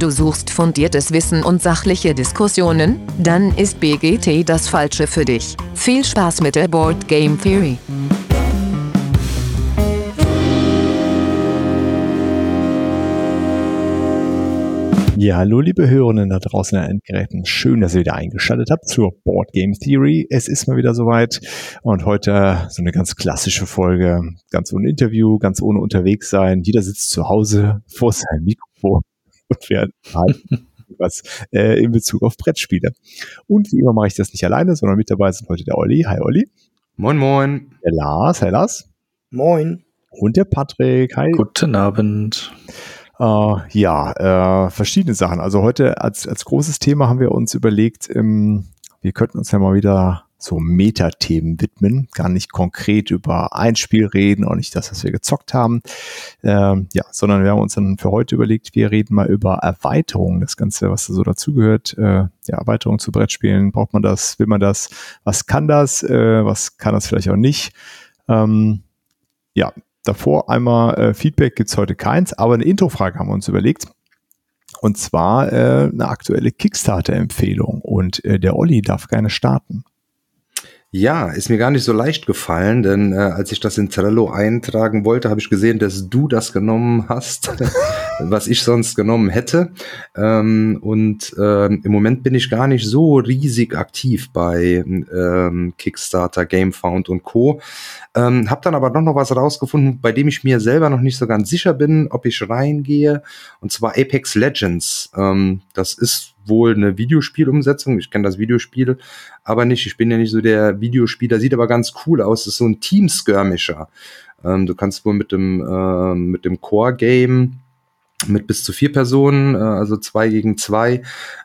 Du suchst fundiertes Wissen und sachliche Diskussionen? Dann ist BGT das Falsche für dich. Viel Spaß mit der Board Game Theory. Ja, hallo liebe Hörerinnen da draußen an Endgeräten. Schön, dass ihr wieder eingeschaltet habt zur Board Game Theory. Es ist mal wieder soweit und heute so eine ganz klassische Folge, ganz ohne Interview, ganz ohne unterwegs sein. Jeder sitzt zu Hause vor seinem Mikrofon und wir halten was äh, in Bezug auf Brettspiele. Und wie immer mache ich das nicht alleine, sondern mit dabei sind heute der Olli. Hi Olli. Moin moin. Der Lars. Hi Lars. Moin. Und der Patrick. Hi. Guten Abend. Äh, ja, äh, verschiedene Sachen. Also heute als, als großes Thema haben wir uns überlegt, ähm, wir könnten uns ja mal wieder so Metathemen widmen, gar nicht konkret über ein Spiel reden, auch nicht das, was wir gezockt haben, ähm, ja, sondern wir haben uns dann für heute überlegt, wir reden mal über Erweiterungen, das Ganze, was da so dazugehört, äh, ja, Erweiterung zu Brettspielen, braucht man das, will man das, was kann das, äh, was kann das vielleicht auch nicht, ähm, ja, davor einmal äh, Feedback gibt's heute keins, aber eine Introfrage haben wir uns überlegt. Und zwar äh, eine aktuelle Kickstarter-Empfehlung. Und äh, der Olli darf gerne starten. Ja, ist mir gar nicht so leicht gefallen, denn äh, als ich das in Trello eintragen wollte, habe ich gesehen, dass du das genommen hast, was ich sonst genommen hätte. Ähm, und ähm, im Moment bin ich gar nicht so riesig aktiv bei ähm, Kickstarter, Gamefound und Co. Ähm, hab dann aber noch noch was rausgefunden, bei dem ich mir selber noch nicht so ganz sicher bin, ob ich reingehe. Und zwar Apex Legends. Ähm, das ist wohl eine Videospielumsetzung. Ich kenne das Videospiel aber nicht. Ich bin ja nicht so der Videospieler. Sieht aber ganz cool aus. Das ist so ein Team-Skirmisher. Ähm, du kannst wohl mit dem, äh, mit dem Core-Game mit bis zu vier Personen, äh, also zwei gegen zwei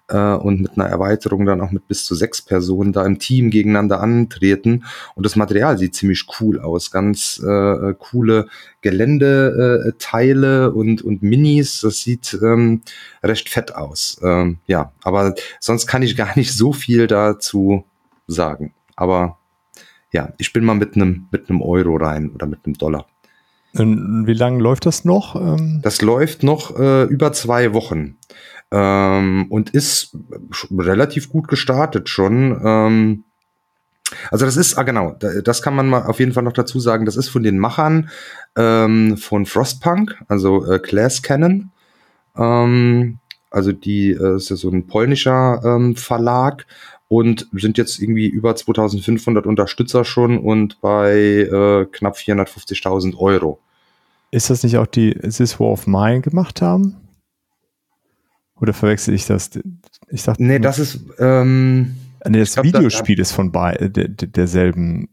äh, und mit einer Erweiterung dann auch mit bis zu sechs Personen da im Team gegeneinander antreten. Und das Material sieht ziemlich cool aus. Ganz äh, coole Geländeteile und, und Minis. Das sieht ähm, recht fett aus. Ähm, ja, aber sonst kann ich gar nicht so viel dazu sagen. Aber ja, ich bin mal mit einem mit einem Euro rein oder mit einem Dollar. Und wie lange läuft das noch? Ähm das läuft noch äh, über zwei Wochen ähm, und ist relativ gut gestartet schon. Ähm, also das ist, ah genau, das kann man mal auf jeden Fall noch dazu sagen, das ist von den Machern ähm, von Frostpunk, also äh, Class Cannon. Ähm, also die äh, ist ja so ein polnischer ähm, Verlag und sind jetzt irgendwie über 2500 Unterstützer schon und bei äh, knapp 450.000 Euro. Ist das nicht auch die This War of Mine gemacht haben? Oder verwechsel ich das? Ich dachte, nee, das ist. Ähm, nee, das glaub, Videospiel das, ist von bei, der, derselben.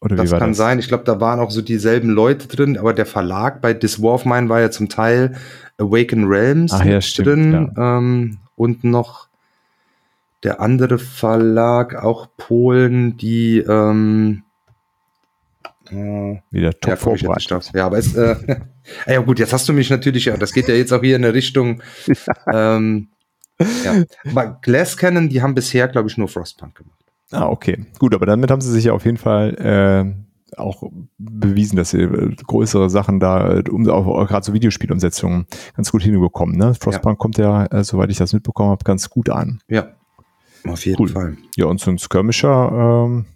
Oder das wie war kann das? sein. Ich glaube, da waren auch so dieselben Leute drin, aber der Verlag bei This War of Mine war ja zum Teil Awaken Realms Ach, ja, stimmt, drin ja. ähm, und noch der andere Verlag, auch Polen, die ähm, äh, Wieder top ja, vorbereitet. Ja, aber es, äh, ja gut, jetzt hast du mich natürlich, ja, das geht ja jetzt auch hier in eine Richtung. ähm, ja. Aber Glass Cannon, die haben bisher, glaube ich, nur Frostpunk gemacht. Ah, okay. Gut, aber damit haben sie sich ja auf jeden Fall äh, auch bewiesen, dass sie äh, größere Sachen da, um, auch gerade so Videospielumsetzungen ganz gut hinbekommen. Ne? Frostpunk ja. kommt ja, äh, soweit ich das mitbekommen habe, ganz gut an. Ja, auf jeden cool. Fall. Ja, und so ein Skirmisher ähm,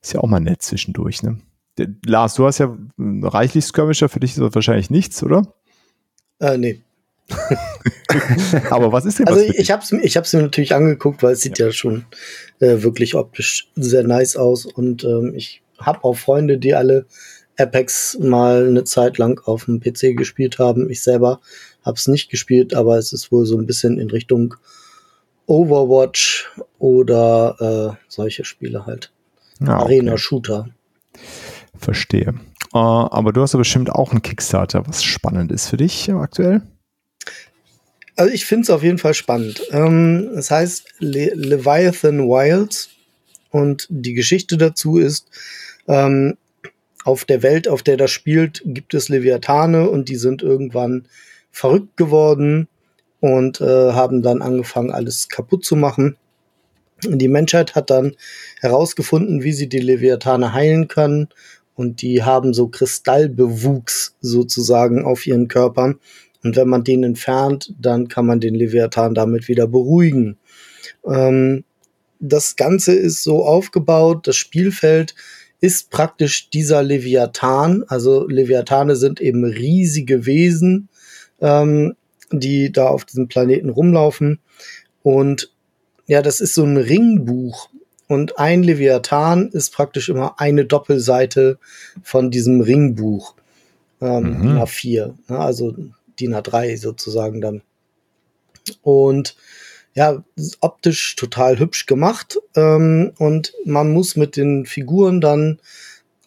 ist ja auch mal nett zwischendurch, ne? Lars, du hast ja reichlich Skirmisher, für dich ist das wahrscheinlich nichts, oder? Äh, nee. Aber was ist denn Also ich habe es ich hab's mir natürlich angeguckt, weil es sieht ja, ja schon äh, wirklich optisch sehr nice aus und ähm, ich habe auch Freunde, die alle Apex mal eine Zeit lang auf dem PC gespielt haben. Ich selber habe es nicht gespielt, aber es ist wohl so ein bisschen in Richtung Overwatch oder äh, solche Spiele halt. Ah, okay. Arena-Shooter. Verstehe. Uh, aber du hast ja bestimmt auch einen Kickstarter, was spannend ist für dich aktuell. Also ich finde es auf jeden Fall spannend. Ähm, es heißt Le Leviathan Wilds und die Geschichte dazu ist, ähm, auf der Welt, auf der das spielt, gibt es Leviathane und die sind irgendwann verrückt geworden und äh, haben dann angefangen, alles kaputt zu machen. Die Menschheit hat dann herausgefunden, wie sie die Leviathane heilen kann und die haben so Kristallbewuchs sozusagen auf ihren Körpern Und wenn man den entfernt, dann kann man den Leviathan damit wieder beruhigen. Ähm, das Ganze ist so aufgebaut, das Spielfeld ist praktisch dieser Leviathan. Also Leviathane sind eben riesige Wesen, ähm, die da auf diesem Planeten rumlaufen. Und ja, das ist so ein Ringbuch. Und ein Leviathan ist praktisch immer eine Doppelseite von diesem Ringbuch. Ähm, mhm. DIN A4, ne? also DIN A3 sozusagen dann. Und ja, optisch total hübsch gemacht. Ähm, und man muss mit den Figuren dann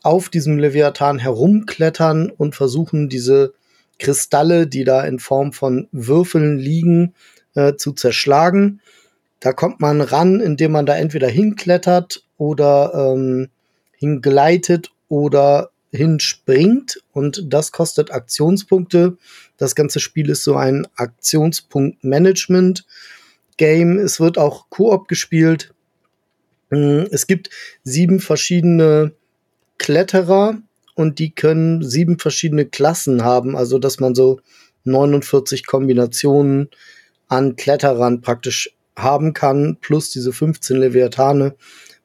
auf diesem Leviathan herumklettern und versuchen, diese Kristalle, die da in Form von Würfeln liegen, äh, zu zerschlagen. Da kommt man ran, indem man da entweder hinklettert oder ähm, hingleitet oder hinspringt und das kostet Aktionspunkte. Das ganze Spiel ist so ein Aktionspunkt-Management. Game. Es wird auch Koop gespielt. Mm, es gibt sieben verschiedene Kletterer und die können sieben verschiedene Klassen haben, also dass man so 49 Kombinationen an Kletterern praktisch haben kann, plus diese 15 Leviathane,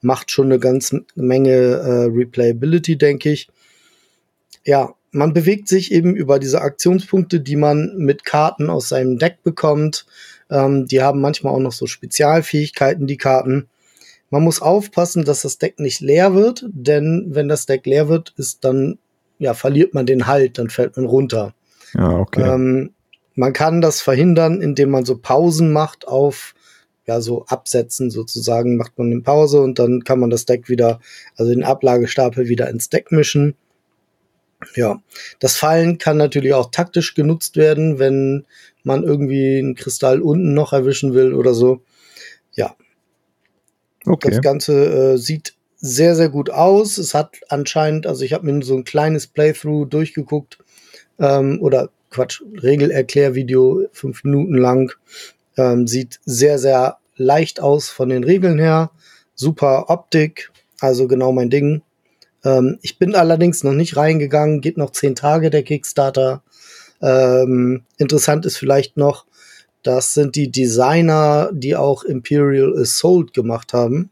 macht schon eine ganze Menge äh, Replayability, denke ich. Ja, man bewegt sich eben über diese Aktionspunkte, die man mit Karten aus seinem Deck bekommt. Ähm, die haben manchmal auch noch so Spezialfähigkeiten, die Karten. Man muss aufpassen, dass das Deck nicht leer wird, denn wenn das Deck leer wird, ist dann, ja, verliert man den Halt, dann fällt man runter. Ja, okay. Ähm, man kann das verhindern, indem man so Pausen macht auf, ja, so Absätzen sozusagen, macht man eine Pause und dann kann man das Deck wieder, also den Ablagestapel wieder ins Deck mischen. Ja, das Fallen kann natürlich auch taktisch genutzt werden, wenn man irgendwie einen Kristall unten noch erwischen will oder so. Ja. Okay. Das Ganze äh, sieht sehr, sehr gut aus. Es hat anscheinend, also ich habe mir so ein kleines Playthrough durchgeguckt ähm, oder Quatsch, Regelerklärvideo, fünf Minuten lang. Ähm, sieht sehr, sehr leicht aus von den Regeln her. Super Optik, also genau mein Ding. Ähm, ich bin allerdings noch nicht reingegangen, geht noch zehn Tage der Kickstarter. Ähm, interessant ist vielleicht noch, das sind die Designer, die auch Imperial Assault gemacht haben.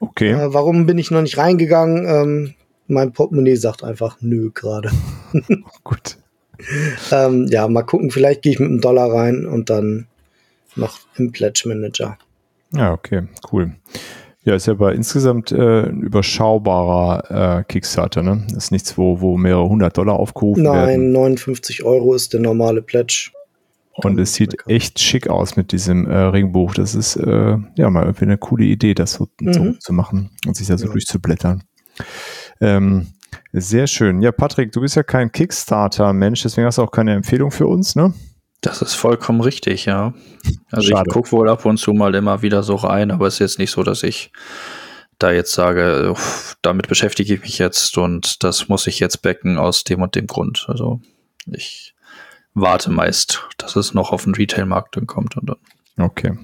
Okay. Äh, warum bin ich noch nicht reingegangen? Ähm, mein Portemonnaie sagt einfach nö gerade. Gut. ähm, ja, mal gucken, vielleicht gehe ich mit einem Dollar rein und dann noch im Pledge Manager. Ja, okay, cool. Ja, ist ja aber insgesamt äh, ein überschaubarer äh, Kickstarter, ne? ist nichts, wo, wo mehrere hundert Dollar aufgerufen Nein, werden. Nein, 59 Euro ist der normale Pledge. Und es sieht echt schick aus mit diesem äh, Ringbuch. Das ist äh, ja mal irgendwie eine coole Idee, das so, mhm. so zu machen und sich da so ja. durchzublättern. Ähm, sehr schön. Ja, Patrick, du bist ja kein Kickstarter-Mensch, deswegen hast du auch keine Empfehlung für uns, ne? Das ist vollkommen richtig, ja. Also Schade. ich gucke wohl ab und zu mal immer wieder so rein, aber es ist jetzt nicht so, dass ich da jetzt sage, damit beschäftige ich mich jetzt und das muss ich jetzt backen aus dem und dem Grund. Also ich warte meist, dass es noch auf den Retail-Markt kommt und dann. Okay.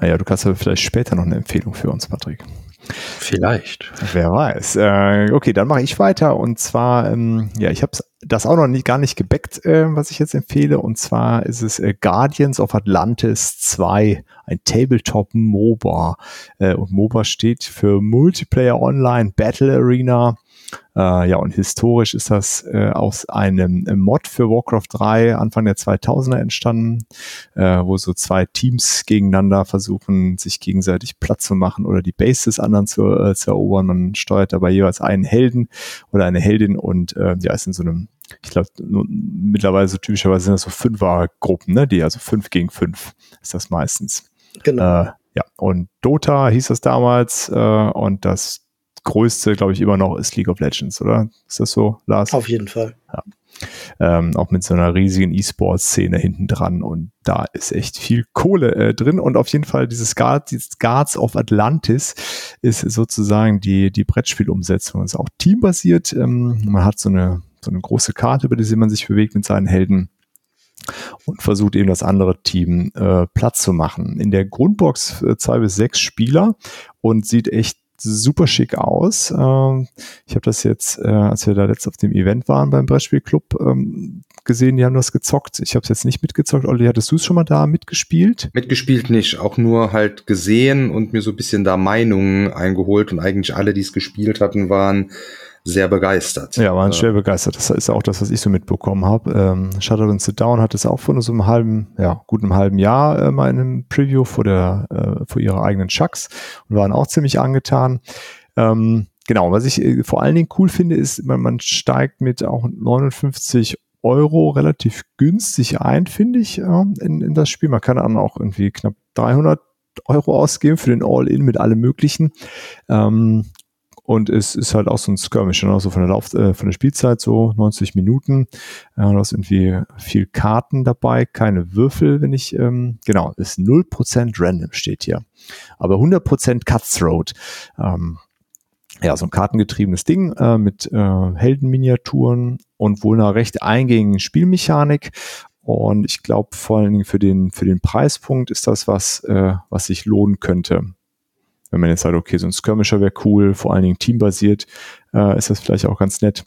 Naja, du kannst aber vielleicht später noch eine Empfehlung für uns, Patrick. Vielleicht. Wer weiß. Äh, okay, dann mache ich weiter. Und zwar, ähm, ja, ich habe das auch noch nie, gar nicht gebackt, äh, was ich jetzt empfehle. Und zwar ist es äh, Guardians of Atlantis 2, ein Tabletop-MOBA. Äh, und MOBA steht für Multiplayer Online Battle Arena. Äh, ja, und historisch ist das äh, aus einem Mod für Warcraft 3 Anfang der 2000er entstanden, äh, wo so zwei Teams gegeneinander versuchen, sich gegenseitig Platz zu machen oder die Base des anderen zu, äh, zu erobern. Man steuert dabei jeweils einen Helden oder eine Heldin und äh, ja, ist in so einem ich glaube, mittlerweile so typischerweise sind das so Fünfergruppen, ne? Die also fünf gegen fünf ist das meistens. Genau. Äh, ja, und Dota hieß das damals äh, und das größte, glaube ich, immer noch ist League of Legends, oder? Ist das so, Lars? Auf jeden Fall. Ja. Ähm, auch mit so einer riesigen E-Sport-Szene hinten dran und da ist echt viel Kohle äh, drin und auf jeden Fall dieses, Guard, dieses Guards of Atlantis ist sozusagen die, die Brettspielumsetzung. Ist auch teambasiert. Ähm, man hat so eine, so eine große Karte, über die man sich bewegt mit seinen Helden und versucht eben das andere Team äh, Platz zu machen. In der Grundbox äh, zwei bis sechs Spieler und sieht echt super schick aus. Ähm, ich habe das jetzt, äh, als wir da letzt auf dem Event waren beim Brettspielclub, ähm, gesehen, die haben das gezockt. Ich habe es jetzt nicht mitgezockt. Olli, hattest du es schon mal da mitgespielt? Mitgespielt nicht, auch nur halt gesehen und mir so ein bisschen da Meinungen eingeholt und eigentlich alle, die es gespielt hatten, waren sehr begeistert. Ja, waren schwer begeistert. Das ist auch das, was ich so mitbekommen habe. Ähm, Shuttle and Sit Down hat es auch vor so einem halben, ja, guten halben Jahr äh, mal in einem Preview vor der, äh, vor ihrer eigenen Chucks und waren auch ziemlich angetan. Ähm, genau, was ich äh, vor allen Dingen cool finde, ist, man, man steigt mit auch 59 Euro relativ günstig ein, finde ich, äh, in, in das Spiel. Man kann dann auch irgendwie knapp 300 Euro ausgeben für den All-In mit allem Möglichen. Ähm, und es ist halt auch so ein Skirmish, ne? also von der Lauf, äh, von der Spielzeit so 90 Minuten. Äh, du hast irgendwie viel Karten dabei, keine Würfel, wenn ich, ähm, genau, ist 0% random steht hier. Aber 100% Cutthroat. Ähm, ja, so ein kartengetriebenes Ding äh, mit äh, Heldenminiaturen und wohl einer recht eingängigen Spielmechanik. Und ich glaube, vor allen Dingen für den, für den Preispunkt ist das was, äh, was sich lohnen könnte. Wenn man jetzt sagt, okay, so ein Skirmisher wäre cool, vor allen Dingen teambasiert, äh, ist das vielleicht auch ganz nett.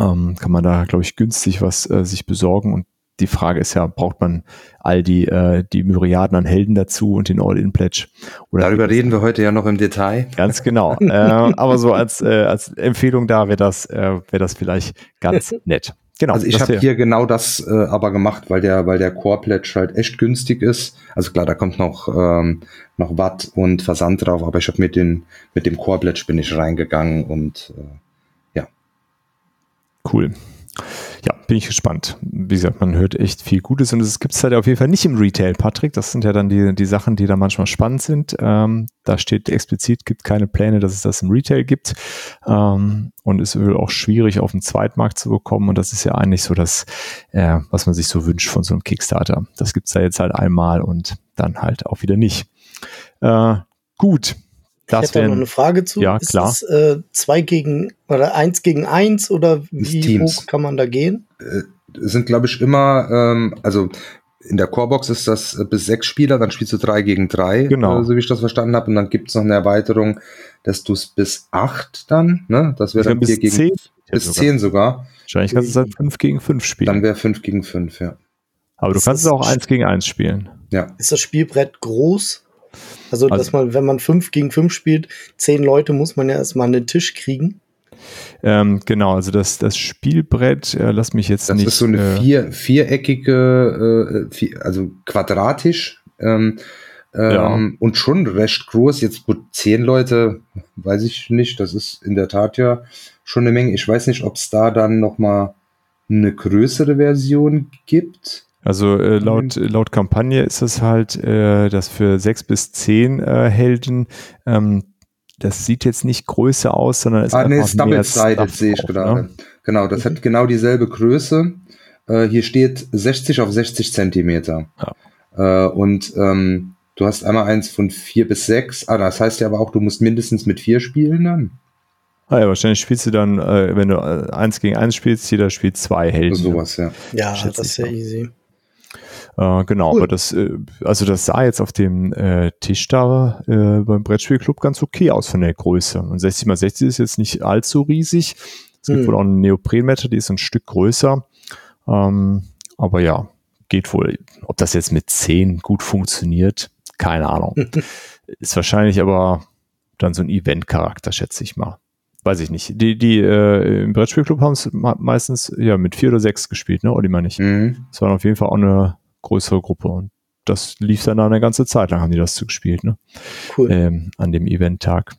Ähm, kann man da, glaube ich, günstig was äh, sich besorgen. Und die Frage ist ja, braucht man all die, äh, die Myriaden an Helden dazu und den All-In-Pledge? Darüber reden wir heute ja noch im Detail. Ganz genau. äh, aber so als, äh, als Empfehlung da wäre das, äh, wäre das vielleicht ganz nett. Genau. Also ich habe hier genau das äh, aber gemacht, weil der, weil der Core Pledge halt echt günstig ist. Also klar, da kommt noch ähm, noch Watt und Versand drauf, aber ich habe mit den mit dem Core Pledge bin ich reingegangen und äh, ja. Cool ja, bin ich gespannt. Wie gesagt, man hört echt viel Gutes und es gibt es halt auf jeden Fall nicht im Retail, Patrick. Das sind ja dann die, die Sachen, die da manchmal spannend sind. Ähm, da steht explizit, gibt keine Pläne, dass es das im Retail gibt. Ähm, und es wird auch schwierig auf dem Zweitmarkt zu bekommen. Und das ist ja eigentlich so das, äh, was man sich so wünscht von so einem Kickstarter. Das gibt es da jetzt halt einmal und dann halt auch wieder nicht. Äh, gut, das ich hätte noch eine Frage zu. Ja, ist klar. Es äh, zwei gegen oder eins gegen eins oder wie Teams. hoch kann man da gehen? Äh, sind, glaube ich, immer, ähm, also in der Corebox ist das äh, bis sechs Spieler, dann spielst du drei gegen drei, genau. äh, so wie ich das verstanden habe. Und dann gibt es noch eine Erweiterung, dass du es bis acht dann, ne? Das wäre dann vier gegen zehn, bis sogar. zehn sogar. Wahrscheinlich kannst du es halt fünf gegen fünf spielen. Dann wäre fünf gegen fünf, ja. Aber du ist kannst es auch eins gegen eins spielen. Ja. Ist das Spielbrett groß? Also, also, dass man, wenn man fünf gegen fünf spielt, zehn Leute muss man ja erstmal an den Tisch kriegen. Ähm, genau, also das, das Spielbrett, äh, lass mich jetzt das nicht. Das ist so eine äh, vier, viereckige, äh, vier, also quadratisch ähm, ja. ähm, und schon recht groß. Jetzt gut, zehn Leute, weiß ich nicht. Das ist in der Tat ja schon eine Menge. Ich weiß nicht, ob es da dann noch mal eine größere Version gibt. Also äh, laut, mhm. laut Kampagne ist es halt, äh, dass für sechs bis zehn äh, Helden ähm, das sieht jetzt nicht größer aus, sondern es ah, nee, ist double-sided, sehe ich gerade. Ne? Genau, das mhm. hat genau dieselbe Größe. Äh, hier steht 60 auf 60 Zentimeter. Ja. Äh, und ähm, du hast einmal eins von vier bis sechs. Ah, das heißt ja aber auch, du musst mindestens mit vier spielen dann. Ah ja, wahrscheinlich spielst du dann, äh, wenn du äh, eins gegen eins spielst, jeder spielt zwei Helden. Sowas, ja. Ja, das ist ja easy. Äh, genau, cool. aber das, äh, also das sah jetzt auf dem äh, Tisch da äh, beim Brettspielclub ganz okay aus von der Größe. Und 60 x 60 ist jetzt nicht allzu riesig. Es gibt hm. wohl auch eine Neoprenmette, die ist ein Stück größer. Ähm, aber ja, geht wohl. Ob das jetzt mit 10 gut funktioniert, keine Ahnung. ist wahrscheinlich aber dann so ein Event-Charakter, schätze ich mal. Weiß ich nicht. Die, die äh, im Brettspielclub haben es meistens ja mit vier oder sechs gespielt, ne? Oder meine ich. Mhm. Das war auf jeden Fall auch eine größere Gruppe. Und das lief dann eine ganze Zeit lang, haben die das zugespielt, ne? Cool. Ähm, an dem Event-Tag.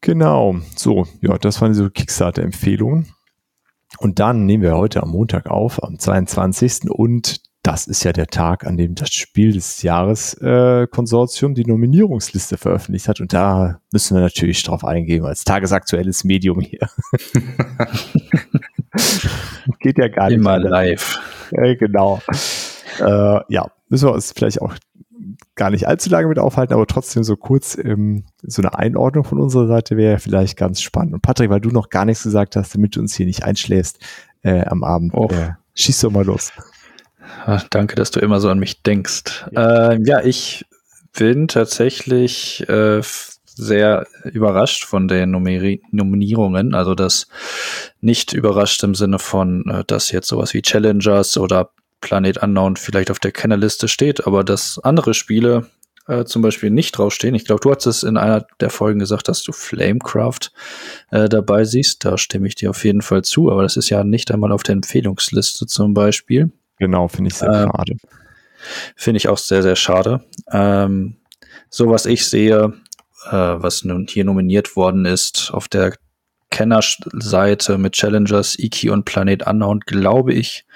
Genau. So, ja, das waren so Kickstarter-Empfehlungen. Und dann nehmen wir heute am Montag auf, am 22. Und das ist ja der Tag, an dem das Spiel des Jahres äh, Konsortium die Nominierungsliste veröffentlicht hat. Und da müssen wir natürlich drauf eingehen, als tagesaktuelles Medium hier. Geht ja gar nicht. Immer live. Genau. Äh, ja, müssen wir uns vielleicht auch gar nicht allzu lange mit aufhalten, aber trotzdem so kurz ähm, so eine Einordnung von unserer Seite wäre vielleicht ganz spannend. Und Patrick, weil du noch gar nichts gesagt hast, damit du uns hier nicht einschläfst äh, am Abend, oh. äh, schieß doch mal los. Ach, danke, dass du immer so an mich denkst. Ja, äh, ja ich bin tatsächlich äh, sehr überrascht von den Numeri Nominierungen. Also das nicht überrascht im Sinne von, äh, dass jetzt sowas wie Challengers oder Planet Unknown vielleicht auf der Kennerliste steht, aber dass andere Spiele äh, zum Beispiel nicht draufstehen. Ich glaube, du hast es in einer der Folgen gesagt, dass du Flamecraft äh, dabei siehst. Da stimme ich dir auf jeden Fall zu, aber das ist ja nicht einmal auf der Empfehlungsliste zum Beispiel. Genau, finde ich sehr äh, schade. Finde ich auch sehr, sehr schade. Ähm, so was ich sehe, äh, was nun hier nominiert worden ist, auf der Kennerseite mit Challengers, Iki und Planet Unknown, glaube ich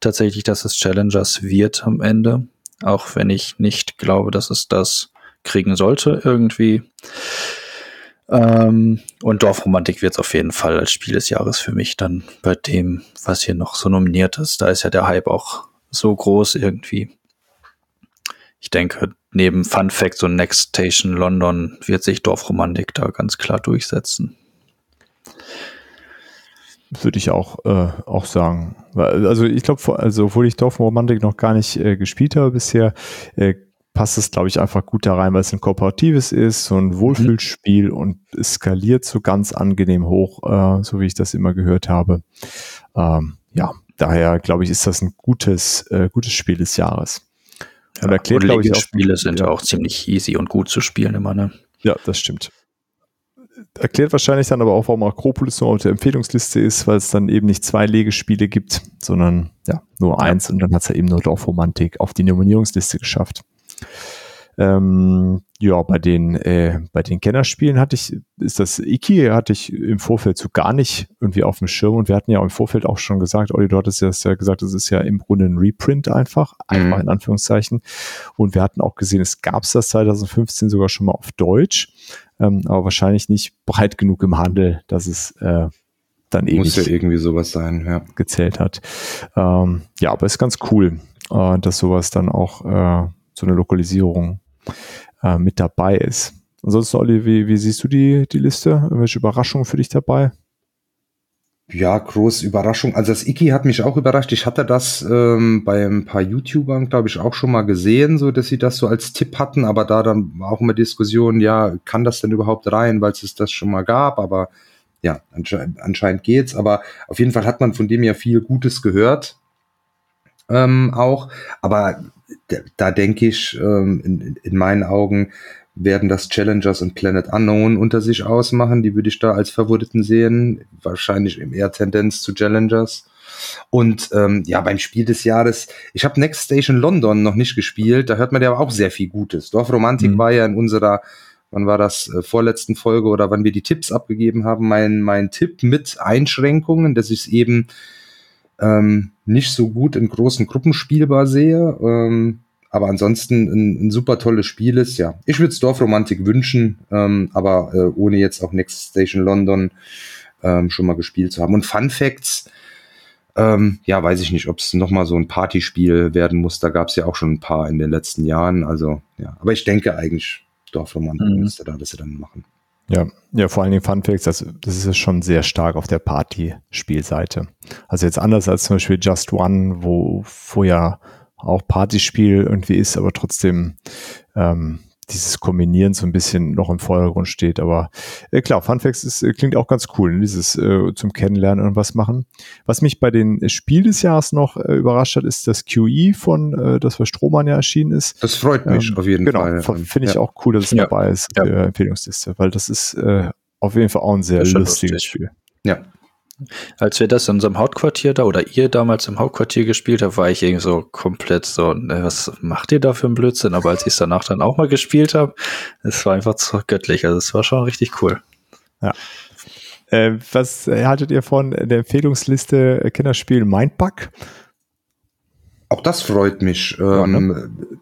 tatsächlich, dass es Challengers wird am Ende. Auch wenn ich nicht glaube, dass es das kriegen sollte irgendwie. Ähm, und Dorfromantik wird es auf jeden Fall als Spiel des Jahres für mich dann bei dem, was hier noch so nominiert ist. Da ist ja der Hype auch so groß irgendwie. Ich denke, neben Fun Facts und Next Station London wird sich Dorfromantik da ganz klar durchsetzen. Würde ich auch, äh, auch sagen. Also ich glaube, also obwohl ich Dorfromantik noch gar nicht äh, gespielt habe bisher, äh, passt es, glaube ich, einfach gut da rein, weil es ein kooperatives ist, so ein Wohlfühlspiel mhm. und es skaliert so ganz angenehm hoch, äh, so wie ich das immer gehört habe. Ähm, ja, daher glaube ich, ist das ein gutes, äh, gutes Spiel des Jahres. Und erklärt, glaube ich, auch, Spiele sind ja auch ziemlich easy und gut zu spielen immer, ne? Ja, das stimmt erklärt wahrscheinlich dann aber auch, warum Akropolis nur auf der Empfehlungsliste ist, weil es dann eben nicht zwei Legespiele gibt, sondern ja, nur eins und dann hat es ja eben nur Dorfromantik auf die Nominierungsliste geschafft. Ähm, ja, bei den, äh, bei den Kennerspielen hatte ich, ist das Iki, hatte ich im Vorfeld so gar nicht irgendwie auf dem Schirm und wir hatten ja im Vorfeld auch schon gesagt, Olli, du hattest ja gesagt, es ist ja im Grunde ein Reprint einfach, einfach mhm. in Anführungszeichen. Und wir hatten auch gesehen, es gab es das 2015 sogar schon mal auf Deutsch ähm, aber wahrscheinlich nicht breit genug im Handel, dass es äh, dann ewig Muss ja irgendwie sowas sein, ja. gezählt hat. Ähm, ja, aber ist ganz cool, äh, dass sowas dann auch äh, so eine Lokalisierung äh, mit dabei ist. Ansonsten, Olli, wie, wie siehst du die, die Liste? Irgendwelche Überraschungen für dich dabei? Ja, große Überraschung. Also das Iki hat mich auch überrascht. Ich hatte das ähm, bei ein paar YouTubern, glaube ich, auch schon mal gesehen, so dass sie das so als Tipp hatten, aber da dann auch immer Diskussion, ja, kann das denn überhaupt rein, weil es das schon mal gab, aber ja, ansche anscheinend geht's. Aber auf jeden Fall hat man von dem ja viel Gutes gehört. Ähm, auch, aber da denke ich, ähm, in, in meinen Augen werden das Challengers und Planet Unknown unter sich ausmachen. Die würde ich da als Favoriten sehen. Wahrscheinlich eher Tendenz zu Challengers. Und ähm, ja, beim Spiel des Jahres, ich habe Next Station London noch nicht gespielt, da hört man ja auch sehr viel Gutes. Dorfromantik mhm. war ja in unserer, wann war das, äh, vorletzten Folge oder wann wir die Tipps abgegeben haben, mein, mein Tipp mit Einschränkungen, dass ich es eben ähm, nicht so gut in großen Gruppen spielbar sehe. Ähm, aber ansonsten ein, ein super tolles Spiel ist, ja. Ich würde Dorfromantik wünschen, ähm, aber äh, ohne jetzt auch Next Station London ähm, schon mal gespielt zu haben. Und Fun Facts, ähm, ja, weiß ich nicht, ob es nochmal so ein Partyspiel werden muss. Da gab es ja auch schon ein paar in den letzten Jahren. Also, ja, aber ich denke eigentlich, Dorfromantik mhm. müsste da das dann machen. Ja, ja, vor allen Dingen Fun Facts, das, das ist schon sehr stark auf der Party-Spielseite. Also jetzt anders als zum Beispiel Just One, wo, ja auch Partyspiel irgendwie ist, aber trotzdem ähm, dieses Kombinieren so ein bisschen noch im Vordergrund steht. Aber äh, klar, Funfacts ist, äh, klingt auch ganz cool, ne? dieses äh, zum Kennenlernen und was machen. Was mich bei den Spiel des Jahres noch äh, überrascht hat, ist das QE von, äh, das was Strohmann ja erschienen ist. Das freut mich ähm, auf jeden genau, Fall. Genau, finde ich ja. auch cool, dass es ja. dabei ist, ja. äh, Empfehlungsliste, weil das ist äh, auf jeden Fall auch ein sehr lustiges lustig. Spiel. Ja, als wir das in unserem Hauptquartier da oder ihr damals im Hauptquartier gespielt habt, war ich irgendwie so komplett so, ne, was macht ihr da für einen Blödsinn? Aber als ich es danach dann auch mal gespielt habe, es war einfach so göttlich. Also es war schon richtig cool. Ja. Äh, was haltet ihr von der Empfehlungsliste Kinderspiel Mindbug? Auch das freut mich. Ja, ne? ähm,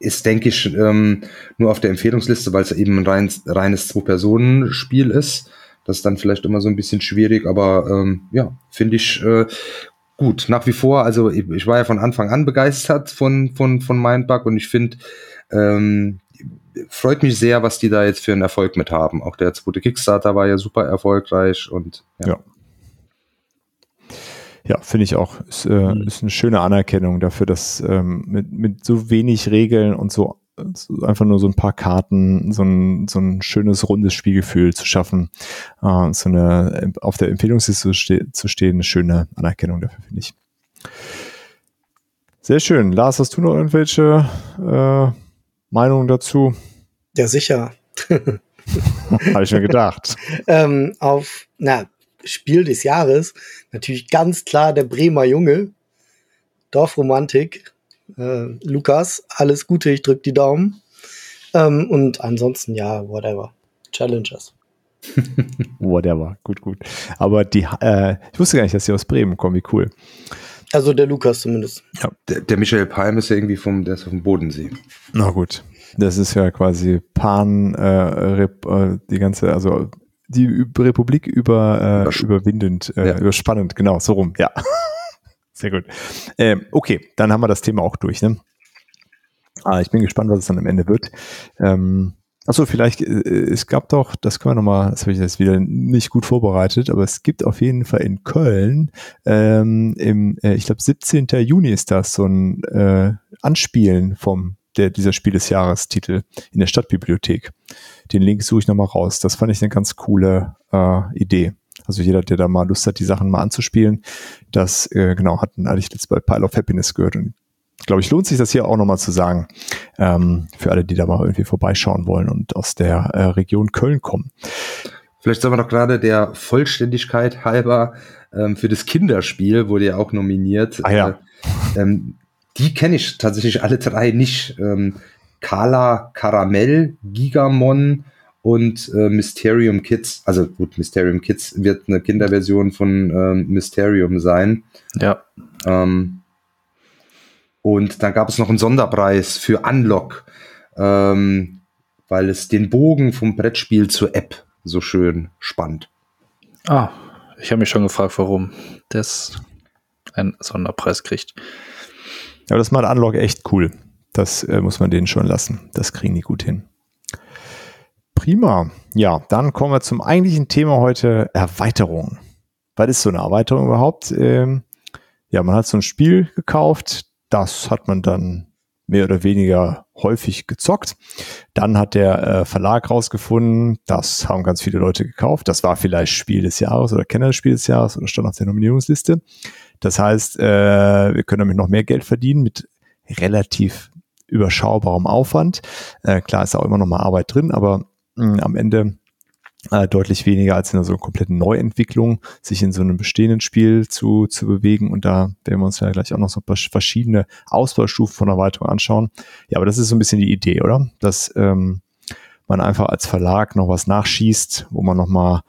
ist, denke ich, ähm, nur auf der Empfehlungsliste, weil es eben ein rein, reines Zwei-Personen-Spiel ist. Das ist dann vielleicht immer so ein bisschen schwierig, aber ähm, ja, finde ich äh, gut. Nach wie vor, also ich, ich, war ja von Anfang an begeistert von, von, von Mindbug und ich finde, ähm, freut mich sehr, was die da jetzt für einen Erfolg mit haben. Auch der zweite Kickstarter war ja super erfolgreich und ja. ja. Ja, finde ich auch. Ist, äh, mhm. ist eine schöne Anerkennung dafür, dass ähm, mit, mit so wenig Regeln und so einfach nur so ein paar Karten, so ein, so ein schönes rundes Spielgefühl zu schaffen, äh, so eine auf der Empfehlungsliste zu, ste zu stehen, eine schöne Anerkennung dafür, finde ich. Sehr schön. Lars, hast du noch irgendwelche äh, Meinungen dazu? Ja, sicher. Habe ich mir gedacht. ähm, auf, na, Spiel des Jahres natürlich ganz klar der Bremer Junge. Dorfromantik. Äh, Lukas, alles Gute, ich drück die Daumen. Ähm, und ansonsten, ja, whatever. Challengers. whatever, gut, gut. Aber die, äh, ich wusste gar nicht, dass sie aus Bremen kommen, wie cool. Also der Lukas zumindest. Ja, der, der Michael Palm ist ja irgendwie vom, der ist auf dem Bodensee. Na gut. Das ist ja quasi Pan, äh, Rep, äh, die ganze, also die Republik über, äh, überwindend, äh, ja. überspannend, genau, so rum, ja. Sehr gut. Ähm, okay, dann haben wir das Thema auch durch, ne? Ah, ich bin gespannt, was es dann am Ende wird. Ähm, Achso, vielleicht, äh, es gab doch, das können wir nochmal, das habe ich jetzt wieder nicht gut vorbereitet, aber es gibt auf jeden Fall in Köln, ähm, im, äh, ich glaube 17. Juni ist das, so ein äh, Anspielen vom der, dieser Spiel des Jahres Titel in der Stadtbibliothek. Den Link suche ich nochmal raus. Das fand ich eine ganz coole äh, Idee. Also jeder, der da mal Lust hat, die Sachen mal anzuspielen, das äh, genau hatten hatte ich jetzt bei Pile of Happiness gehört und glaube ich, lohnt sich das hier auch nochmal zu sagen, ähm, für alle, die da mal irgendwie vorbeischauen wollen und aus der äh, Region Köln kommen. Vielleicht sollen wir doch gerade der Vollständigkeit halber ähm, für das Kinderspiel wurde ja auch nominiert. Ah, ja. Äh, ähm, die kenne ich tatsächlich alle drei nicht. Ähm, Kala Karamell, Gigamon und äh, Mysterium Kids. Also gut, Mysterium Kids wird eine Kinderversion von ähm, Mysterium sein. Ja. Ähm, und dann gab es noch einen Sonderpreis für Unlock, ähm, weil es den Bogen vom Brettspiel zur App so schön spannt. Ah, ich habe mich schon gefragt, warum das einen Sonderpreis kriegt. Ja, das macht Unlock echt cool. Das äh, muss man denen schon lassen. Das kriegen die gut hin. Prima. Ja, dann kommen wir zum eigentlichen Thema heute, Erweiterung. Was ist so eine Erweiterung überhaupt? Ähm, ja, man hat so ein Spiel gekauft, das hat man dann mehr oder weniger häufig gezockt. Dann hat der äh, Verlag rausgefunden, das haben ganz viele Leute gekauft. Das war vielleicht Spiel des Jahres oder Kenner des Spiel des Jahres oder stand auf der Nominierungsliste. Das heißt, äh, wir können damit noch mehr Geld verdienen mit relativ überschaubarem Aufwand. Äh, klar ist auch immer noch mal Arbeit drin, aber mh, hm, am Ende äh, deutlich weniger als in so einer kompletten Neuentwicklung, sich in so einem bestehenden Spiel zu, zu bewegen. Und da werden wir uns ja gleich auch noch so verschiedene Ausbaustufen von Erweiterung anschauen. Ja, aber das ist so ein bisschen die Idee, oder? Dass ähm, man einfach als Verlag noch was nachschießt, wo man noch mal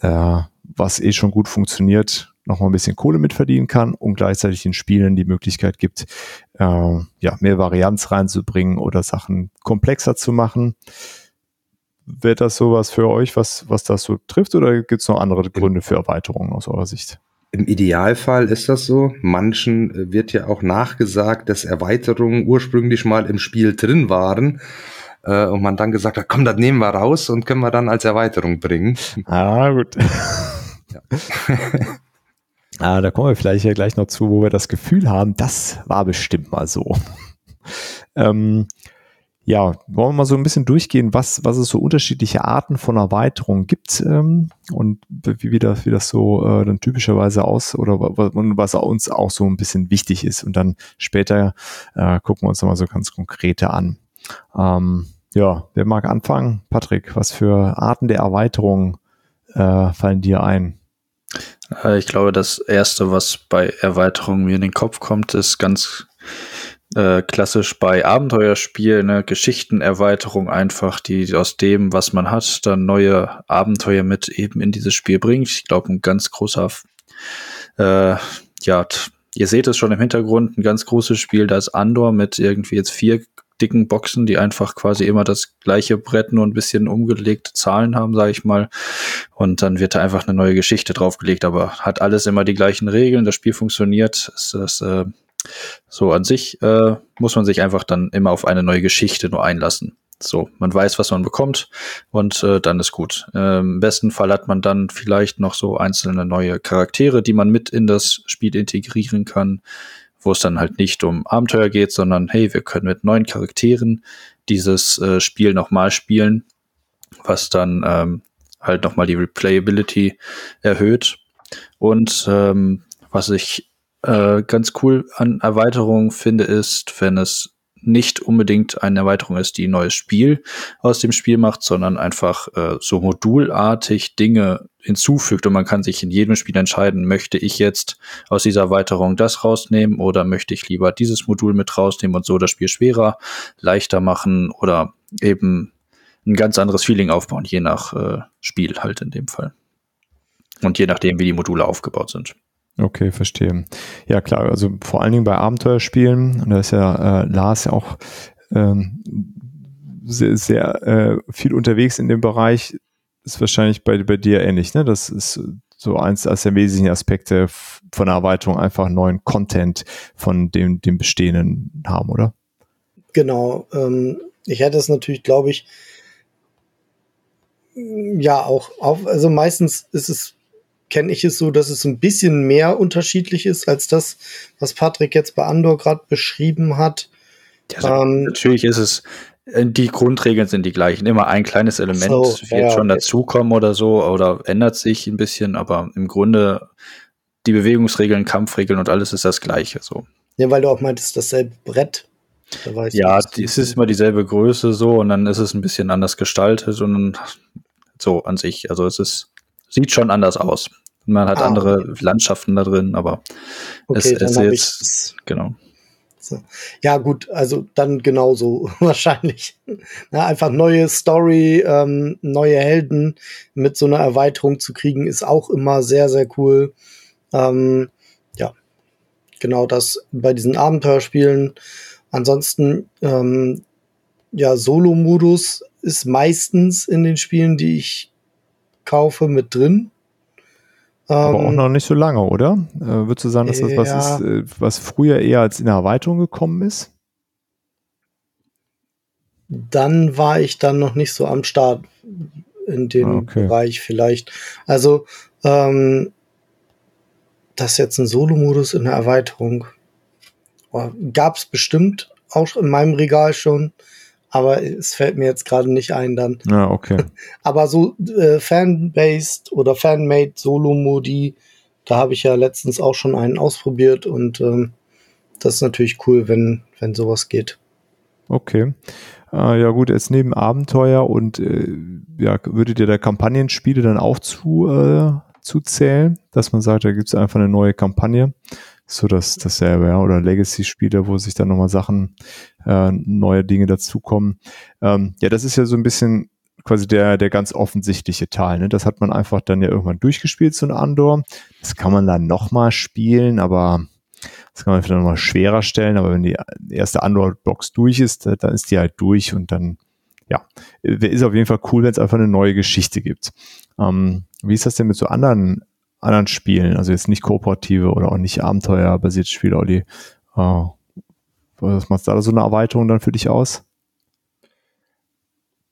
äh, was eh schon gut funktioniert, noch mal ein bisschen Kohle mitverdienen kann und gleichzeitig den Spielen die Möglichkeit gibt, äh, ja, mehr Varianz reinzubringen oder Sachen komplexer zu machen. Wäre das sowas für euch, was, was das so trifft, oder gibt es noch andere Gründe für Erweiterungen aus eurer Sicht? Im Idealfall ist das so. Manchen äh, wird ja auch nachgesagt, dass Erweiterungen ursprünglich mal im Spiel drin waren äh, und man dann gesagt hat, komm, das nehmen wir raus und können wir dann als Erweiterung bringen. Ah, gut. Ja. Ah, da kommen wir vielleicht ja gleich noch zu, wo wir das Gefühl haben, das war bestimmt mal so. ähm, ja, wollen wir mal so ein bisschen durchgehen, was, was es so unterschiedliche Arten von Erweiterungen gibt ähm, und wie, wie, das, wie das so äh, dann typischerweise aus oder was uns auch so ein bisschen wichtig ist. Und dann später äh, gucken wir uns nochmal so ganz konkrete an. Ähm, ja, wer mag anfangen? Patrick, was für Arten der Erweiterung äh, fallen dir ein? Äh, ich glaube, das erste, was bei Erweiterungen mir in den Kopf kommt, ist ganz äh, klassisch bei Abenteuerspielen, ne, Geschichtenerweiterung einfach, die aus dem, was man hat, dann neue Abenteuer mit eben in dieses Spiel bringt. Ich glaube, ein ganz großer, äh, ja, ihr seht es schon im Hintergrund, ein ganz großes Spiel, da ist Andor mit irgendwie jetzt vier dicken Boxen, die einfach quasi immer das gleiche Brett nur ein bisschen umgelegte Zahlen haben, sage ich mal. Und dann wird da einfach eine neue Geschichte draufgelegt, aber hat alles immer die gleichen Regeln. Das Spiel funktioniert. Es, es, äh, so an sich äh, muss man sich einfach dann immer auf eine neue Geschichte nur einlassen. So, man weiß, was man bekommt und äh, dann ist gut. Äh, Im besten Fall hat man dann vielleicht noch so einzelne neue Charaktere, die man mit in das Spiel integrieren kann wo es dann halt nicht um Abenteuer geht, sondern hey, wir können mit neuen Charakteren dieses äh, Spiel nochmal spielen, was dann ähm, halt nochmal die Replayability erhöht. Und ähm, was ich äh, ganz cool an Erweiterungen finde, ist, wenn es nicht unbedingt eine Erweiterung ist, die ein neues Spiel aus dem Spiel macht, sondern einfach äh, so modulartig Dinge hinzufügt und man kann sich in jedem Spiel entscheiden, möchte ich jetzt aus dieser Erweiterung das rausnehmen oder möchte ich lieber dieses Modul mit rausnehmen und so das Spiel schwerer, leichter machen oder eben ein ganz anderes Feeling aufbauen, je nach äh, Spiel halt in dem Fall. Und je nachdem, wie die Module aufgebaut sind. Okay, verstehe. Ja, klar, also vor allen Dingen bei Abenteuerspielen, und da ist ja äh, Lars ja auch ähm, sehr, sehr äh, viel unterwegs in dem Bereich, ist wahrscheinlich bei, bei dir ähnlich, ne? Das ist so eins als der wesentlichen Aspekte von der Erweiterung, einfach neuen Content von dem, dem Bestehenden haben, oder? Genau. Ähm, ich hätte es natürlich, glaube ich, ja auch auf, also meistens ist es kenne ich es so, dass es ein bisschen mehr unterschiedlich ist als das, was Patrick jetzt bei Andor gerade beschrieben hat. Also, ähm, natürlich ist es, äh, die Grundregeln sind die gleichen. Immer ein kleines Element so, wird ja, schon okay. dazukommen oder so oder ändert sich ein bisschen, aber im Grunde die Bewegungsregeln, Kampfregeln und alles ist das gleiche. So. Ja, weil du auch meintest, dasselbe Brett. Da ja, es ist immer dieselbe Größe so und dann ist es ein bisschen anders gestaltet und so an sich. Also es ist, sieht schon anders aus. Man hat ah, andere okay. Landschaften da drin, aber okay, es, es ist genau. So. Ja, gut, also dann genauso wahrscheinlich. Na, einfach neue Story, ähm, neue Helden mit so einer Erweiterung zu kriegen, ist auch immer sehr, sehr cool. Ähm, ja, genau das bei diesen Abenteuerspielen. Ansonsten, ähm, ja, Solo-Modus ist meistens in den Spielen, die ich kaufe, mit drin. Aber auch ähm, noch nicht so lange, oder? Äh, würdest du sagen, dass das ja. was ist, äh, was früher eher als in Erweiterung gekommen ist? Dann war ich dann noch nicht so am Start in dem ah, okay. Bereich vielleicht. Also, ähm, das ist jetzt ein Solo-Modus in der Erweiterung. Gab es bestimmt auch in meinem Regal schon aber es fällt mir jetzt gerade nicht ein dann. Ja, okay. aber so äh, Fan-based oder Fan-made Solo-Modi, da habe ich ja letztens auch schon einen ausprobiert und ähm, das ist natürlich cool, wenn, wenn sowas geht. Okay. Äh, ja gut, jetzt neben Abenteuer und äh, ja, würdet ihr der Kampagnenspiele dann auch zu, äh, zu zählen, dass man sagt, da gibt es einfach eine neue Kampagne so das dasselbe, ja, oder Legacy-Spiele, wo sich dann nochmal Sachen, äh, neue Dinge dazukommen. Ähm, ja, das ist ja so ein bisschen quasi der, der ganz offensichtliche Teil. Ne? Das hat man einfach dann ja irgendwann durchgespielt, so ein Andor. Das kann man dann nochmal spielen, aber das kann man vielleicht nochmal schwerer stellen. Aber wenn die erste Andor-Box durch ist, dann ist die halt durch und dann, ja, ist auf jeden Fall cool, wenn es einfach eine neue Geschichte gibt. Ähm, wie ist das denn mit so anderen anderen Spielen, also jetzt nicht kooperative oder auch nicht abenteuerbasierte Spiele, Olli. Äh, was macht da so eine Erweiterung dann für dich aus?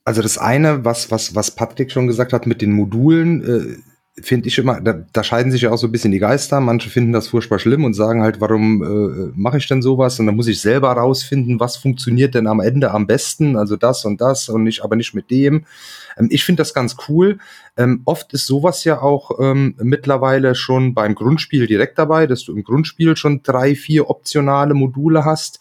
Also das eine, was, was, was Patrick schon gesagt hat mit den Modulen, äh, finde ich immer, da, da scheiden sich ja auch so ein bisschen die Geister. Manche finden das furchtbar schlimm und sagen halt, warum äh, mache ich denn sowas? Und dann muss ich selber rausfinden, was funktioniert denn am Ende am besten, also das und das und nicht, aber nicht mit dem. Ähm, ich finde das ganz cool. Ähm, oft ist sowas ja auch ähm, mittlerweile schon beim Grundspiel direkt dabei, dass du im Grundspiel schon drei, vier optionale Module hast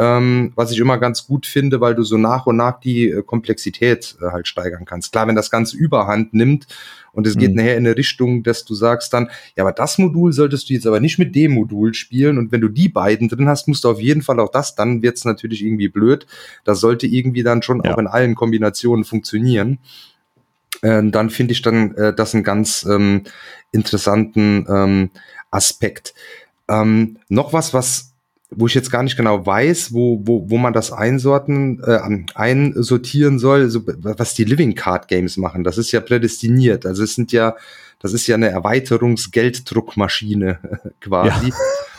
ähm, was ich immer ganz gut finde, weil du so nach und nach die äh, Komplexität äh, halt steigern kannst. Klar, wenn das Ganze überhand nimmt und es geht mhm. nachher in eine Richtung, dass du sagst dann, ja, aber das Modul solltest du jetzt aber nicht mit dem Modul spielen und wenn du die beiden drin hast, musst du auf jeden Fall auch das, dann wird's natürlich irgendwie blöd. Das sollte irgendwie dann schon ja. auch in allen Kombinationen funktionieren. Äh, dann finde ich dann äh, das einen ganz ähm, interessanten ähm, Aspekt. Ähm, noch was, was wo ich jetzt gar nicht genau weiß, wo, wo, wo man das einsorten, äh, einsortieren soll, so, was die Living Card Games machen. Das ist ja prädestiniert. Also es sind ja, das ist ja eine Erweiterungsgelddruckmaschine quasi. Ja.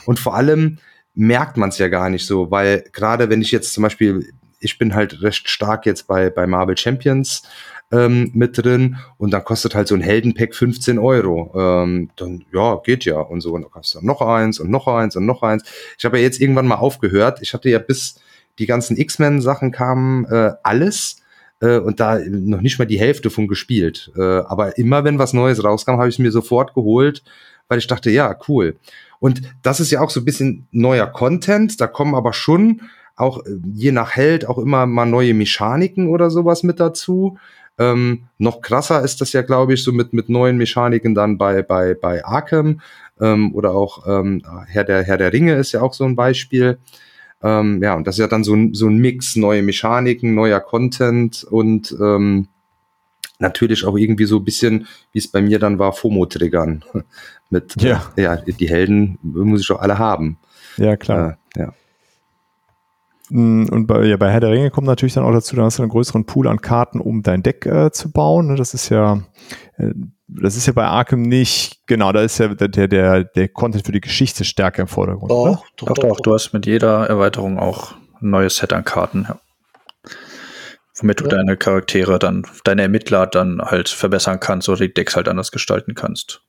Und vor allem merkt man es ja gar nicht so, weil gerade wenn ich jetzt zum Beispiel ich bin halt recht stark jetzt bei, bei Marvel Champions ähm, mit drin und dann kostet halt so ein Heldenpack 15 Euro. Ähm, dann, ja, geht ja und so. Und dann kostet dann noch eins und noch eins und noch eins. Ich habe ja jetzt irgendwann mal aufgehört. Ich hatte ja bis die ganzen X-Men-Sachen kamen, äh, alles äh, und da noch nicht mal die Hälfte von gespielt. Äh, aber immer wenn was Neues rauskam, habe ich es mir sofort geholt, weil ich dachte, ja, cool. Und das ist ja auch so ein bisschen neuer Content. Da kommen aber schon auch äh, je nach Held auch immer mal neue Mechaniken oder sowas mit dazu. Ähm, noch krasser ist das ja, glaube ich, so mit, mit neuen Mechaniken dann bei, bei, bei Arkham ähm, oder auch ähm, Herr, der, Herr der Ringe ist ja auch so ein Beispiel. Ähm, ja, und das ist ja dann so ein, so ein Mix, neue Mechaniken, neuer Content und ähm, natürlich auch irgendwie so ein bisschen, wie es bei mir dann war, FOMO-Triggern. Mit, ja. Ja, die Helden muss ich doch alle haben. Ja, klar. Äh, ja. Und bei, ja, bei Herr der Ringe kommt natürlich dann auch dazu, dann hast du einen größeren Pool an Karten, um dein Deck äh, zu bauen. Ne? Das ist ja, äh, das ist ja bei Arkham nicht, genau, da ist ja der, der, der Content für die Geschichte stärker im Vordergrund. Doch, doch, doch, doch, doch. Du hast mit jeder Erweiterung auch ein neues Set an Karten, ja. Womit du ja. deine Charaktere dann, deine Ermittler dann halt verbessern kannst oder die Decks halt anders gestalten kannst.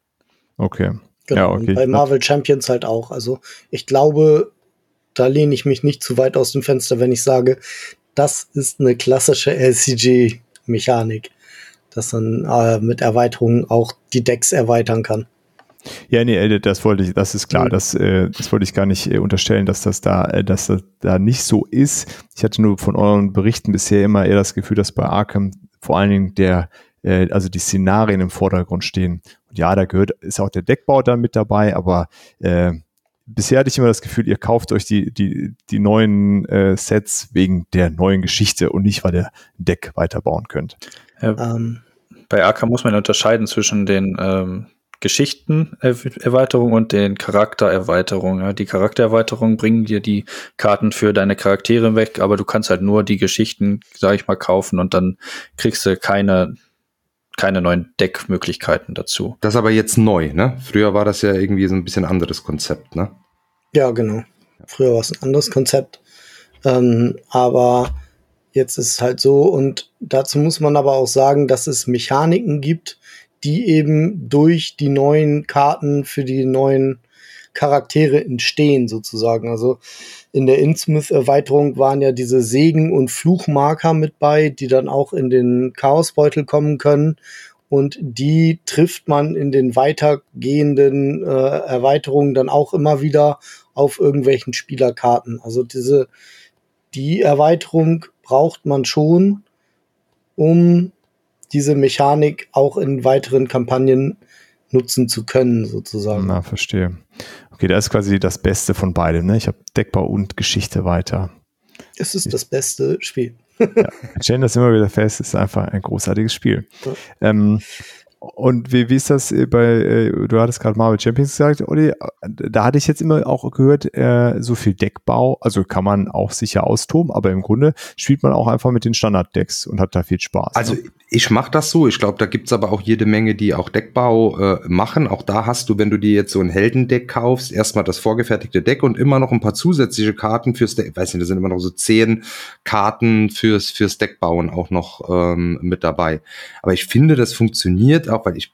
Okay. Genau, ja, okay. bei Marvel Champions halt auch. Also ich glaube, da lehne ich mich nicht zu weit aus dem Fenster, wenn ich sage, das ist eine klassische LCG-Mechanik, dass man äh, mit Erweiterungen auch die Decks erweitern kann. Ja, nee, das wollte ich, das ist klar, mhm. das, äh, das wollte ich gar nicht äh, unterstellen, dass das da, äh, dass das da nicht so ist. Ich hatte nur von euren Berichten bisher immer eher das Gefühl, dass bei Arkham vor allen Dingen der, äh, also die Szenarien im Vordergrund stehen. Und ja, da gehört, ist auch der Deckbau dann mit dabei, aber äh, bisher hatte ich immer das Gefühl, ihr kauft euch die, die, die neuen äh, Sets wegen der neuen Geschichte und nicht, weil ihr Deck weiterbauen könnt. Ja, ähm. Bei AK muss man unterscheiden zwischen den ähm, Geschichtenerweiterungen und den Charaktererweiterungen. Ja, die Charaktererweiterungen bringen dir die Karten für deine Charaktere weg, aber du kannst halt nur die Geschichten, sag ich mal, kaufen und dann kriegst du keine keine neuen Deckmöglichkeiten dazu. Das ist aber jetzt neu, ne? Früher war das ja irgendwie so ein bisschen anderes Konzept, ne? Ja, genau. Früher war es ein anderes Konzept. Ähm, aber jetzt ist es halt so und dazu muss man aber auch sagen, dass es Mechaniken gibt, die eben durch die neuen Karten für die neuen Charaktere entstehen sozusagen. Also in der Innsmouth-Erweiterung waren ja diese Segen- und Fluchmarker mit bei, die dann auch in den Chaosbeutel kommen können. Und die trifft man in den weitergehenden äh, Erweiterungen dann auch immer wieder auf irgendwelchen Spielerkarten. Also diese, die Erweiterung braucht man schon, um diese Mechanik auch in weiteren Kampagnen nutzen zu können, sozusagen. Na, verstehe. Okay, da ist quasi das Beste von beidem. Ne? Ich habe Deckbau und Geschichte weiter. Es ist das beste Spiel. ja, wir stellen das immer wieder fest, es ist einfach ein großartiges Spiel. Ja. Ähm, und wie, wie ist das äh, bei, äh, du hattest gerade Marvel Champions gesagt, Olli, da hatte ich jetzt immer auch gehört, äh, so viel Deckbau, also kann man auch sicher austoben, aber im Grunde spielt man auch einfach mit den Standard-Decks und hat da viel Spaß. Also ne? ich mache das so, ich glaube, da gibt's aber auch jede Menge, die auch Deckbau äh, machen. Auch da hast du, wenn du dir jetzt so ein Heldendeck kaufst, erstmal das vorgefertigte Deck und immer noch ein paar zusätzliche Karten fürs Deck, weiß nicht, da sind immer noch so zehn Karten fürs, fürs Deckbauen auch noch ähm, mit dabei. Aber ich finde, das funktioniert auch, weil ich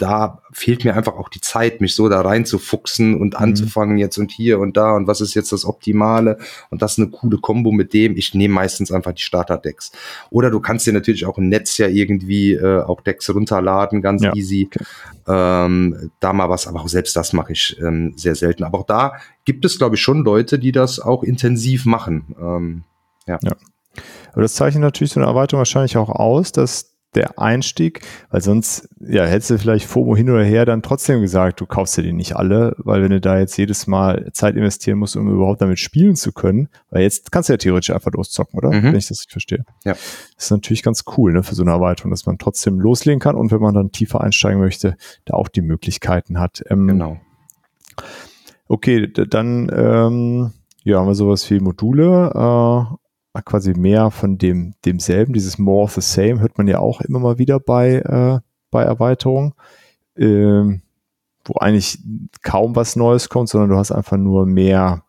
da fehlt mir einfach auch die Zeit, mich so da reinzufuchsen und mhm. anzufangen jetzt und hier und da und was ist jetzt das Optimale und das ist eine coole Kombo mit dem. Ich nehme meistens einfach die Starter-Decks. Oder du kannst dir natürlich auch im Netz ja irgendwie äh, auch Decks runterladen, ganz ja. easy. Okay. Ähm, da mal was, aber auch selbst das mache ich ähm, sehr selten. Aber auch da gibt es, glaube ich, schon Leute, die das auch intensiv machen. Ähm, ja. ja. Aber das zeichnet natürlich so eine Erweiterung wahrscheinlich auch aus, dass der Einstieg, weil sonst, ja, hättest du vielleicht FOMO hin oder her dann trotzdem gesagt, du kaufst dir die nicht alle, weil wenn du da jetzt jedes Mal Zeit investieren musst, um überhaupt damit spielen zu können, weil jetzt kannst du ja theoretisch einfach loszocken, oder? Mhm. Wenn ich das nicht verstehe. Ja. Das ist natürlich ganz cool, ne, für so eine Erweiterung, dass man trotzdem loslegen kann und wenn man dann tiefer einsteigen möchte, da auch die Möglichkeiten hat. Ähm, genau. Okay, dann, ähm, ja, haben wir sowas wie Module, äh, quasi mehr von dem, demselben, dieses More of the Same, hört man ja auch immer mal wieder bei, äh, bei Erweiterungen, ähm, wo eigentlich kaum was Neues kommt, sondern du hast einfach nur mehr,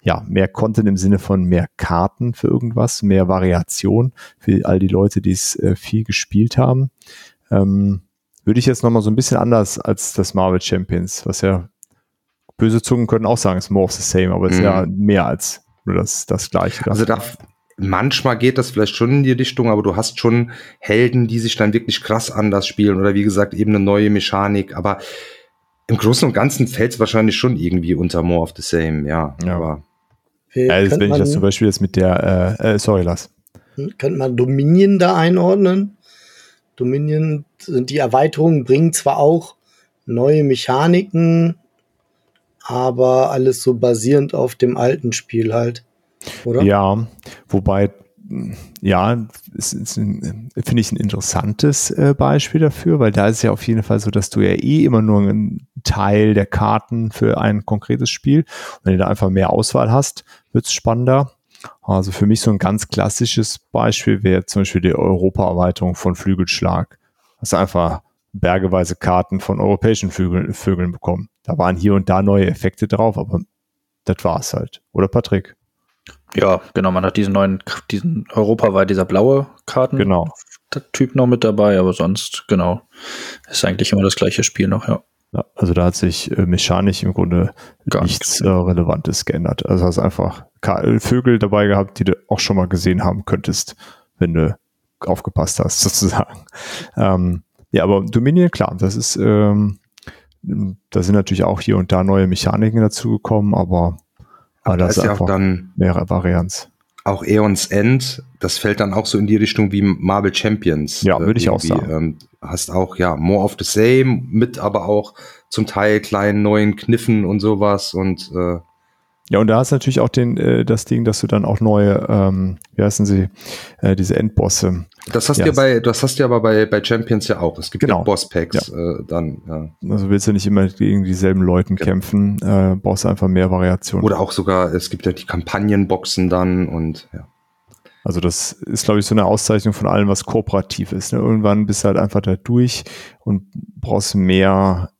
ja, mehr Content im Sinne von mehr Karten für irgendwas, mehr Variation für all die Leute, die es äh, viel gespielt haben. Ähm, würde ich jetzt nochmal so ein bisschen anders als das Marvel Champions, was ja böse Zungen können auch sagen, ist more of the same, aber es mhm. ist ja mhm. mehr als nur das, das Gleiche. Also da, manchmal geht das vielleicht schon in die Richtung, aber du hast schon Helden, die sich dann wirklich krass anders spielen oder wie gesagt eben eine neue Mechanik, aber im Großen und Ganzen fällt es wahrscheinlich schon irgendwie unter more of the same, ja. ja. Aber ja, also wenn ich das zum Beispiel jetzt mit der, äh, äh, sorry, Lars. Könnte man Dominion da einordnen? Dominion sind die Erweiterungen, bringen zwar auch neue Mechaniken, aber alles so basierend auf dem alten Spiel halt, oder? Ja, wobei, ja, es finde ich ein interessantes äh, Beispiel dafür, weil da ist ja auf jeden Fall so, dass du ja eh immer nur einen Teil der Karten für ein konkretes Spiel, und wenn du da einfach mehr Auswahl hast, wird es spannender. Also für mich so ein ganz klassisches Beispiel wäre zum Beispiel die Europa-Erweiterung von Flügelschlag. Hast du einfach bergeweise Karten von europäischen Vögeln, Vögeln bekommen. Da waren hier und da neue Effekte drauf, aber das war's halt. Oder Patrick? Ja, genau, man hat diesen neuen, diesen europaweit, dieser blaue Karten. Genau. Typ noch mit dabei, aber sonst, genau, ist eigentlich immer das gleiche Spiel noch, ja. Ja, also da hat sich äh, mechanisch im Grunde Gar nichts äh, Relevantes geändert. Also hast einfach Vögel dabei gehabt, die du auch schon mal gesehen haben könntest, wenn du aufgepasst hast, sozusagen. Ähm, ja, aber Dominion, klar, das ist, ähm, da sind natürlich auch hier und da neue Mechaniken dazugekommen, aber, aber da ist ja auch dann mehrere Varianz. Auch Aeons End, das fällt dann auch so in die Richtung wie Marvel Champions. Ja, würde ich auch sagen. Ähm, hast auch, ja, more of the same, mit aber auch zum Teil kleinen neuen Kniffen und sowas und äh, ja, und da hast du natürlich auch den, äh, das Ding, dass du dann auch neue, ähm, wie heißen sie, äh, diese Endbosse. Das hast ja, du bei, das hast du aber bei, bei Champions ja auch. Es gibt genau. ja Boss-Packs ja. äh, dann, ja. Also willst du nicht immer gegen dieselben Leuten genau. kämpfen, äh, brauchst du einfach mehr Variationen. Oder auch sogar, es gibt ja die Kampagnenboxen dann und ja. Also das ist, glaube ich, so eine Auszeichnung von allem, was kooperativ ist. Ne? Irgendwann bist du halt einfach da durch und brauchst mehr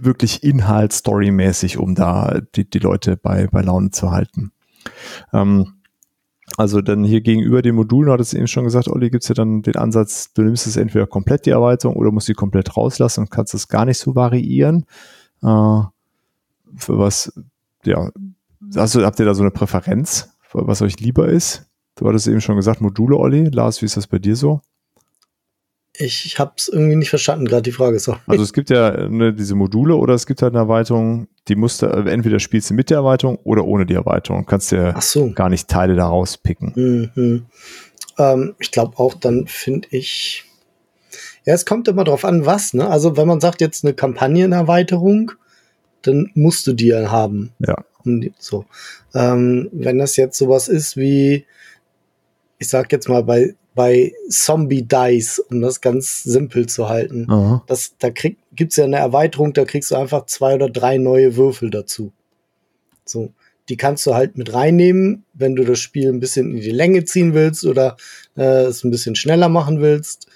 wirklich Inhalt storymäßig, um da die, die Leute bei, bei Laune zu halten. Ähm, also dann hier gegenüber den Modulen, hat es eben schon gesagt, Olli, gibt es ja dann den Ansatz, du nimmst es entweder komplett die Erweiterung oder musst sie komplett rauslassen und kannst es gar nicht so variieren. Äh, für was, ja, hast du, habt ihr da so eine Präferenz, was euch lieber ist? Du hattest eben schon gesagt, Module, Olli. Lars, wie ist das bei dir so? Ich, ich habe es irgendwie nicht verstanden, gerade die Frage. So. Also es gibt ja ne, diese Module oder es gibt halt eine Erweiterung, die musst du, äh, entweder spielst du mit der Erweiterung oder ohne die Erweiterung. Kannst dir so. gar nicht Teile daraus picken. Mhm. Ähm, ich glaube auch, dann finde ich. Ja, es kommt immer drauf an, was, ne? Also wenn man sagt jetzt eine Kampagnenerweiterung, dann musst du die ja haben. Ja. So. Ähm, wenn das jetzt sowas ist wie, ich sag jetzt mal bei bei Zombie Dice, um das ganz simpel zu halten. Das, da krieg, gibt's ja eine Erweiterung, da kriegst du einfach zwei oder drei neue Würfel dazu. So. Die kannst du halt mit reinnehmen, wenn du das Spiel ein bisschen in die Länge ziehen willst oder äh, es ein bisschen schneller machen willst.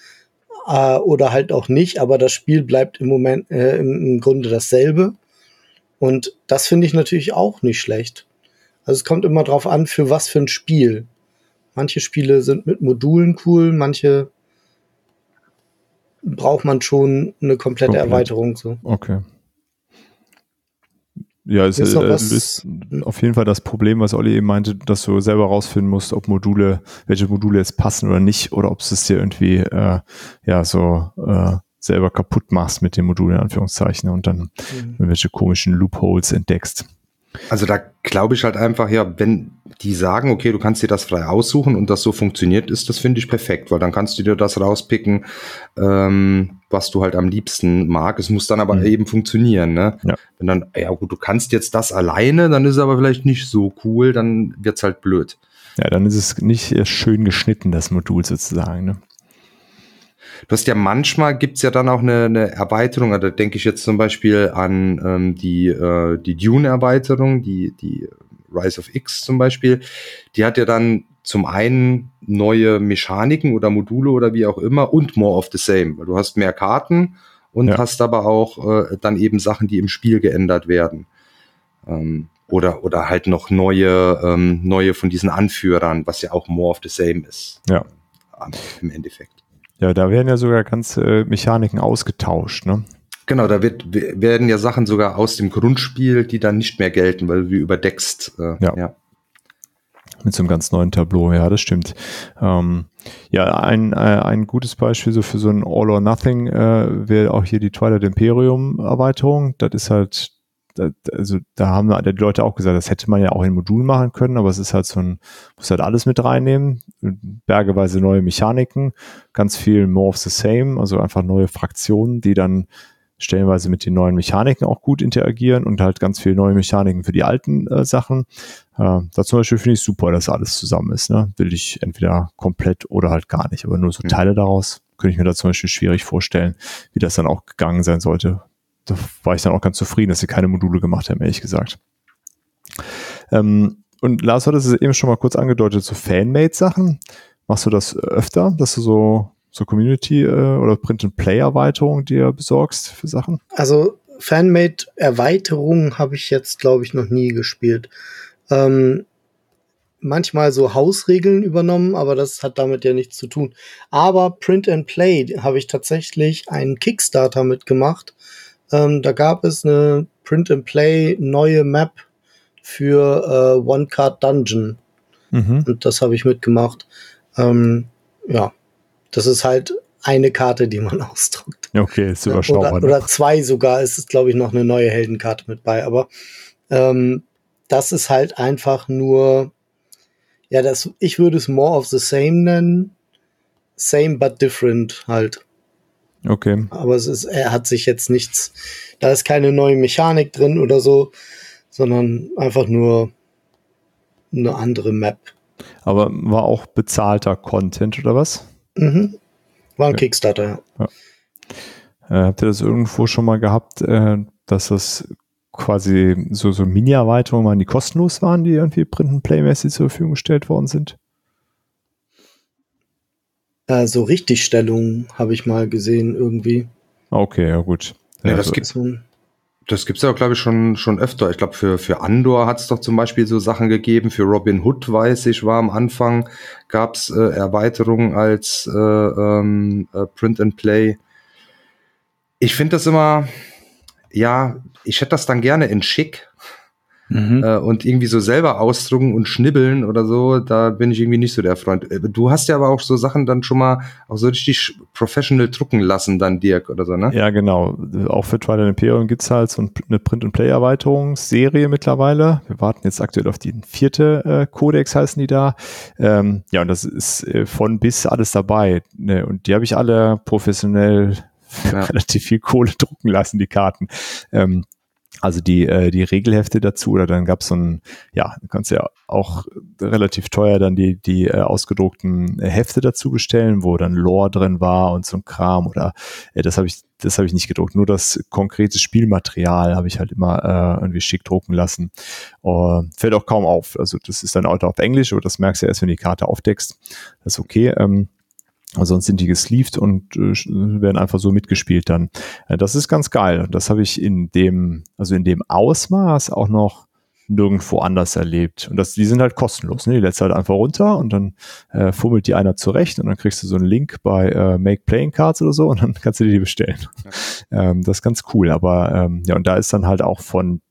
Äh, oder halt auch nicht, aber das Spiel bleibt im Moment äh, im, im Grunde dasselbe. Und das finde ich natürlich auch nicht schlecht. Also es kommt immer drauf an, für was für ein Spiel. Manche Spiele sind mit Modulen cool, manche braucht man schon eine komplette Komplett. Erweiterung. So. Okay. Ja, es ist, äh, ist auf jeden Fall das Problem, was Olli eben meinte, dass du selber rausfinden musst, ob Module, welche Module jetzt passen oder nicht, oder ob es dir irgendwie äh, ja so äh, selber kaputt machst mit den Modulen in Anführungszeichen und dann mhm. irgendwelche komischen Loopholes entdeckst. Also da glaube ich halt einfach, ja, wenn die sagen, okay, du kannst dir das frei aussuchen und das so funktioniert, ist das, finde ich, perfekt, weil dann kannst du dir das rauspicken, ähm, was du halt am liebsten mag. Es muss dann aber mhm. eben funktionieren, ne? Ja. Wenn dann, ja gut, du kannst jetzt das alleine, dann ist es aber vielleicht nicht so cool, dann wird's halt blöd. Ja, dann ist es nicht schön geschnitten, das Modul sozusagen, ne? Du hast ja manchmal gibt's ja dann auch eine, eine Erweiterung, also da denke ich jetzt zum Beispiel an ähm, die, äh, die Dune-Erweiterung, die, die Rise of X zum Beispiel. Die hat ja dann zum einen neue Mechaniken oder Module oder wie auch immer und more of the same, weil du hast mehr Karten und ja. hast aber auch äh, dann eben Sachen, die im Spiel geändert werden. Ähm, oder, oder halt noch neue, ähm, neue von diesen Anführern, was ja auch more of the same ist. Ja. Im Endeffekt. Ja, da werden ja sogar ganze Mechaniken ausgetauscht, ne? Genau, da wird, werden ja Sachen sogar aus dem Grundspiel, die dann nicht mehr gelten, weil du die überdeckst. Äh, ja. ja. Mit so einem ganz neuen Tableau, ja, das stimmt. Ähm, ja, ein, äh, ein gutes Beispiel so für so ein All or Nothing äh, wäre auch hier die Twilight Imperium Erweiterung. Das ist halt, also da haben die Leute auch gesagt, das hätte man ja auch in Modulen machen können, aber es ist halt so ein, muss halt alles mit reinnehmen, bergeweise neue Mechaniken, ganz viel more of the same, also einfach neue Fraktionen, die dann stellenweise mit den neuen Mechaniken auch gut interagieren und halt ganz viele neue Mechaniken für die alten äh, Sachen. Äh, da zum Beispiel finde ich super, dass alles zusammen ist. Ne? Will ich entweder komplett oder halt gar nicht, aber nur so Teile daraus könnte ich mir da zum Beispiel schwierig vorstellen, wie das dann auch gegangen sein sollte. Da war ich dann auch ganz zufrieden, dass sie keine Module gemacht haben, ehrlich gesagt. Ähm, und Lars hat es eben schon mal kurz angedeutet, so Fanmade-Sachen. Machst du das öfter, dass du so so Community äh, oder Print-and-Play-Erweiterung dir besorgst für Sachen? Also Fanmade-Erweiterungen habe ich jetzt, glaube ich, noch nie gespielt. Ähm, manchmal so Hausregeln übernommen, aber das hat damit ja nichts zu tun. Aber Print and Play habe ich tatsächlich einen Kickstarter mitgemacht. Ähm, da gab es eine Print and Play neue Map für äh, One Card Dungeon. Mhm. Und das habe ich mitgemacht. Ähm, ja, das ist halt eine Karte, die man ausdruckt. Okay, ist überschaubar. Oder, oder zwei sogar. Es ist, glaube ich, noch eine neue Heldenkarte mit bei. Aber ähm, das ist halt einfach nur, ja, das, ich würde es more of the same nennen. Same but different halt. Okay. Aber es ist, er hat sich jetzt nichts, da ist keine neue Mechanik drin oder so, sondern einfach nur eine andere Map. Aber war auch bezahlter Content oder was? Mhm. War ein ja. Kickstarter, ja. ja. Äh, habt ihr das irgendwo schon mal gehabt, äh, dass das quasi so, so Mini-Erweiterungen waren, die kostenlos waren, die irgendwie Print and Play-mäßig zur Verfügung gestellt worden sind? Äh, so Richtigstellungen habe ich mal gesehen irgendwie. Okay, ja gut. Ja, das, gibt, das gibt's ja, glaube ich, schon, schon öfter. Ich glaube, für, für Andor hat's doch zum Beispiel so Sachen gegeben. Für Robin Hood, weiß ich, war am Anfang, gab's äh, Erweiterungen als äh, ähm, äh, Print and Play. Ich finde das immer, ja, ich hätte das dann gerne in schick. Mhm. Äh, und irgendwie so selber ausdrucken und schnibbeln oder so, da bin ich irgendwie nicht so der Freund. Äh, du hast ja aber auch so Sachen dann schon mal auch so richtig professional drucken lassen, dann Dirk oder so, ne? Ja, genau. Auch für Twilight Imperium gibt's halt so eine Print-and-Play-Erweiterungsserie mittlerweile. Wir warten jetzt aktuell auf die vierte äh, Codex, heißen die da. Ähm, ja, und das ist äh, von bis alles dabei. Ne? Und die habe ich alle professionell ja. relativ viel Kohle drucken lassen, die Karten. Ähm, also die, äh, die Regelhefte dazu oder dann gab es so ein, ja, du kannst ja auch relativ teuer dann die, die äh, ausgedruckten äh, Hefte dazu bestellen, wo dann Lore drin war und so ein Kram oder äh, das habe ich, das habe ich nicht gedruckt. Nur das konkrete Spielmaterial habe ich halt immer äh, irgendwie schick drucken lassen. Uh, fällt auch kaum auf. Also das ist dann auch auf Englisch, aber das merkst du erst, wenn du die Karte aufdeckst. Das ist okay. Ähm, sonst sind die gesleeved und äh, werden einfach so mitgespielt dann. Äh, das ist ganz geil. Das habe ich in dem, also in dem Ausmaß auch noch nirgendwo anders erlebt. Und das, die sind halt kostenlos. Ne? Die lädst halt einfach runter und dann äh, fummelt die einer zurecht und dann kriegst du so einen Link bei äh, Make Playing Cards oder so und dann kannst du dir die bestellen. Ja. Ähm, das ist ganz cool. Aber ähm, ja, und da ist dann halt auch von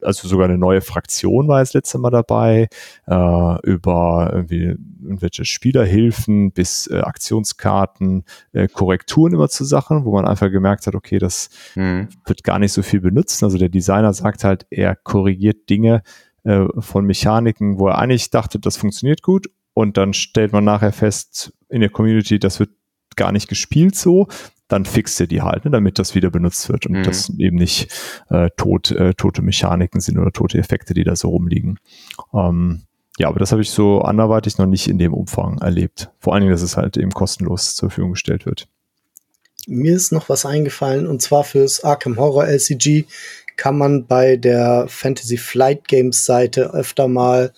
also sogar eine neue Fraktion war das letzte Mal dabei, äh, über irgendwie irgendwelche Spielerhilfen bis äh, Aktionskarten, äh, Korrekturen immer zu Sachen, wo man einfach gemerkt hat, okay, das mhm. wird gar nicht so viel benutzt. Also der Designer sagt halt, er korrigiert Dinge äh, von Mechaniken, wo er eigentlich dachte, das funktioniert gut und dann stellt man nachher fest in der Community, das wird gar nicht gespielt so dann fixt ihr die halt, ne, damit das wieder benutzt wird und mhm. das eben nicht äh, tot, äh, tote Mechaniken sind oder tote Effekte, die da so rumliegen. Ähm, ja, aber das habe ich so anderweitig noch nicht in dem Umfang erlebt. Vor allen Dingen, dass es halt eben kostenlos zur Verfügung gestellt wird. Mir ist noch was eingefallen und zwar fürs Arkham Horror LCG kann man bei der Fantasy Flight Games Seite öfter mal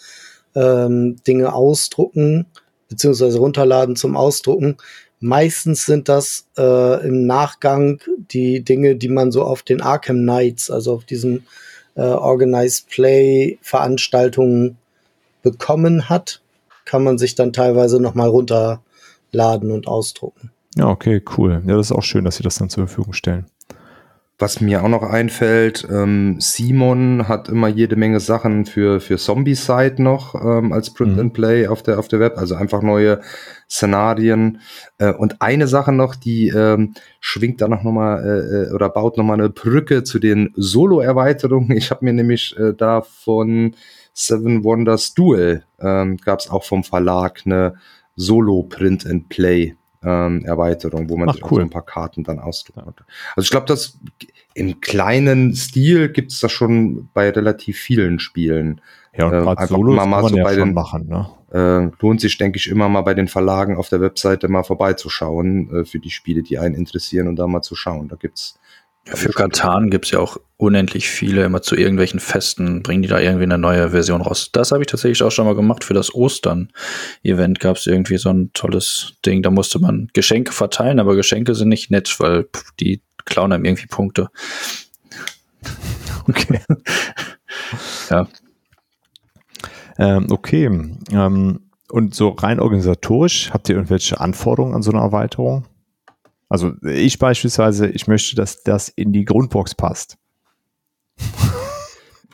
ähm, Dinge ausdrucken beziehungsweise runterladen zum Ausdrucken. Meistens sind das äh, im Nachgang die Dinge, die man so auf den Arkham Knights, also auf diesen äh, Organized Play Veranstaltungen bekommen hat, kann man sich dann teilweise nochmal runterladen und ausdrucken. Ja, okay, cool. Ja, das ist auch schön, dass sie das dann zur Verfügung stellen. Was mir auch noch einfällt, ähm, Simon hat immer jede Menge Sachen für, für Zombie-Side noch ähm, als Print mhm. and Play auf der, auf der Web, also einfach neue Szenarien. Äh, und eine Sache noch, die ähm, schwingt da noch mal äh, äh, oder baut noch mal eine Brücke zu den Solo-Erweiterungen. Ich habe mir nämlich äh, da von Seven Wonders Duel ähm, gab es auch vom Verlag eine Solo-Print and Play ähm, Erweiterung, wo man Ach, sich cool. so ein paar Karten dann ausdrucken konnte. Also ich glaube, dass im kleinen Stil gibt es das schon bei relativ vielen Spielen. Ja, und äh, einfach Solos mal, mal so ja bei den machen, ne? äh, lohnt sich, denke ich, immer mal bei den Verlagen auf der Webseite mal vorbeizuschauen äh, für die Spiele, die einen interessieren und da mal zu schauen. Da gibt's ja, für Katan gibt es ja auch unendlich viele, immer zu irgendwelchen Festen bringen die da irgendwie eine neue Version raus. Das habe ich tatsächlich auch schon mal gemacht für das Ostern-Event. Gab es irgendwie so ein tolles Ding, da musste man Geschenke verteilen, aber Geschenke sind nicht nett, weil die klauen einem irgendwie Punkte. Okay. ja. Ähm, okay. Ähm, und so rein organisatorisch, habt ihr irgendwelche Anforderungen an so eine Erweiterung? Also ich beispielsweise, ich möchte, dass das in die Grundbox passt.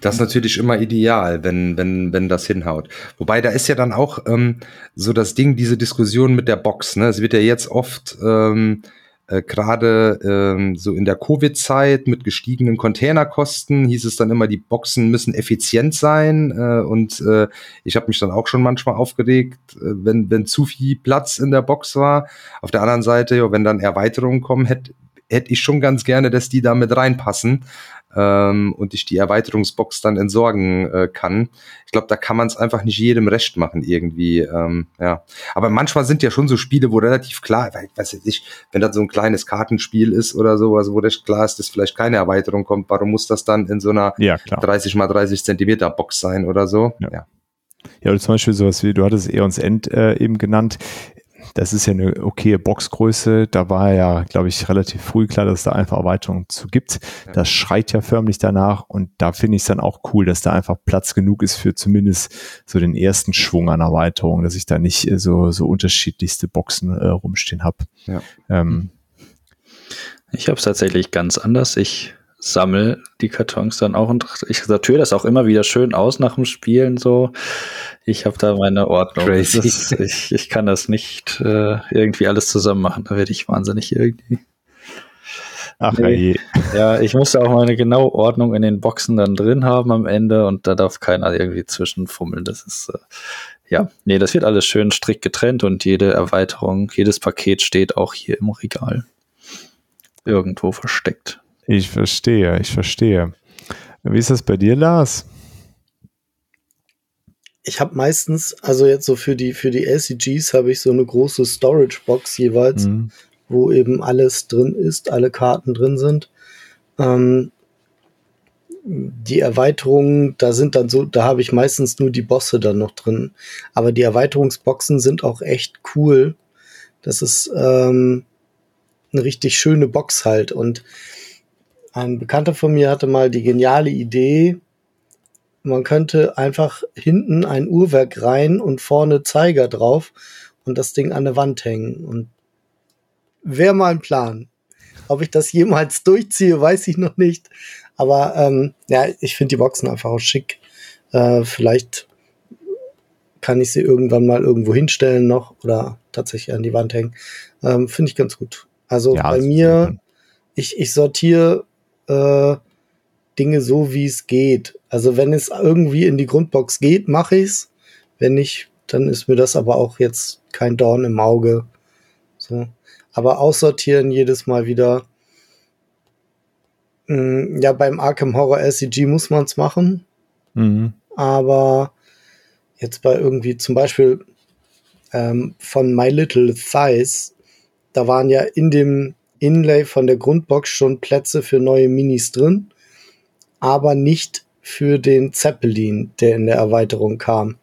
Das ist natürlich immer ideal, wenn, wenn, wenn das hinhaut. Wobei da ist ja dann auch ähm, so das Ding, diese Diskussion mit der Box. Ne? Es wird ja jetzt oft ähm, äh, gerade ähm, so in der Covid-Zeit mit gestiegenen Containerkosten hieß es dann immer, die Boxen müssen effizient sein. Äh, und äh, ich habe mich dann auch schon manchmal aufgeregt, äh, wenn, wenn zu viel Platz in der Box war. Auf der anderen Seite, ja, wenn dann Erweiterungen kommen, hätte hätte ich schon ganz gerne, dass die da mit reinpassen ähm, und ich die Erweiterungsbox dann entsorgen äh, kann. Ich glaube, da kann man es einfach nicht jedem recht machen irgendwie. Ähm, ja, aber manchmal sind ja schon so Spiele, wo relativ klar, weil, weiß ich nicht, wenn das so ein kleines Kartenspiel ist oder sowas, wo recht klar ist, dass vielleicht keine Erweiterung kommt, warum muss das dann in so einer ja, 30 mal 30 Zentimeter Box sein oder so? Ja. ja. Ja, oder zum Beispiel sowas wie, du hattest Eons End äh, eben genannt das ist ja eine okaye Boxgröße. Da war ja, glaube ich, relativ früh klar, dass es da einfach Erweiterungen zu gibt. Das schreit ja förmlich danach und da finde ich es dann auch cool, dass da einfach Platz genug ist für zumindest so den ersten Schwung an Erweiterungen, dass ich da nicht äh, so, so unterschiedlichste Boxen äh, rumstehen habe. Ja. Ähm, ich habe es tatsächlich ganz anders. Ich sammel die Kartons dann auch und ich sortiere das auch immer wieder schön aus nach dem Spielen so. Ich habe da meine Ordnung. Ist, ich, ich kann das nicht äh, irgendwie alles zusammen machen. Da werde ich wahnsinnig irgendwie. Ach nee. Ja, ich musste auch meine genaue Ordnung in den Boxen dann drin haben am Ende und da darf keiner irgendwie zwischenfummeln. Das ist äh, ja, nee, das wird alles schön strikt getrennt und jede Erweiterung, jedes Paket steht auch hier im Regal. Irgendwo versteckt. Ich verstehe, ich verstehe. Wie ist das bei dir, Lars? Ich habe meistens, also jetzt so für die für die LCGs habe ich so eine große Storage Box jeweils, mhm. wo eben alles drin ist, alle Karten drin sind. Ähm, die Erweiterungen, da sind dann so, da habe ich meistens nur die Bosse dann noch drin. Aber die Erweiterungsboxen sind auch echt cool. Das ist ähm, eine richtig schöne Box halt. Und ein Bekannter von mir hatte mal die geniale Idee, man könnte einfach hinten ein Uhrwerk rein und vorne Zeiger drauf und das Ding an der Wand hängen. Und wäre mal ein Plan. Ob ich das jemals durchziehe, weiß ich noch nicht. Aber ähm, ja, ich finde die Boxen einfach auch schick. Äh, vielleicht kann ich sie irgendwann mal irgendwo hinstellen noch oder tatsächlich an die Wand hängen. Ähm, finde ich ganz gut. Also ja, bei mir, ich, ich sortiere äh, Dinge so, wie es geht. Also wenn es irgendwie in die Grundbox geht, mache ich's. Wenn nicht, dann ist mir das aber auch jetzt kein Dorn im Auge. So. Aber aussortieren jedes Mal wieder. Mm, ja, beim Arkham Horror LCG muss man es machen. Mhm. Aber jetzt bei irgendwie zum Beispiel ähm, von My Little Thighs, da waren ja in dem Inlay von der Grundbox schon Plätze für neue Minis drin, aber nicht für den Zeppelin, der in der Erweiterung kam.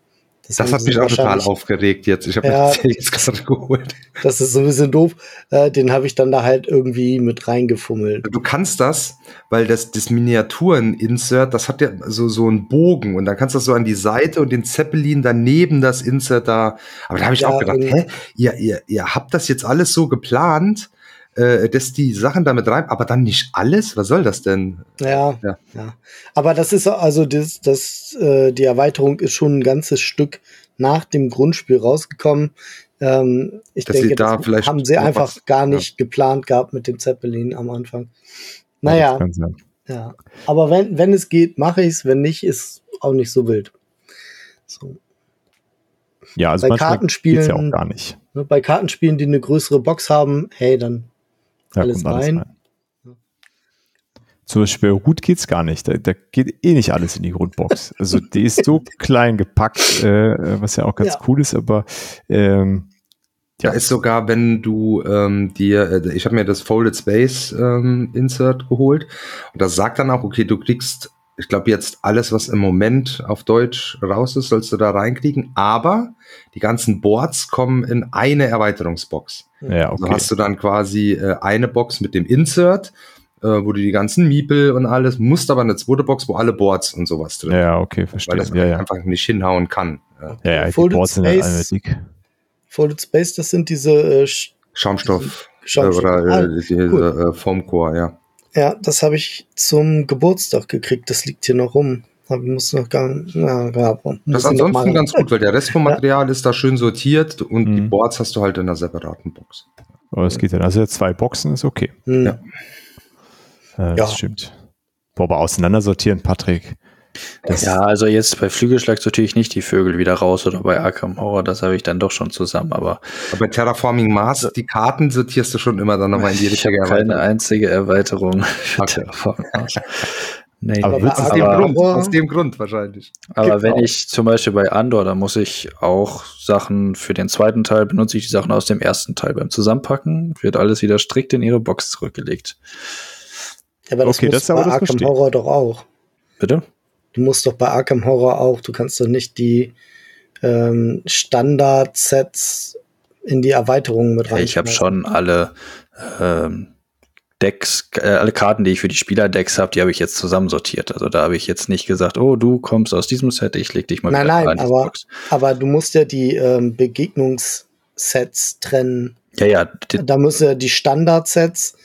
das hat mich auch total aufgeregt jetzt. Ich habe ja, jetzt gerade geholt. Das ist so ein bisschen doof. Äh, den habe ich dann da halt irgendwie mit reingefummelt. Du kannst das, weil das, das Miniaturen-Insert, das hat ja so, so einen Bogen und dann kannst du das so an die Seite und den Zeppelin daneben das Insert da. Aber da habe ich ja, auch gedacht, hä, ihr, ihr, ihr habt das jetzt alles so geplant, äh, dass die Sachen damit rein, aber dann nicht alles? Was soll das denn? Ja, ja. ja. Aber das ist also das, das, äh, die Erweiterung ist schon ein ganzes Stück nach dem Grundspiel rausgekommen. Ähm, ich dass denke, da das haben sie einfach was, gar nicht ja. geplant gehabt mit dem Zeppelin am Anfang. Naja. Ja. Aber wenn, wenn es geht, mache ich es. Wenn nicht, ist auch nicht so wild. So. Ja, also bei Kartenspielen ja auch gar nicht. Ne, bei Kartenspielen, die eine größere Box haben, hey, dann ja, alles, rein. alles rein. Zum Beispiel bei Root geht's gar nicht. Da, da, geht eh nicht alles in die Grundbox. Also die ist so klein gepackt, äh, was ja auch ganz ja. cool ist, aber ähm, ja. Da ist sogar, wenn du ähm, dir, äh, ich habe mir das Folded Space ähm, Insert geholt und das sagt dann auch, okay, du kriegst, ich glaube jetzt alles, was im Moment auf Deutsch raus ist, sollst du da reinkriegen, aber die ganzen Boards kommen in eine Erweiterungsbox. Ja, okay. Also hast du dann quasi äh, eine Box mit dem Insert, äh, wo du die ganzen Miepel und alles, musst aber eine zweite Box, wo alle Boards und sowas drin Ja, okay, verstehe. Weil das ja, ja. einfach nicht hinhauen kann. Ja, ja, ja die Boards sind halt. Folded Space, das sind diese äh, Schaumstoff, Schaumstoff. Äh, oder äh, ah, diese cool. äh, Foamcore, ja. Ja, das habe ich zum Geburtstag gekriegt. Das liegt hier noch rum. Aber ich muss noch gar nicht. Ja, ja, das ist ansonsten ganz gut, weil der Rest vom Material ja. ist da schön sortiert und mhm. die Boards hast du halt in einer separaten Box. Aber es geht dann. Also zwei Boxen ist okay. Mhm. Ja. Äh, das stimmt. Boah, aber auseinandersortieren, Patrick. Das ja, also jetzt bei Flügelschlag sortiere ich nicht die Vögel wieder raus oder bei Arkham Horror, das habe ich dann doch schon zusammen, aber. aber bei Terraforming Mars, die Karten sortierst du schon immer dann nochmal in die richtige Erweiterung. Keine einzige Erweiterung für okay. Terraforming Mars. Nee, aber, aber, aus, dem Grund, aus dem Grund wahrscheinlich. Aber Gibt wenn auch. ich zum Beispiel bei Andor, da muss ich auch Sachen für den zweiten Teil, benutze ich die Sachen aus dem ersten Teil. Beim Zusammenpacken wird alles wieder strikt in ihre Box zurückgelegt. Ja, aber das okay, muss das bei Arkham Horror doch auch. Bitte? Du musst doch bei Arkham Horror auch, du kannst doch nicht die ähm, Standard-Sets in die Erweiterungen mit rein. Ich habe schon alle ähm, Decks, äh, alle Karten, die ich für die Spieler-Decks habe, die habe ich jetzt zusammensortiert. Also da habe ich jetzt nicht gesagt, oh, du kommst aus diesem Set, ich leg dich mal nein, wieder nein, aber, Box. aber du musst ja die ähm, Begegnungssets trennen. Ja, ja. Da müssen ja die Standard-Sets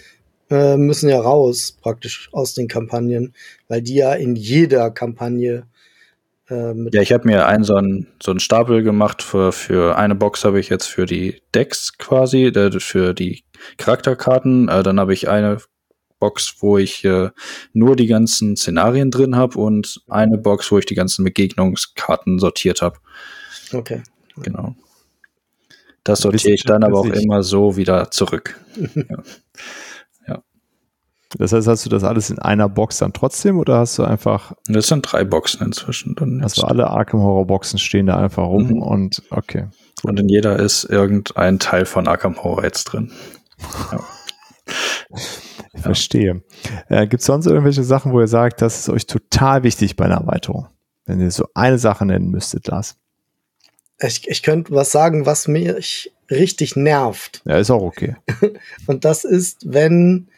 äh, müssen ja raus, praktisch aus den Kampagnen, weil die ja in jeder Kampagne äh, ja, ich habe mir einen so einen, so einen Stapel gemacht. Für, für eine Box habe ich jetzt für die Decks quasi, äh, für die Charakterkarten. Äh, dann habe ich eine Box, wo ich äh, nur die ganzen Szenarien drin habe und eine Box, wo ich die ganzen Begegnungskarten sortiert habe. Okay. Genau. Das sortiere ich dann aber auch immer so wieder zurück. ja. Das heißt, hast du das alles in einer Box dann trotzdem oder hast du einfach. Das sind drei Boxen inzwischen. Dann also alle Arkham Horror Boxen stehen da einfach rum mhm. und okay. Gut. Und in jeder ist irgendein Teil von Arkham Horror jetzt drin. Ja. Ich verstehe. Äh, Gibt es sonst irgendwelche Sachen, wo ihr sagt, das ist euch total wichtig bei einer Erweiterung? Wenn ihr so eine Sache nennen müsstet, Lars. Ich, ich könnte was sagen, was mich richtig nervt. Ja, ist auch okay. Und das ist, wenn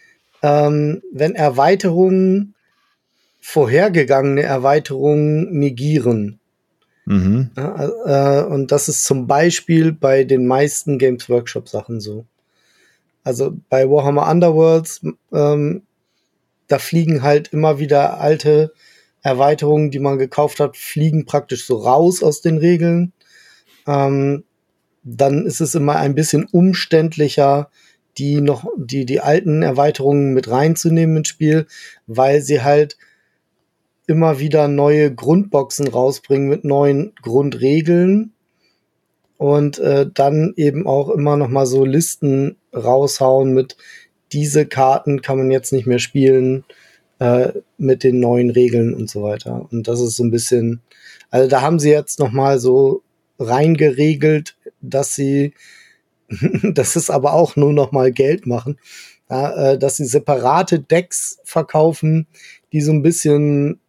ähm, wenn Erweiterungen vorhergegangene Erweiterungen negieren. Mhm. Ja, äh, und das ist zum Beispiel bei den meisten Games Workshop Sachen so. Also bei Warhammer Underworlds, ähm, da fliegen halt immer wieder alte Erweiterungen, die man gekauft hat, fliegen praktisch so raus aus den Regeln. Ähm, dann ist es immer ein bisschen umständlicher, die noch, die, die alten Erweiterungen mit reinzunehmen ins Spiel, weil sie halt immer wieder neue Grundboxen rausbringen mit neuen Grundregeln und äh, dann eben auch immer noch mal so Listen raushauen mit diese Karten kann man jetzt nicht mehr spielen äh, mit den neuen Regeln und so weiter. Und das ist so ein bisschen, also da haben sie jetzt noch mal so reingeregelt, dass sie das ist aber auch nur noch mal Geld machen, ja, äh, dass sie separate Decks verkaufen, die so ein bisschen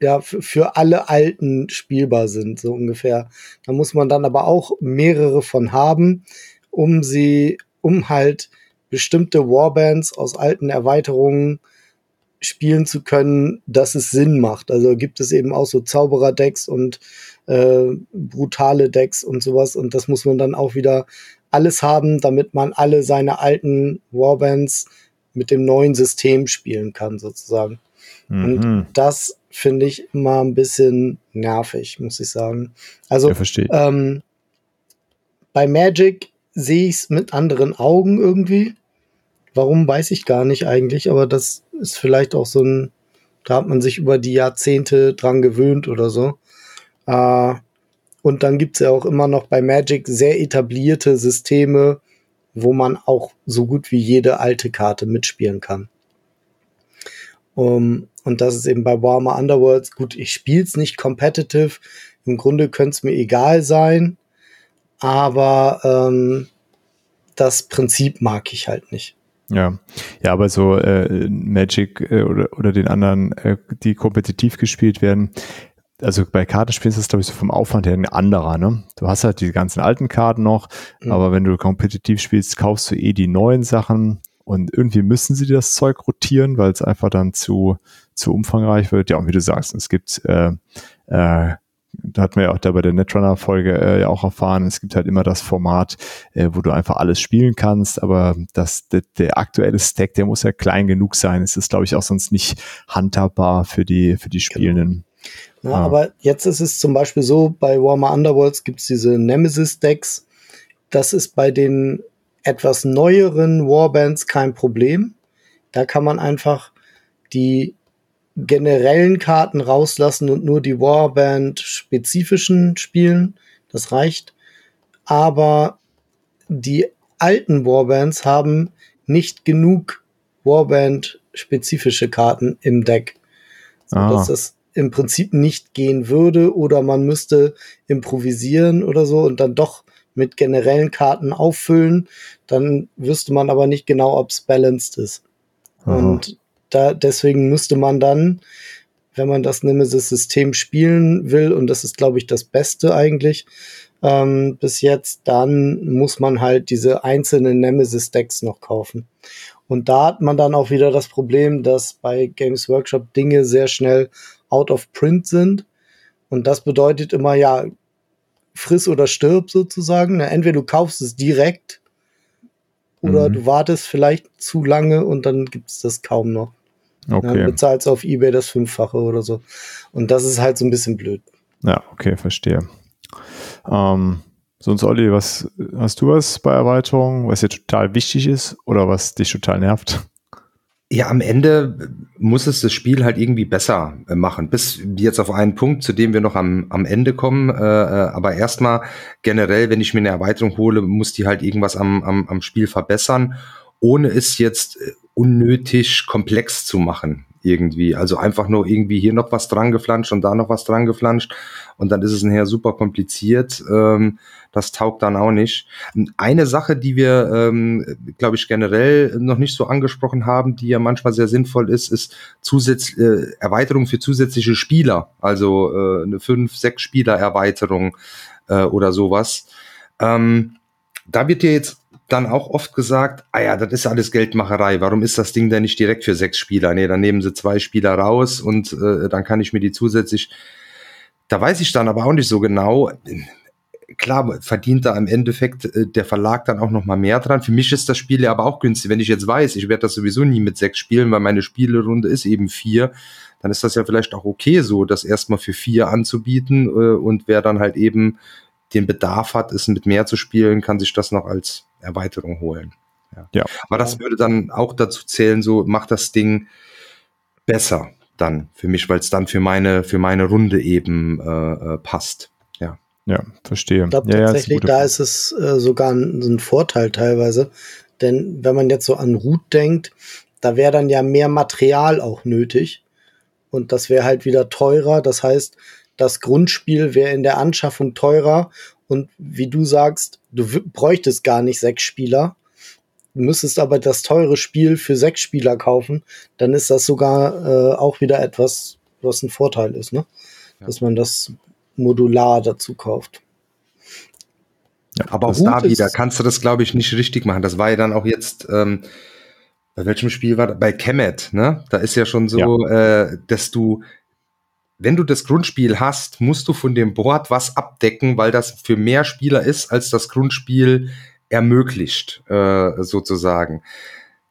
ja für alle Alten spielbar sind, so ungefähr. Da muss man dann aber auch mehrere von haben, um sie, um halt bestimmte Warbands aus alten Erweiterungen spielen zu können, dass es Sinn macht. Also gibt es eben auch so Zauberer-Decks und äh, brutale Decks und sowas. Und das muss man dann auch wieder alles haben, damit man alle seine alten Warbands mit dem neuen System spielen kann, sozusagen. Mhm. Und das finde ich immer ein bisschen nervig, muss ich sagen. Also ja, ähm, bei Magic sehe ich es mit anderen Augen irgendwie. Warum weiß ich gar nicht eigentlich, aber das ist vielleicht auch so ein, da hat man sich über die Jahrzehnte dran gewöhnt oder so. Äh, und dann gibt's ja auch immer noch bei Magic sehr etablierte Systeme, wo man auch so gut wie jede alte Karte mitspielen kann. Um, und das ist eben bei Warhammer Underworlds, gut, ich spiel's nicht competitive, im Grunde könnte es mir egal sein, aber ähm, das Prinzip mag ich halt nicht. Ja, ja, aber so äh, Magic äh, oder, oder den anderen, äh, die kompetitiv gespielt werden, also bei Kartenspielen ist das, glaube ich, so vom Aufwand her ein anderer, ne? Du hast halt die ganzen alten Karten noch, mhm. aber wenn du kompetitiv spielst, kaufst du eh die neuen Sachen und irgendwie müssen sie das Zeug rotieren, weil es einfach dann zu, zu umfangreich wird. Ja, und wie du sagst, es gibt, äh, äh, da hat man ja auch da bei der Netrunner-Folge äh, ja auch erfahren, es gibt halt immer das Format, äh, wo du einfach alles spielen kannst, aber das, der, der aktuelle Stack, der muss ja klein genug sein. Es ist, glaube ich, auch sonst nicht handhabbar für die, für die genau. Spielenden. Genau. Ja, ah. Aber jetzt ist es zum Beispiel so, bei Warhammer Underworlds gibt es diese Nemesis-Decks. Das ist bei den etwas neueren Warbands kein Problem. Da kann man einfach die generellen Karten rauslassen und nur die Warband-spezifischen spielen. Das reicht. Aber die alten Warbands haben nicht genug Warband-spezifische Karten im Deck. So, ah. das im Prinzip nicht gehen würde oder man müsste improvisieren oder so und dann doch mit generellen Karten auffüllen, dann wüsste man aber nicht genau, ob es balanced ist. Aha. Und da deswegen müsste man dann, wenn man das Nemesis-System spielen will, und das ist, glaube ich, das Beste eigentlich ähm, bis jetzt, dann muss man halt diese einzelnen Nemesis-Decks noch kaufen. Und da hat man dann auch wieder das Problem, dass bei Games Workshop Dinge sehr schnell out of print sind. Und das bedeutet immer, ja, friss oder stirb sozusagen. Entweder du kaufst es direkt oder mhm. du wartest vielleicht zu lange und dann gibt es das kaum noch. Okay. Dann bezahlst auf Ebay das Fünffache oder so. Und das ist halt so ein bisschen blöd. Ja, okay, verstehe. Ähm, sonst, Olli, was hast du was bei Erweiterungen, was dir total wichtig ist oder was dich total nervt? Ja, am Ende muss es das Spiel halt irgendwie besser äh, machen. Bis jetzt auf einen Punkt, zu dem wir noch am, am Ende kommen. Äh, äh, aber erstmal generell, wenn ich mir eine Erweiterung hole, muss die halt irgendwas am, am, am Spiel verbessern, ohne es jetzt äh, unnötig komplex zu machen irgendwie. Also einfach nur irgendwie hier noch was dran geflanscht und da noch was dran geflanscht und dann ist es nachher super kompliziert. Ähm, das taugt dann auch nicht. Eine Sache, die wir, ähm, glaube ich, generell noch nicht so angesprochen haben, die ja manchmal sehr sinnvoll ist, ist Zusatz äh, Erweiterung für zusätzliche Spieler. Also äh, eine fünf, sechs Spieler Erweiterung äh, oder sowas. Ähm, da wird dir jetzt dann auch oft gesagt, ah ja, das ist alles Geldmacherei. Warum ist das Ding denn nicht direkt für sechs Spieler? Nee, dann nehmen sie zwei Spieler raus und äh, dann kann ich mir die zusätzlich. Da weiß ich dann aber auch nicht so genau klar verdient da im Endeffekt äh, der Verlag dann auch noch mal mehr dran. Für mich ist das Spiel ja aber auch günstig. Wenn ich jetzt weiß, ich werde das sowieso nie mit sechs spielen, weil meine Spielerunde ist eben vier, dann ist das ja vielleicht auch okay so, das erstmal für vier anzubieten äh, und wer dann halt eben den Bedarf hat, es mit mehr zu spielen, kann sich das noch als Erweiterung holen. Ja. ja. Aber das würde dann auch dazu zählen, so macht das Ding besser dann für mich, weil es dann für meine für meine Runde eben äh, äh passt. Ja, verstehe. Ich glaube ja, tatsächlich, ja, da ist es äh, sogar ein, ein, Vorteil teilweise. Denn wenn man jetzt so an Root denkt, da wäre dann ja mehr Material auch nötig. Und das wäre halt wieder teurer. Das heißt, das Grundspiel wäre in der Anschaffung teurer. Und wie du sagst, du bräuchtest gar nicht sechs Spieler. Du müsstest aber das teure Spiel für sechs Spieler kaufen. Dann ist das sogar äh, auch wieder etwas was ein Vorteil ist, ne? Ja. Dass man das modular dazu kauft. Ja, aber auch da wieder kannst du das, glaube ich, nicht richtig machen. Das war ja dann auch jetzt, ähm, bei welchem Spiel war das? Bei Kemet, ne? Da ist ja schon so, ja. Äh, dass du, wenn du das Grundspiel hast, musst du von dem Board was abdecken, weil das für mehr Spieler ist, als das Grundspiel ermöglicht, äh, sozusagen.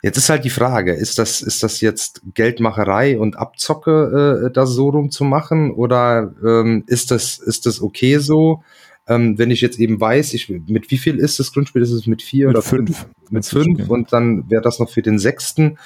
Jetzt ist halt die Frage, ist das, ist das jetzt Geldmacherei und Abzocke, äh, das so rum zu machen? Oder ähm, ist, das, ist das okay so? Ähm, wenn ich jetzt eben weiß, ich, mit wie viel ist das Grundspiel? Ist es mit vier mit oder fünf? fünf? Mit fünf und dann wäre das noch für den sechsten.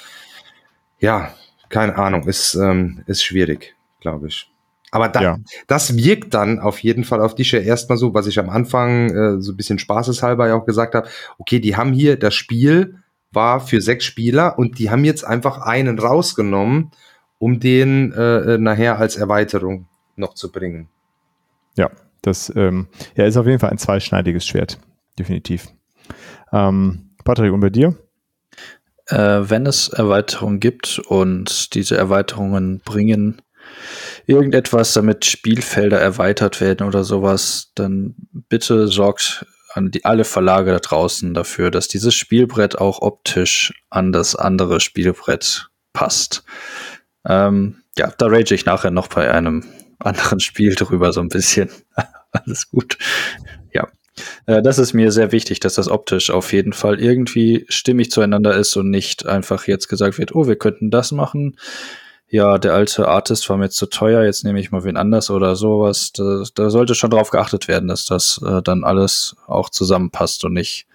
Ja, keine Ahnung, ist, ähm, ist schwierig, glaube ich. Aber da, ja. das wirkt dann auf jeden Fall auf dich ja erstmal so, was ich am Anfang äh, so ein bisschen spaßeshalber ja auch gesagt habe. Okay, die haben hier das Spiel war für sechs Spieler und die haben jetzt einfach einen rausgenommen, um den äh, äh nachher als Erweiterung noch zu bringen. Ja, das ähm, ja, ist auf jeden Fall ein zweischneidiges Schwert, definitiv. Ähm, Patrick, und bei dir? Äh, wenn es Erweiterungen gibt und diese Erweiterungen bringen irgendetwas, damit Spielfelder erweitert werden oder sowas, dann bitte sorgt an die, alle Verlage da draußen dafür, dass dieses Spielbrett auch optisch an das andere Spielbrett passt. Ähm, ja, da rage ich nachher noch bei einem anderen Spiel drüber so ein bisschen. Alles gut. Ja. Äh, das ist mir sehr wichtig, dass das optisch auf jeden Fall irgendwie stimmig zueinander ist und nicht einfach jetzt gesagt wird, oh, wir könnten das machen ja, der alte Artist war mir zu teuer, jetzt nehme ich mal wen anders oder sowas. Da, da sollte schon drauf geachtet werden, dass das äh, dann alles auch zusammenpasst und nicht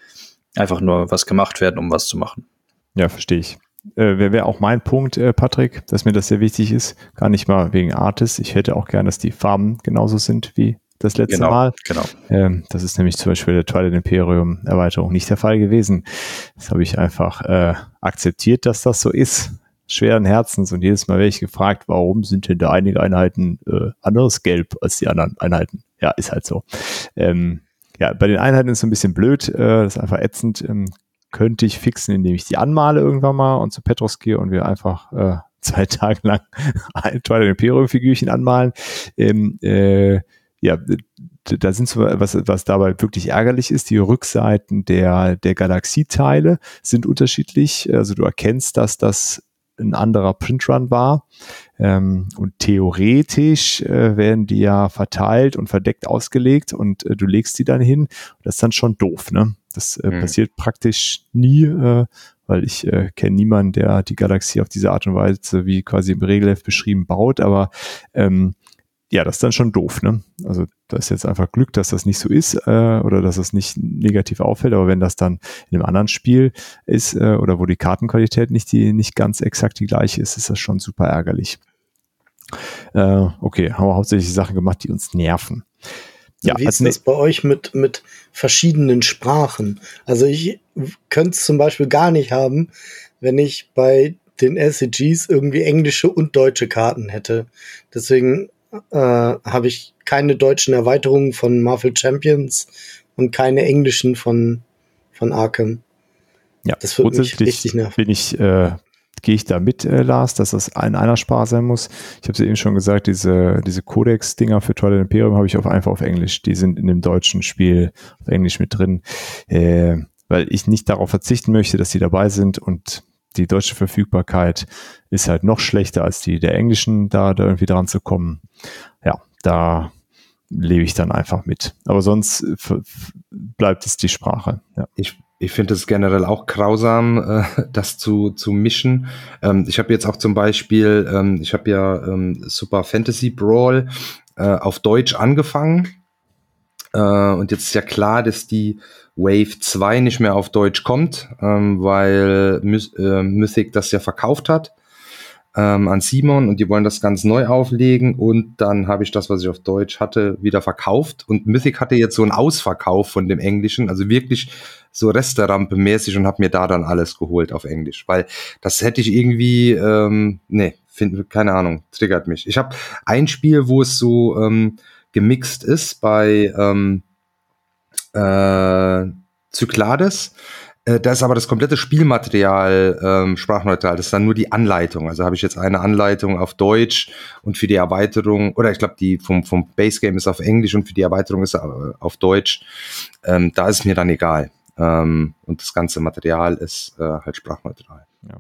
einfach nur was gemacht werden, um was zu machen. Ja, verstehe ich. Äh, Wäre wär auch mein Punkt, äh, Patrick, dass mir das sehr wichtig ist. Gar nicht mal wegen Artist. Ich hätte auch gern, dass die Farben genauso sind wie das letzte genau, Mal. Genau. Ähm, das ist nämlich zum Beispiel der Twilight Imperium Erweiterung nicht der Fall gewesen. Das habe ich einfach äh, akzeptiert, dass das so ist schweren Herzens und jedes Mal werde ich gefragt, warum sind denn da einige Einheiten äh, anderes Gelb als die anderen Einheiten? Ja, ist halt so. Ähm, ja, bei den Einheiten ist es ein bisschen blöd, äh, das ist einfach ätzend. Ähm, könnte ich fixen, indem ich die anmale irgendwann mal und zu Petros gehe und wir einfach äh, zwei Tage lang ein Twilight Imperium Figürchen anmalen. Ähm, äh, ja, da sind so, was, was dabei wirklich ärgerlich ist, die Rückseiten der, der Galaxieteile sind unterschiedlich. Also du erkennst, dass das ein anderer Printrun war. Ähm, und theoretisch äh, werden die ja verteilt und verdeckt ausgelegt und äh, du legst die dann hin. Das ist dann schon doof, ne? Das äh, mhm. passiert praktisch nie, äh, weil ich äh, kenne niemanden, der die Galaxie auf diese Art und Weise, wie quasi im Regelheft beschrieben, baut. Aber ähm, ja, das ist dann schon doof, ne? Also da ist jetzt einfach Glück, dass das nicht so ist äh, oder dass das nicht negativ auffällt. Aber wenn das dann in einem anderen Spiel ist äh, oder wo die Kartenqualität nicht die nicht ganz exakt die gleiche ist, ist das schon super ärgerlich. Äh, okay, haben wir hauptsächlich Sachen gemacht, die uns nerven. Ja, Wie ist das bei euch mit, mit verschiedenen Sprachen? Also ich könnte es zum Beispiel gar nicht haben, wenn ich bei den SCGs irgendwie englische und deutsche Karten hätte. Deswegen äh, habe ich keine deutschen Erweiterungen von Marvel Champions und keine englischen von, von Arkham. Ja, das wird mich richtig nerven. Bin ich, äh, gehe ich da mit, äh, Lars, dass das in einer Sprache sein muss. Ich habe es eben schon gesagt, diese, diese Codex-Dinger für Twilight Imperium habe ich auf, einfach auf Englisch. Die sind in dem deutschen Spiel auf Englisch mit drin, äh, weil ich nicht darauf verzichten möchte, dass die dabei sind und die deutsche Verfügbarkeit ist halt noch schlechter als die der englischen, da, da irgendwie dran zu kommen. Ja, da lebe ich dann einfach mit. Aber sonst bleibt es die Sprache. Ja. Ich, ich finde es generell auch grausam, äh, das zu, zu mischen. Ähm, ich habe jetzt auch zum Beispiel, ähm, ich habe ja ähm, Super Fantasy Brawl äh, auf Deutsch angefangen. Äh, und jetzt ist ja klar, dass die Wave 2 nicht mehr auf Deutsch kommt, ähm, weil äh, Mythic das ja verkauft hat ähm, an Simon und die wollen das ganz neu auflegen und dann habe ich das, was ich auf Deutsch hatte, wieder verkauft und Mythic hatte jetzt so einen Ausverkauf von dem Englischen, also wirklich so Resterampe mäßig und habe mir da dann alles geholt auf Englisch, weil das hätte ich irgendwie, ähm, nee, find, keine Ahnung, triggert mich. Ich habe ein Spiel, wo es so ähm, gemixt ist bei ähm, äh, Cyclades. Äh, da ist aber das komplette Spielmaterial ähm, sprachneutral. Das ist dann nur die Anleitung. Also habe ich jetzt eine Anleitung auf Deutsch und für die Erweiterung, oder ich glaube, die vom, vom Base Game ist auf Englisch und für die Erweiterung ist auf Deutsch. Ähm, da ist mir dann egal. Ähm, und das ganze Material ist äh, halt sprachneutral. Ja.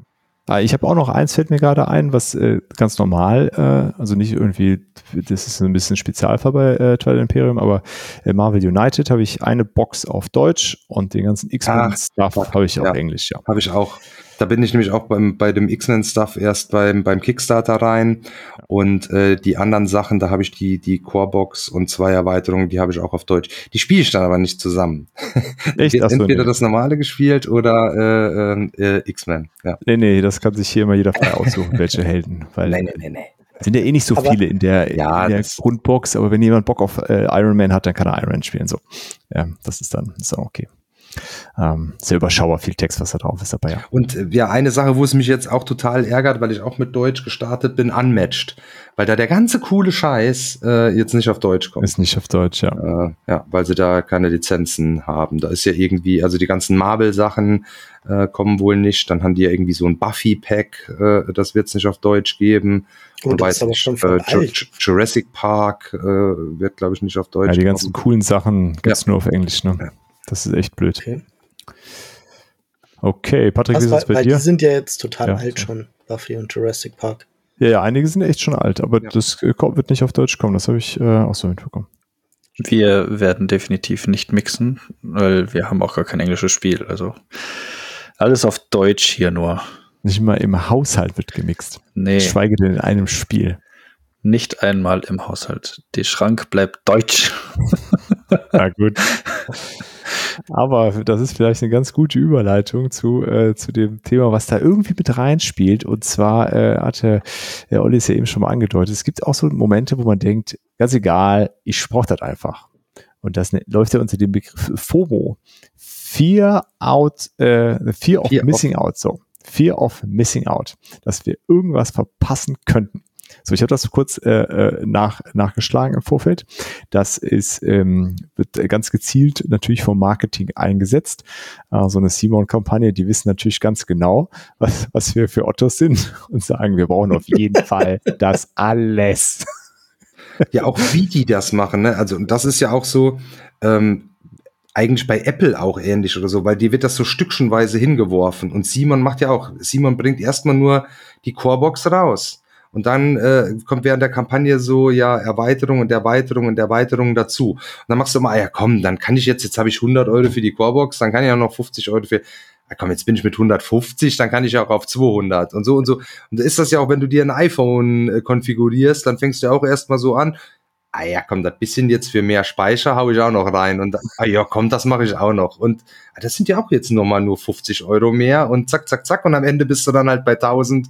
Ah, ich habe auch noch eins, fällt mir gerade ein, was äh, ganz normal, äh, also nicht irgendwie, das ist ein bisschen Spezialfall bei äh, Twilight Imperium, aber äh, Marvel United habe ich eine Box auf Deutsch und den ganzen X-Men-Stuff habe ich auf ja, Englisch, ja. Habe ich auch. Da bin ich nämlich auch beim, bei dem X-Men-Stuff erst beim, beim Kickstarter rein. Und äh, die anderen Sachen, da habe ich die, die Core-Box und zwei Erweiterungen, die habe ich auch auf Deutsch. Die spiele ich dann aber nicht zusammen. Echt? Entweder das normale gespielt oder äh, äh, äh, X-Men. Ja. Nee, nee, das kann sich hier immer jeder frei aussuchen, welche Helden. Weil nee, nee, nee, nee. Sind ja eh nicht so aber, viele in der, ja, in der Grundbox, aber wenn jemand Bock auf äh, Iron Man hat, dann kann er Iron Man spielen. So. Ja, das ist dann, ist dann okay ähm, sehr überschaubar viel Text, was da drauf ist dabei. Ja. Und äh, ja, eine Sache, wo es mich jetzt auch total ärgert, weil ich auch mit Deutsch gestartet bin, unmatched. Weil da der ganze coole Scheiß äh, jetzt nicht auf Deutsch kommt. Ist nicht auf Deutsch, ja. Äh, ja, weil sie da keine Lizenzen haben. Da ist ja irgendwie, also die ganzen Marvel-Sachen äh, kommen wohl nicht. Dann haben die ja irgendwie so ein Buffy-Pack, äh, das wird es nicht auf Deutsch geben. Oh, und weiß nicht, äh, Jurassic Park äh, wird, glaube ich, nicht auf Deutsch. Ja, die ganzen kommen. coolen Sachen gibt's ja. nur auf Englisch, ne? Ja. Das ist echt blöd. Okay, okay Patrick, wie ist es bei weil dir? Die sind ja jetzt total ja, alt schon, Buffy und Jurassic Park. Ja, ja, einige sind echt schon alt, aber ja. das wird nicht auf Deutsch kommen. Das habe ich äh, auch so mitbekommen. Wir werden definitiv nicht mixen, weil wir haben auch gar kein englisches Spiel. Also alles auf Deutsch hier nur. Nicht mal im Haushalt wird gemixt. Nee. Schweige denn in einem Spiel. Nicht einmal im Haushalt. Der Schrank bleibt deutsch. Na gut. Aber das ist vielleicht eine ganz gute Überleitung zu, äh, zu dem Thema, was da irgendwie mit reinspielt. Und zwar äh, hatte der Olli es ja eben schon mal angedeutet. Es gibt auch so Momente, wo man denkt, ganz egal, ich brauche das einfach. Und das ne, läuft ja unter dem Begriff FOMO. Fear out, äh, Fear of Fear Missing of. Out, so. Fear of Missing Out. Dass wir irgendwas verpassen könnten. So, ich habe das kurz äh, äh, nach, nachgeschlagen im Vorfeld. Das ist, ähm, wird ganz gezielt natürlich vom Marketing eingesetzt. Äh, so eine Simon-Kampagne, die wissen natürlich ganz genau, was, was wir für Ottos sind und sagen, wir brauchen auf jeden Fall das alles. Ja, auch wie die das machen, ne? Also, das ist ja auch so, ähm, eigentlich bei Apple auch ähnlich oder so, weil die wird das so stückchenweise hingeworfen. Und Simon macht ja auch, Simon bringt erstmal nur die Corebox raus. Und dann äh, kommt während der Kampagne so, ja, Erweiterung und Erweiterung und Erweiterung dazu. Und dann machst du mal, ja komm, dann kann ich jetzt, jetzt habe ich 100 Euro für die Corebox, dann kann ich auch noch 50 Euro für, ja komm, jetzt bin ich mit 150, dann kann ich auch auf 200 und so und so. Und da ist das ja auch, wenn du dir ein iPhone äh, konfigurierst, dann fängst du ja auch erstmal so an, ah ja, komm, das bisschen jetzt für mehr Speicher hau ich auch noch rein und ah ja, komm, das mache ich auch noch. Und ah, das sind ja auch jetzt nochmal nur 50 Euro mehr und zack, zack, zack und am Ende bist du dann halt bei 1000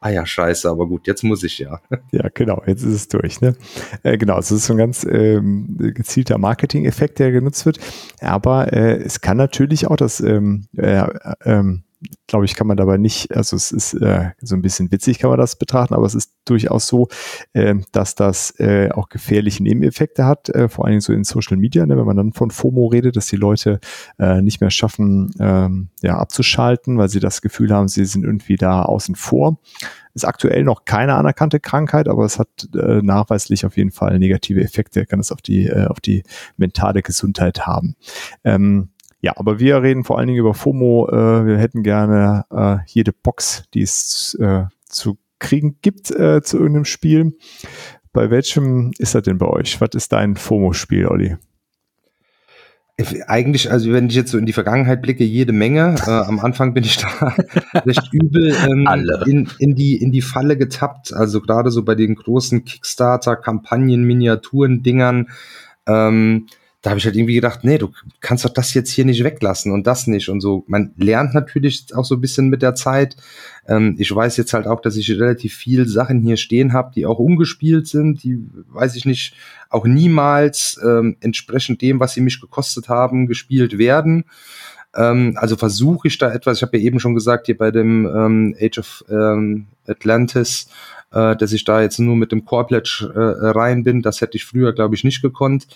ah ja, scheiße, aber gut, jetzt muss ich ja. Ja, genau, jetzt ist es durch. Ne? Äh, genau, es ist so ein ganz ähm, gezielter Marketing-Effekt, der genutzt wird. Aber äh, es kann natürlich auch das ähm, äh, ähm, glaube ich, kann man dabei nicht, also es ist äh, so ein bisschen witzig, kann man das betrachten, aber es ist durchaus so, äh, dass das äh, auch gefährliche Nebeneffekte hat, äh, vor allen Dingen so in Social Media, ne, wenn man dann von FOMO redet, dass die Leute äh, nicht mehr schaffen, ähm, ja, abzuschalten, weil sie das Gefühl haben, sie sind irgendwie da außen vor. Ist aktuell noch keine anerkannte Krankheit, aber es hat äh, nachweislich auf jeden Fall negative Effekte, kann es auf die, äh, auf die mentale Gesundheit haben. Ähm, ja, aber wir reden vor allen Dingen über FOMO. Äh, wir hätten gerne äh, jede Box, die es äh, zu kriegen gibt äh, zu irgendeinem Spiel. Bei welchem ist das denn bei euch? Was ist dein FOMO-Spiel, Olli? Eigentlich, also wenn ich jetzt so in die Vergangenheit blicke, jede Menge. Äh, am Anfang bin ich da recht übel ähm, in, in, die, in die Falle getappt. Also gerade so bei den großen Kickstarter-Kampagnen, Miniaturen, Dingern. Ähm, da habe ich halt irgendwie gedacht, nee, du kannst doch das jetzt hier nicht weglassen und das nicht und so. Man lernt natürlich auch so ein bisschen mit der Zeit. Ähm, ich weiß jetzt halt auch, dass ich relativ viel Sachen hier stehen habe, die auch umgespielt sind, die, weiß ich nicht, auch niemals ähm, entsprechend dem, was sie mich gekostet haben, gespielt werden. Ähm, also versuche ich da etwas, ich habe ja eben schon gesagt, hier bei dem ähm, Age of ähm, Atlantis, äh, dass ich da jetzt nur mit dem Core Pledge äh, rein bin. Das hätte ich früher, glaube ich, nicht gekonnt.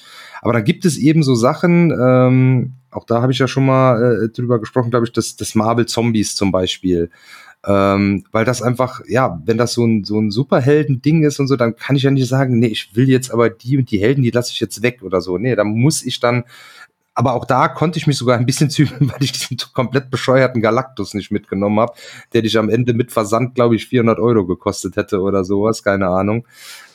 Aber da gibt es eben so Sachen, ähm, auch da habe ich ja schon mal äh, drüber gesprochen, glaube ich, dass das Marvel Zombies zum Beispiel. Ähm, weil das einfach, ja, wenn das so ein, so ein Superhelden-Ding ist und so, dann kann ich ja nicht sagen, nee, ich will jetzt aber die und die Helden, die lasse ich jetzt weg oder so. Nee, da muss ich dann aber auch da konnte ich mich sogar ein bisschen zügeln, weil ich diesen komplett bescheuerten Galactus nicht mitgenommen habe, der dich am Ende mit Versand, glaube ich, 400 Euro gekostet hätte oder sowas, keine Ahnung.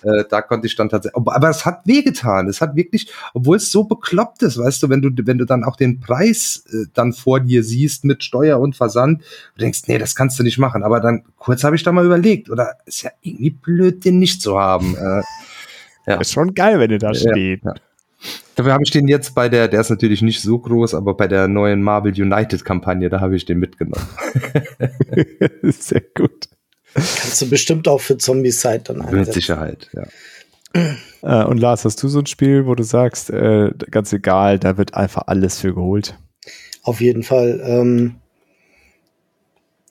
Äh, da konnte ich dann tatsächlich, aber es hat wehgetan. Es hat wirklich, obwohl es so bekloppt ist, weißt du, wenn du, wenn du dann auch den Preis äh, dann vor dir siehst mit Steuer und Versand, du denkst, nee, das kannst du nicht machen. Aber dann kurz habe ich da mal überlegt, oder ist ja irgendwie blöd, den nicht zu haben. Äh, ja. Ist schon geil, wenn ihr da steht. Ja, ja. Dafür habe ich den jetzt bei der, der ist natürlich nicht so groß, aber bei der neuen Marvel United Kampagne, da habe ich den mitgenommen. Sehr gut. Kannst du bestimmt auch für Zombie-Side dann einsetzen. Mit Sicherheit, ja. Äh, und Lars, hast du so ein Spiel, wo du sagst, äh, ganz egal, da wird einfach alles für geholt? Auf jeden Fall. Ähm,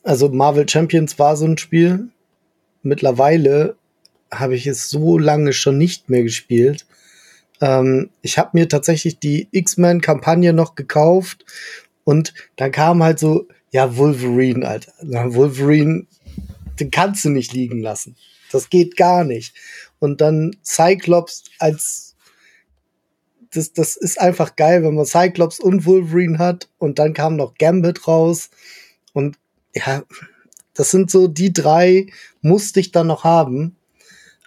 also Marvel Champions war so ein Spiel. Mittlerweile habe ich es so lange schon nicht mehr gespielt ähm, ich habe mir tatsächlich die X-Men-Kampagne noch gekauft und dann kam halt so, ja, Wolverine, Alter. Wolverine, den kannst du nicht liegen lassen. Das geht gar nicht. Und dann Cyclops als das, das ist einfach geil, wenn man Cyclops und Wolverine hat und dann kam noch Gambit raus und ja, das sind so die drei, musste ich dann noch haben.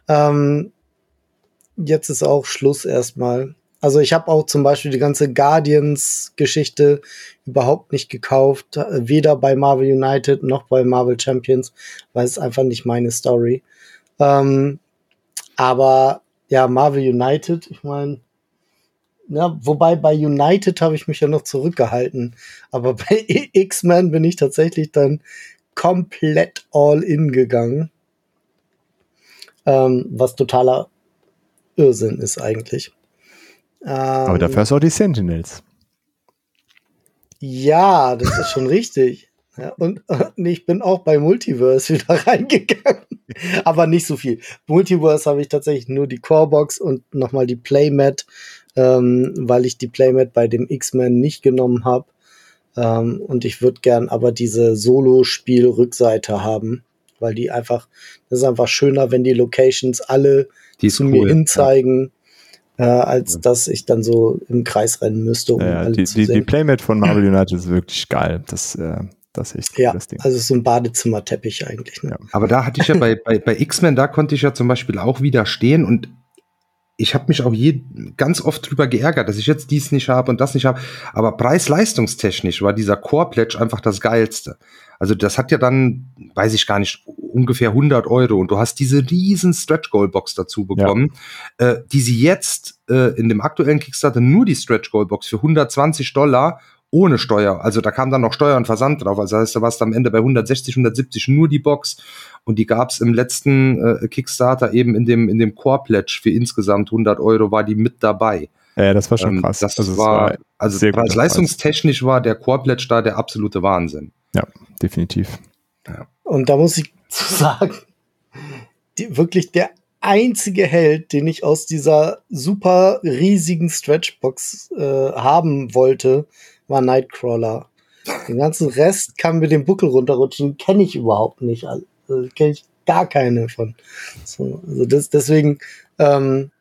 Ähm, jetzt ist auch Schluss erstmal. Also ich habe auch zum Beispiel die ganze Guardians-Geschichte überhaupt nicht gekauft, weder bei Marvel United noch bei Marvel Champions, weil es einfach nicht meine Story. Ähm, aber ja, Marvel United, ich meine, ja, wobei bei United habe ich mich ja noch zurückgehalten, aber bei X-Men bin ich tatsächlich dann komplett all in gegangen, ähm, was totaler Irrsinn ist eigentlich. Ähm, Aber dafür hast du auch die Sentinels. Ja, das ist schon richtig. Ja, und, und ich bin auch bei Multiverse wieder reingegangen. Aber nicht so viel. Multiverse habe ich tatsächlich nur die Corebox und nochmal die Playmat, ähm, weil ich die Playmat bei dem X-Men nicht genommen habe. Ähm, und ich würde gern aber diese Solo-Spiel-Rückseite haben, weil die einfach, das ist einfach schöner, wenn die Locations alle die zu cool, mir hinzeigen, ja. äh, als ja. dass ich dann so im Kreis rennen müsste. Um ja, die, die, die, Playmat von Marvel United ist wirklich geil. Das, äh, das ist echt ja, das Ding. Also so ein Badezimmerteppich eigentlich. Ne? Ja. Aber da hatte ich ja bei, bei, bei X-Men, da konnte ich ja zum Beispiel auch widerstehen und ich habe mich auch je ganz oft drüber geärgert, dass ich jetzt dies nicht habe und das nicht habe. Aber preis-leistungstechnisch war dieser Core Pledge einfach das geilste. Also das hat ja dann, weiß ich gar nicht, ungefähr 100 Euro und du hast diese riesen Stretch Goal Box dazu bekommen, ja. äh, die sie jetzt äh, in dem aktuellen Kickstarter nur die Stretch Goal Box für 120 Dollar ohne Steuer. Also da kam dann noch Steuer und Versand drauf. Also das heißt, da warst du am Ende bei 160, 170 nur die Box. Und die gab's im letzten äh, Kickstarter eben in dem, in dem Core Pledge für insgesamt 100 Euro war die mit dabei. Ja, das war schon ähm, krass. Das also war, also leistungstechnisch war der Core Pledge da der absolute Wahnsinn. Ja, definitiv. Ja. Und da muss ich zu sagen, die, wirklich der einzige Held, den ich aus dieser super riesigen Stretchbox äh, haben wollte, war Nightcrawler. Den ganzen Rest kann mit dem Buckel runterrutschen, kenne ich überhaupt nicht. Also, kenne ich gar keine von. So, also das, deswegen, ähm,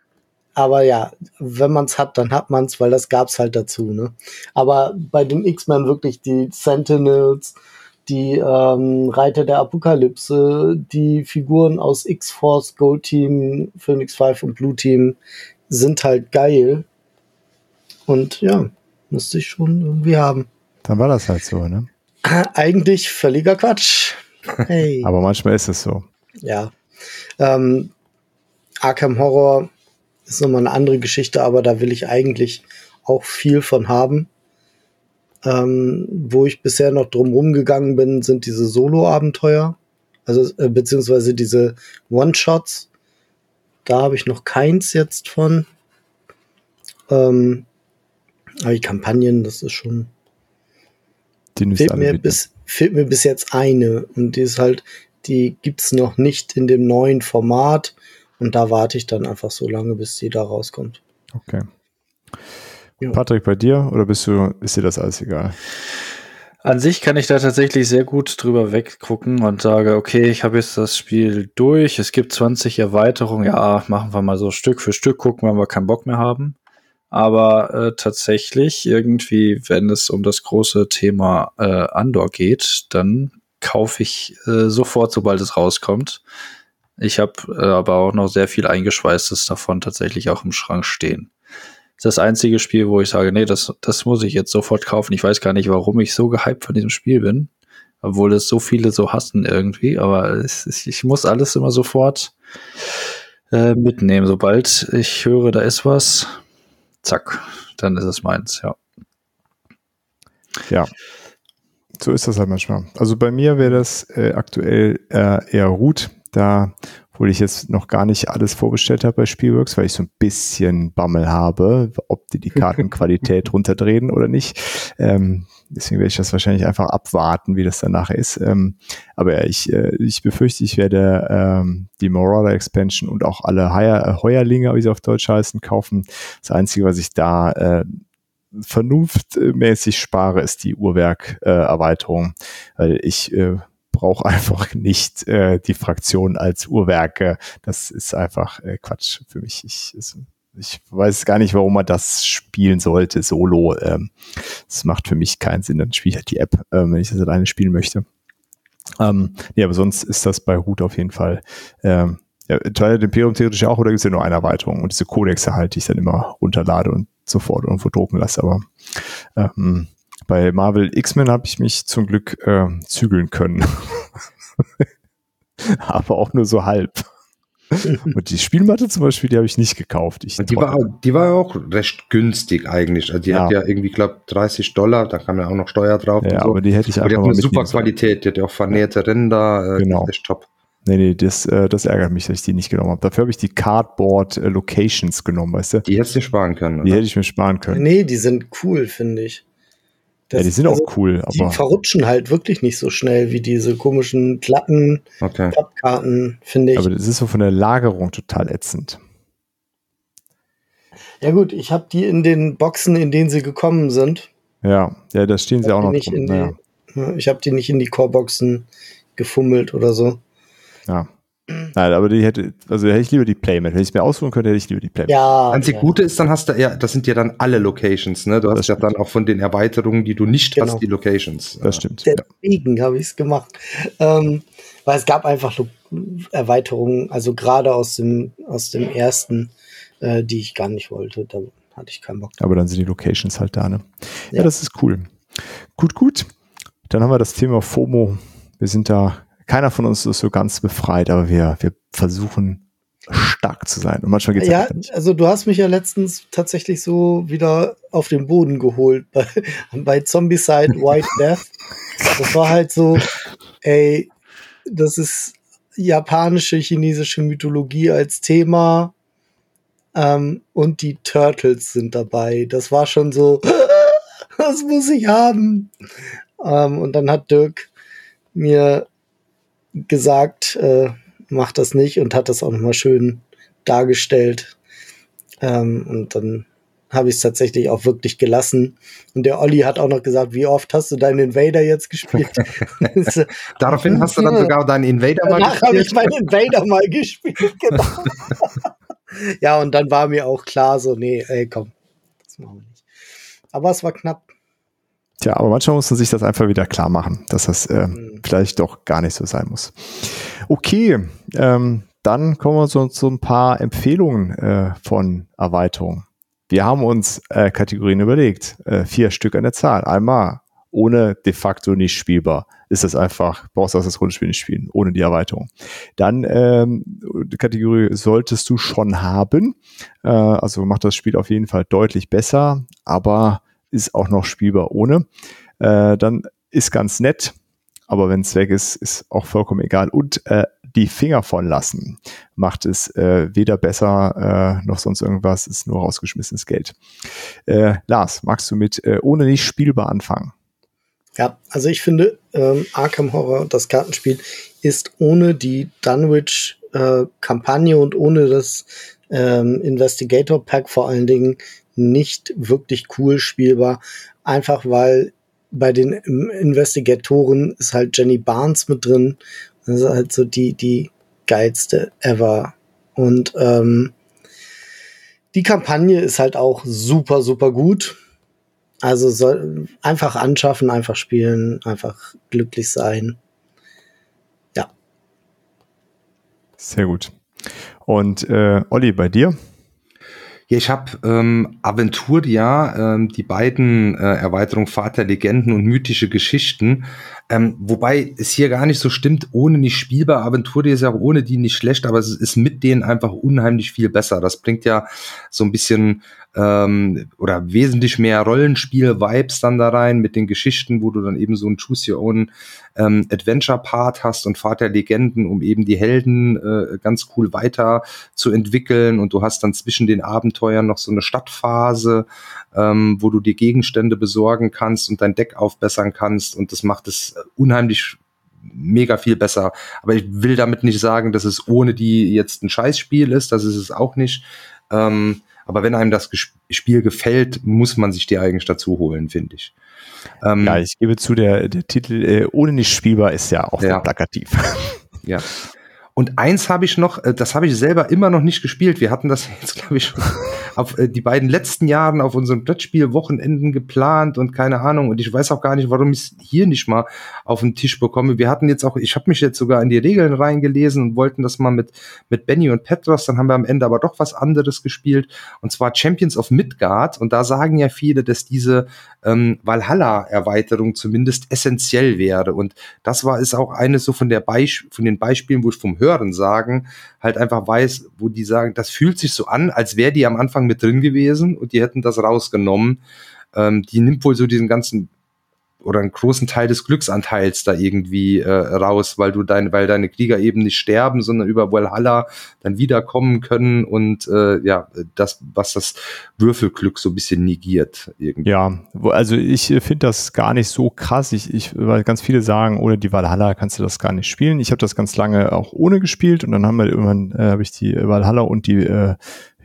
aber ja, wenn man es hat, dann hat man es, weil das gab's halt dazu. Ne? Aber bei den X-Men wirklich die Sentinels, die ähm, Reiter der Apokalypse, die Figuren aus X-Force, Gold Team, Phoenix 5 und Blue Team sind halt geil. Und ja, musste ich schon irgendwie haben. Dann war das halt so, ne? Eigentlich völliger Quatsch. Hey. Aber manchmal ist es so. Ja. Ähm, Arkham Horror ist nochmal eine andere Geschichte, aber da will ich eigentlich auch viel von haben. Ähm, wo ich bisher noch drum rumgegangen bin, sind diese Solo-Abenteuer, also äh, beziehungsweise diese One-Shots. Da habe ich noch keins jetzt von. Ähm, aber die Kampagnen, das ist schon. Die fehlt mir, bis, fehlt mir bis jetzt eine. Und die ist halt, die gibt's noch nicht in dem neuen Format. Und da warte ich dann einfach so lange, bis sie da rauskommt. Okay. Ja. Patrick, bei dir oder bist du, ist dir das alles egal? An sich kann ich da tatsächlich sehr gut drüber weggucken und sage, okay, ich habe jetzt das Spiel durch, es gibt 20 Erweiterungen, ja, machen wir mal so Stück für Stück, gucken, wenn wir keinen Bock mehr haben. Aber äh, tatsächlich, irgendwie, wenn es um das große Thema äh, Andor geht, dann kaufe ich äh, sofort, sobald es rauskommt. Ich habe äh, aber auch noch sehr viel eingeschweißtes davon tatsächlich auch im Schrank stehen. Das ist das einzige Spiel, wo ich sage, nee, das, das muss ich jetzt sofort kaufen. Ich weiß gar nicht, warum ich so gehypt von diesem Spiel bin, obwohl es so viele so hassen irgendwie, aber es, ich muss alles immer sofort äh, mitnehmen. Sobald ich höre, da ist was, zack, dann ist es meins, ja. Ja, so ist das halt manchmal. Also bei mir wäre das äh, aktuell äh, eher Root. Da, wo ich jetzt noch gar nicht alles vorbestellt habe bei Spielworks, weil ich so ein bisschen Bammel habe, ob die die Kartenqualität runterdrehen oder nicht. Ähm, deswegen werde ich das wahrscheinlich einfach abwarten, wie das dann nachher ist. Ähm, aber ich, äh, ich befürchte, ich werde ähm, die Marauder Expansion und auch alle Heuer, äh, Heuerlinge, wie sie auf Deutsch heißen, kaufen. Das Einzige, was ich da äh, vernunftmäßig spare, ist die Uhrwerk-Erweiterung, äh, weil ich äh, brauche einfach nicht äh, die Fraktion als Uhrwerke. Das ist einfach äh, Quatsch für mich. Ich, ich weiß gar nicht, warum man das spielen sollte, solo. Ähm, das macht für mich keinen Sinn. Dann spiele ich halt die App, äh, wenn ich das alleine spielen möchte. Ähm, ja, aber sonst ist das bei Root auf jeden Fall. Ähm, ja, Twilight Imperium theoretisch auch, oder gibt es ja nur eine Erweiterung? Und diese Codexe halt, die ich dann immer runterlade und sofort irgendwo drucken lasse. Aber ähm, bei Marvel X-Men habe ich mich zum Glück äh, zügeln können. Aber auch nur so halb. Und die Spielmatte zum Beispiel, die habe ich nicht gekauft. Ich die, war, die war auch recht günstig eigentlich. Also die ja. hat ja irgendwie, glaube 30 Dollar, da kam ja auch noch Steuer drauf. Ja, so. aber die hätte ich aber einfach die hat eine super Qualität, die hat ja auch vernähte Ränder. Äh, genau. Echt top. Nee, nee, das, äh, das ärgert mich, dass ich die nicht genommen habe. Dafür habe ich die Cardboard äh, Locations genommen, weißt du? Die hättest du sparen können. Oder? Die hätte ich mir sparen können. Nee, die sind cool, finde ich. Das, ja, die sind also, auch cool, aber. Die verrutschen halt wirklich nicht so schnell wie diese komischen glatten okay. Finde ich. Aber das ist so von der Lagerung total ätzend. Ja, gut, ich habe die in den Boxen, in denen sie gekommen sind. Ja, ja, da stehen sie auch noch drin. Die, ja. Ich habe die nicht in die Core-Boxen gefummelt oder so. Ja. Nein, aber die hätte, also hätte ich lieber die Playmat. Wenn ich es mir aussuchen könnte, hätte ich lieber die Playmat. Ja. Einzig ja. Gute ist, dann hast du ja, das sind ja dann alle Locations, ne? Du hast das ja stimmt. dann auch von den Erweiterungen, die du nicht genau. hast, die Locations. Das stimmt. Deswegen ja. habe ich es gemacht. Ähm, weil es gab einfach Erweiterungen, also gerade aus dem, aus dem ersten, äh, die ich gar nicht wollte. Da hatte ich keinen Bock. Aber dann sind die Locations halt da, ne? Ja, ja das ist cool. Gut, gut. Dann haben wir das Thema FOMO. Wir sind da keiner von uns ist so ganz befreit, aber wir, wir versuchen stark zu sein. Und manchmal geht's ja, nicht. also du hast mich ja letztens tatsächlich so wieder auf den Boden geholt bei, bei Zombicide White Death. Das war halt so, ey, das ist japanische, chinesische Mythologie als Thema. Ähm, und die Turtles sind dabei. Das war schon so, das muss ich haben. Ähm, und dann hat Dirk mir gesagt, äh, mach das nicht und hat das auch nochmal schön dargestellt. Ähm, und dann habe ich es tatsächlich auch wirklich gelassen. Und der Olli hat auch noch gesagt, wie oft hast du deinen Invader jetzt gespielt? Daraufhin hast du dann sogar deinen Invader mal gespielt. habe ich meinen Invader mal gespielt, genau. ja, und dann war mir auch klar so, nee, ey, komm, das machen wir nicht. Aber es war knapp. Tja, aber manchmal muss man sich das einfach wieder klar machen, dass das äh, mhm. vielleicht doch gar nicht so sein muss. Okay, ähm, dann kommen wir zu, zu ein paar Empfehlungen äh, von Erweiterungen. Wir haben uns äh, Kategorien überlegt, äh, vier Stück an der Zahl. Einmal ohne de facto nicht spielbar. Ist das einfach, brauchst du das Rollenspiel nicht spielen, ohne die Erweiterung. Dann ähm, die Kategorie solltest du schon haben. Äh, also macht das Spiel auf jeden Fall deutlich besser, aber ist auch noch spielbar ohne. Äh, dann ist ganz nett, aber wenn es weg ist, ist auch vollkommen egal. Und äh, die Finger von lassen macht es äh, weder besser äh, noch sonst irgendwas, ist nur rausgeschmissenes Geld. Äh, Lars, magst du mit äh, ohne nicht spielbar anfangen? Ja, also ich finde, ähm, Arkham Horror, das Kartenspiel, ist ohne die Dunwich-Kampagne äh, und ohne das ähm, Investigator Pack vor allen Dingen nicht wirklich cool spielbar, einfach weil bei den Investigatoren ist halt Jenny Barnes mit drin. Das ist halt so die, die geilste ever. Und ähm, die Kampagne ist halt auch super, super gut. Also soll einfach anschaffen, einfach spielen, einfach glücklich sein. Ja. Sehr gut. Und äh, Olli, bei dir? Ja, ich habe ähm, Aventuria, ähm, die beiden äh, Erweiterungen Vater Legenden und mythische Geschichten, ähm, wobei es hier gar nicht so stimmt, ohne nicht spielbar. Aventuria ist ja auch ohne die nicht schlecht, aber es ist mit denen einfach unheimlich viel besser. Das bringt ja so ein bisschen ähm, oder wesentlich mehr Rollenspiel-Vibes dann da rein mit den Geschichten, wo du dann eben so ein Choose Your Own ähm, Adventure-Part hast und Fahrt der Legenden, um eben die Helden äh, ganz cool weiter zu entwickeln. Und du hast dann zwischen den Abenteuern noch so eine Stadtphase, ähm, wo du dir Gegenstände besorgen kannst und dein Deck aufbessern kannst. Und das macht es unheimlich mega viel besser. Aber ich will damit nicht sagen, dass es ohne die jetzt ein Scheißspiel ist. Das ist es auch nicht. Ähm, aber wenn einem das Spiel gefällt, muss man sich die eigentlich dazu holen, finde ich. Ähm, ja, ich gebe zu, der, der Titel äh, ohne nicht spielbar ist ja auch ja. plakativ. Ja. Und eins habe ich noch, äh, das habe ich selber immer noch nicht gespielt. Wir hatten das jetzt, glaube ich, auf äh, die beiden letzten Jahren auf unseren Brettspiel-Wochenenden geplant und keine Ahnung. Und ich weiß auch gar nicht, warum ich es hier nicht mal auf den Tisch bekomme. Wir hatten jetzt auch, ich habe mich jetzt sogar in die Regeln reingelesen und wollten das mal mit, mit Benny und Petros. Dann haben wir am Ende aber doch was anderes gespielt. Und zwar Champions of Midgard. Und da sagen ja viele, dass diese ähm, Valhalla-Erweiterung zumindest essentiell wäre. Und das war ist auch eines so von der Beisp von den Beispielen, wo ich vom Hören sagen, halt einfach weiß, wo die sagen, das fühlt sich so an, als wäre die am Anfang mit drin gewesen und die hätten das rausgenommen. Ähm, die nimmt wohl so diesen ganzen oder einen großen Teil des Glücksanteils da irgendwie äh, raus, weil du deine, weil deine Krieger eben nicht sterben, sondern über Valhalla dann wiederkommen können und äh, ja, das, was das Würfelglück so ein bisschen negiert irgendwie. Ja, also ich finde das gar nicht so krass. Ich, ich, weil ganz viele sagen, ohne die Valhalla kannst du das gar nicht spielen. Ich habe das ganz lange auch ohne gespielt und dann haben wir irgendwann äh, habe ich die Valhalla und die äh,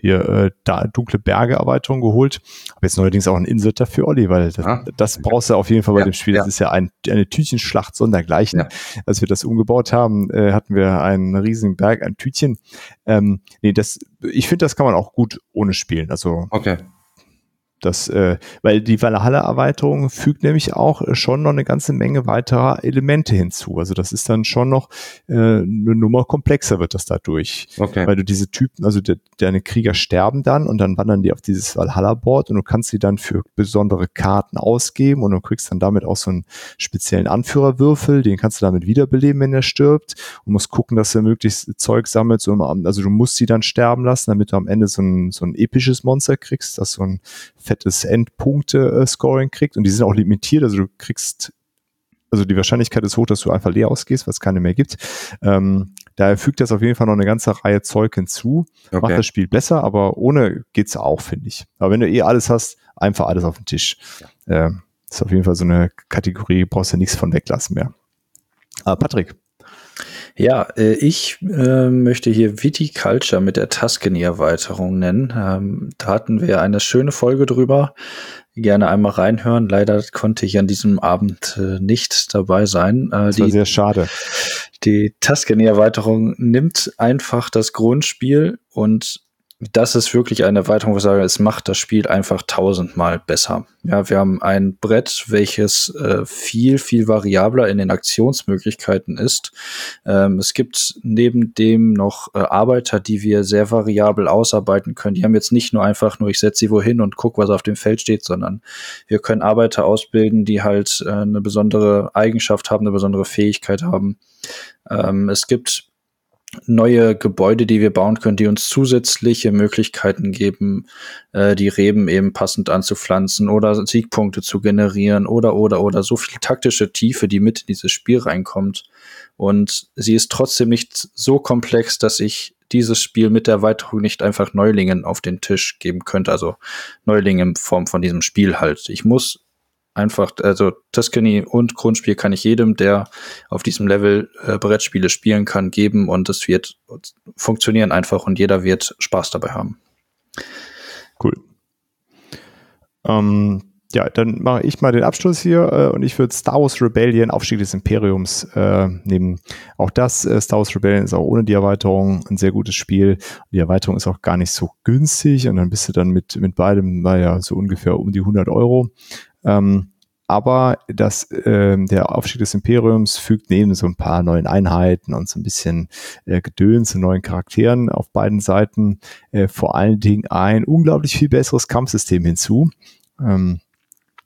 hier äh, da dunkle Berge Erweiterung geholt. Habe jetzt neuerdings auch ein Insert dafür, Olli, weil das, ah. das brauchst du auf jeden Fall bei ja, dem Spiel. Das ist ja ein, eine Tütchenschlacht sondergleichen. Ja. Als wir das umgebaut haben, äh, hatten wir einen riesigen Berg an Tütchen. Ähm, nee, das, ich finde, das kann man auch gut ohne spielen. Also okay. Das, äh, weil die Valhalla-Erweiterung fügt nämlich auch äh, schon noch eine ganze Menge weiterer Elemente hinzu. Also das ist dann schon noch äh, eine Nummer komplexer wird das dadurch. Okay. Weil du diese Typen, also de, deine Krieger sterben dann und dann wandern die auf dieses Valhalla-Board und du kannst sie dann für besondere Karten ausgeben und du kriegst dann damit auch so einen speziellen Anführerwürfel, den kannst du damit wiederbeleben, wenn er stirbt und musst gucken, dass er möglichst Zeug sammelt. So, also du musst sie dann sterben lassen, damit du am Ende so ein, so ein episches Monster kriegst, das so ein fettes Endpunkte-Scoring kriegt und die sind auch limitiert, also du kriegst, also die Wahrscheinlichkeit ist hoch, dass du einfach leer ausgehst, was es keine mehr gibt. Ähm, daher fügt das auf jeden Fall noch eine ganze Reihe Zeug hinzu, okay. macht das Spiel besser, aber ohne geht's auch, finde ich. Aber wenn du eh alles hast, einfach alles auf den Tisch. Ja. Ähm, ist auf jeden Fall so eine Kategorie, brauchst du nichts von weglassen mehr. Ah, Patrick. Ja, äh, ich äh, möchte hier Viticulture mit der Tuscany-Erweiterung nennen. Ähm, da hatten wir eine schöne Folge drüber. Gerne einmal reinhören. Leider konnte ich an diesem Abend äh, nicht dabei sein. Äh, das war die, sehr schade. Die Tuscany-Erweiterung nimmt einfach das Grundspiel und das ist wirklich eine Erweiterung, wo ich sage, es macht das Spiel einfach tausendmal besser. Ja, wir haben ein Brett, welches äh, viel, viel variabler in den Aktionsmöglichkeiten ist. Ähm, es gibt neben dem noch äh, Arbeiter, die wir sehr variabel ausarbeiten können. Die haben jetzt nicht nur einfach nur, ich setze sie wohin und gucke, was auf dem Feld steht, sondern wir können Arbeiter ausbilden, die halt äh, eine besondere Eigenschaft haben, eine besondere Fähigkeit haben. Ähm, es gibt neue Gebäude, die wir bauen können, die uns zusätzliche Möglichkeiten geben, äh, die Reben eben passend anzupflanzen oder Siegpunkte zu generieren oder oder oder so viel taktische Tiefe, die mit in dieses Spiel reinkommt. Und sie ist trotzdem nicht so komplex, dass ich dieses Spiel mit der Erweiterung nicht einfach Neulingen auf den Tisch geben könnte. Also Neulingen in Form von diesem Spiel halt. Ich muss einfach, also Tuscany und Grundspiel kann ich jedem, der auf diesem Level äh, Brettspiele spielen kann, geben und es wird funktionieren einfach und jeder wird Spaß dabei haben. Cool. Ähm, ja, dann mache ich mal den Abschluss hier äh, und ich würde Star Wars Rebellion, Aufstieg des Imperiums äh, nehmen. Auch das, äh, Star Wars Rebellion ist auch ohne die Erweiterung ein sehr gutes Spiel. Die Erweiterung ist auch gar nicht so günstig und dann bist du dann mit, mit beidem, naja, so ungefähr um die 100 Euro. Ähm, aber das, äh, der Aufstieg des Imperiums fügt neben so ein paar neuen Einheiten und so ein bisschen äh, Gedöns und neuen Charakteren auf beiden Seiten äh, vor allen Dingen ein unglaublich viel besseres Kampfsystem hinzu. Ähm,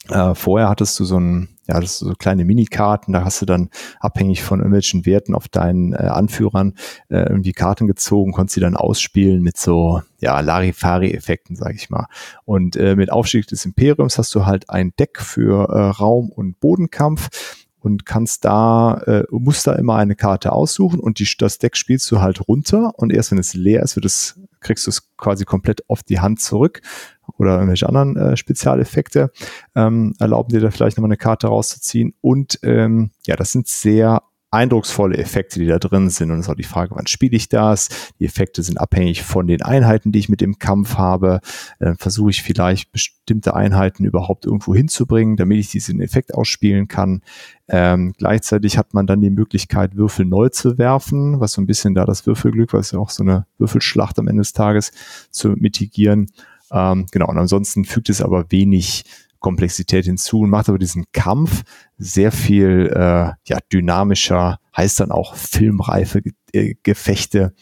äh, vorher hattest du so ein, ja, das so kleine Minikarten, da hast du dann abhängig von irgendwelchen Werten auf deinen äh, Anführern äh, irgendwie Karten gezogen, konntest sie dann ausspielen mit so, ja, Larifari-Effekten, sag ich mal. Und äh, mit Aufstieg des Imperiums hast du halt ein Deck für äh, Raum- und Bodenkampf und kannst da, äh, musst da immer eine Karte aussuchen und die, das Deck spielst du halt runter und erst wenn es leer ist, wird es, kriegst du es quasi komplett auf die Hand zurück oder irgendwelche anderen äh, Spezialeffekte ähm, erlauben dir da vielleicht nochmal eine Karte rauszuziehen und ähm, ja, das sind sehr eindrucksvolle Effekte, die da drin sind. Und es ist auch die Frage, wann spiele ich das? Die Effekte sind abhängig von den Einheiten, die ich mit dem Kampf habe. Dann versuche ich vielleicht bestimmte Einheiten überhaupt irgendwo hinzubringen, damit ich diesen Effekt ausspielen kann. Ähm, gleichzeitig hat man dann die Möglichkeit, Würfel neu zu werfen, was so ein bisschen da das Würfelglück, was ja auch so eine Würfelschlacht am Ende des Tages zu mitigieren. Ähm, genau, und ansonsten fügt es aber wenig Komplexität hinzu und macht aber diesen Kampf sehr viel äh, ja, dynamischer, heißt dann auch filmreife Ge Gefechte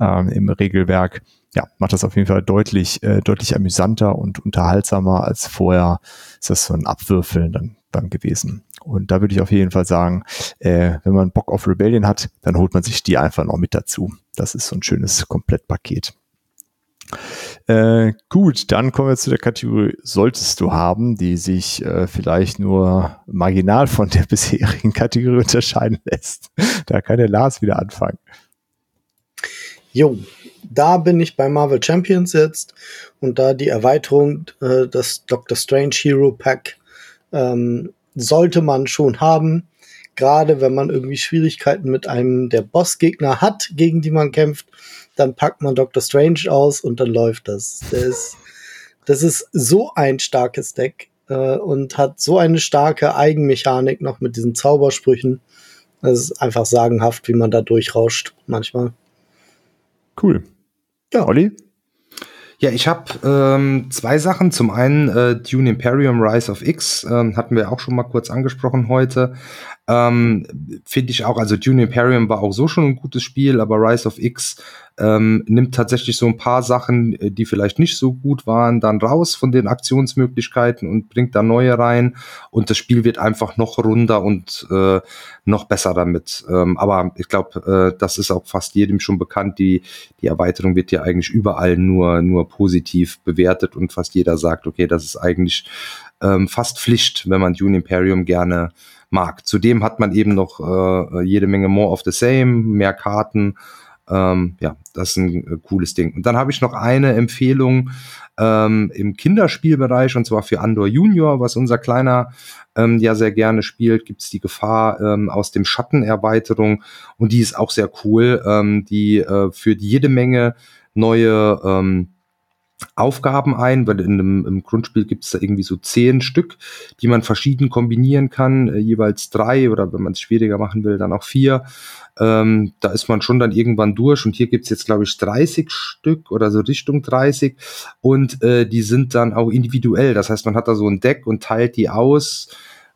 ähm, im Regelwerk. Ja, macht das auf jeden Fall deutlich, äh, deutlich amüsanter und unterhaltsamer als vorher. Ist das so ein Abwürfeln dann, dann gewesen. Und da würde ich auf jeden Fall sagen, äh, wenn man Bock auf Rebellion hat, dann holt man sich die einfach noch mit dazu. Das ist so ein schönes Komplettpaket. Äh, gut, dann kommen wir zu der Kategorie solltest du haben, die sich äh, vielleicht nur marginal von der bisherigen Kategorie unterscheiden lässt. Da kann der Lars wieder anfangen. Jo, da bin ich bei Marvel Champions jetzt und da die Erweiterung äh, des Doctor Strange Hero Pack ähm, sollte man schon haben. Gerade wenn man irgendwie Schwierigkeiten mit einem der Bossgegner hat, gegen die man kämpft dann packt man Doctor Strange aus und dann läuft das. Das ist, das ist so ein starkes Deck äh, und hat so eine starke Eigenmechanik noch mit diesen Zaubersprüchen. Das ist einfach sagenhaft, wie man da durchrauscht manchmal. Cool. Ja. Olli? Ja, ich habe ähm, zwei Sachen. Zum einen äh, Dune Imperium Rise of X, ähm, hatten wir auch schon mal kurz angesprochen heute. Ähm, Finde ich auch, also Dune Imperium war auch so schon ein gutes Spiel, aber Rise of X ähm, nimmt tatsächlich so ein paar Sachen, äh, die vielleicht nicht so gut waren, dann raus von den Aktionsmöglichkeiten und bringt da neue rein. Und das Spiel wird einfach noch runder und äh, noch besser damit. Ähm, aber ich glaube, äh, das ist auch fast jedem schon bekannt. Die, die Erweiterung wird ja eigentlich überall nur, nur positiv bewertet und fast jeder sagt, okay, das ist eigentlich ähm, fast Pflicht, wenn man Dune Imperium gerne mag. Zudem hat man eben noch äh, jede Menge More of the Same, mehr Karten. Ähm, ja, das ist ein äh, cooles Ding. Und dann habe ich noch eine Empfehlung ähm, im Kinderspielbereich und zwar für Andor Junior, was unser Kleiner ähm, ja sehr gerne spielt, gibt es die Gefahr ähm, aus dem Schattenerweiterung und die ist auch sehr cool. Ähm, die äh, führt jede Menge neue ähm, Aufgaben ein, weil in einem, im Grundspiel gibt es da irgendwie so zehn Stück, die man verschieden kombinieren kann, äh, jeweils drei oder wenn man es schwieriger machen will, dann auch vier. Ähm, da ist man schon dann irgendwann durch und hier gibt's jetzt, glaube ich, 30 Stück oder so Richtung 30 und äh, die sind dann auch individuell. Das heißt, man hat da so ein Deck und teilt die aus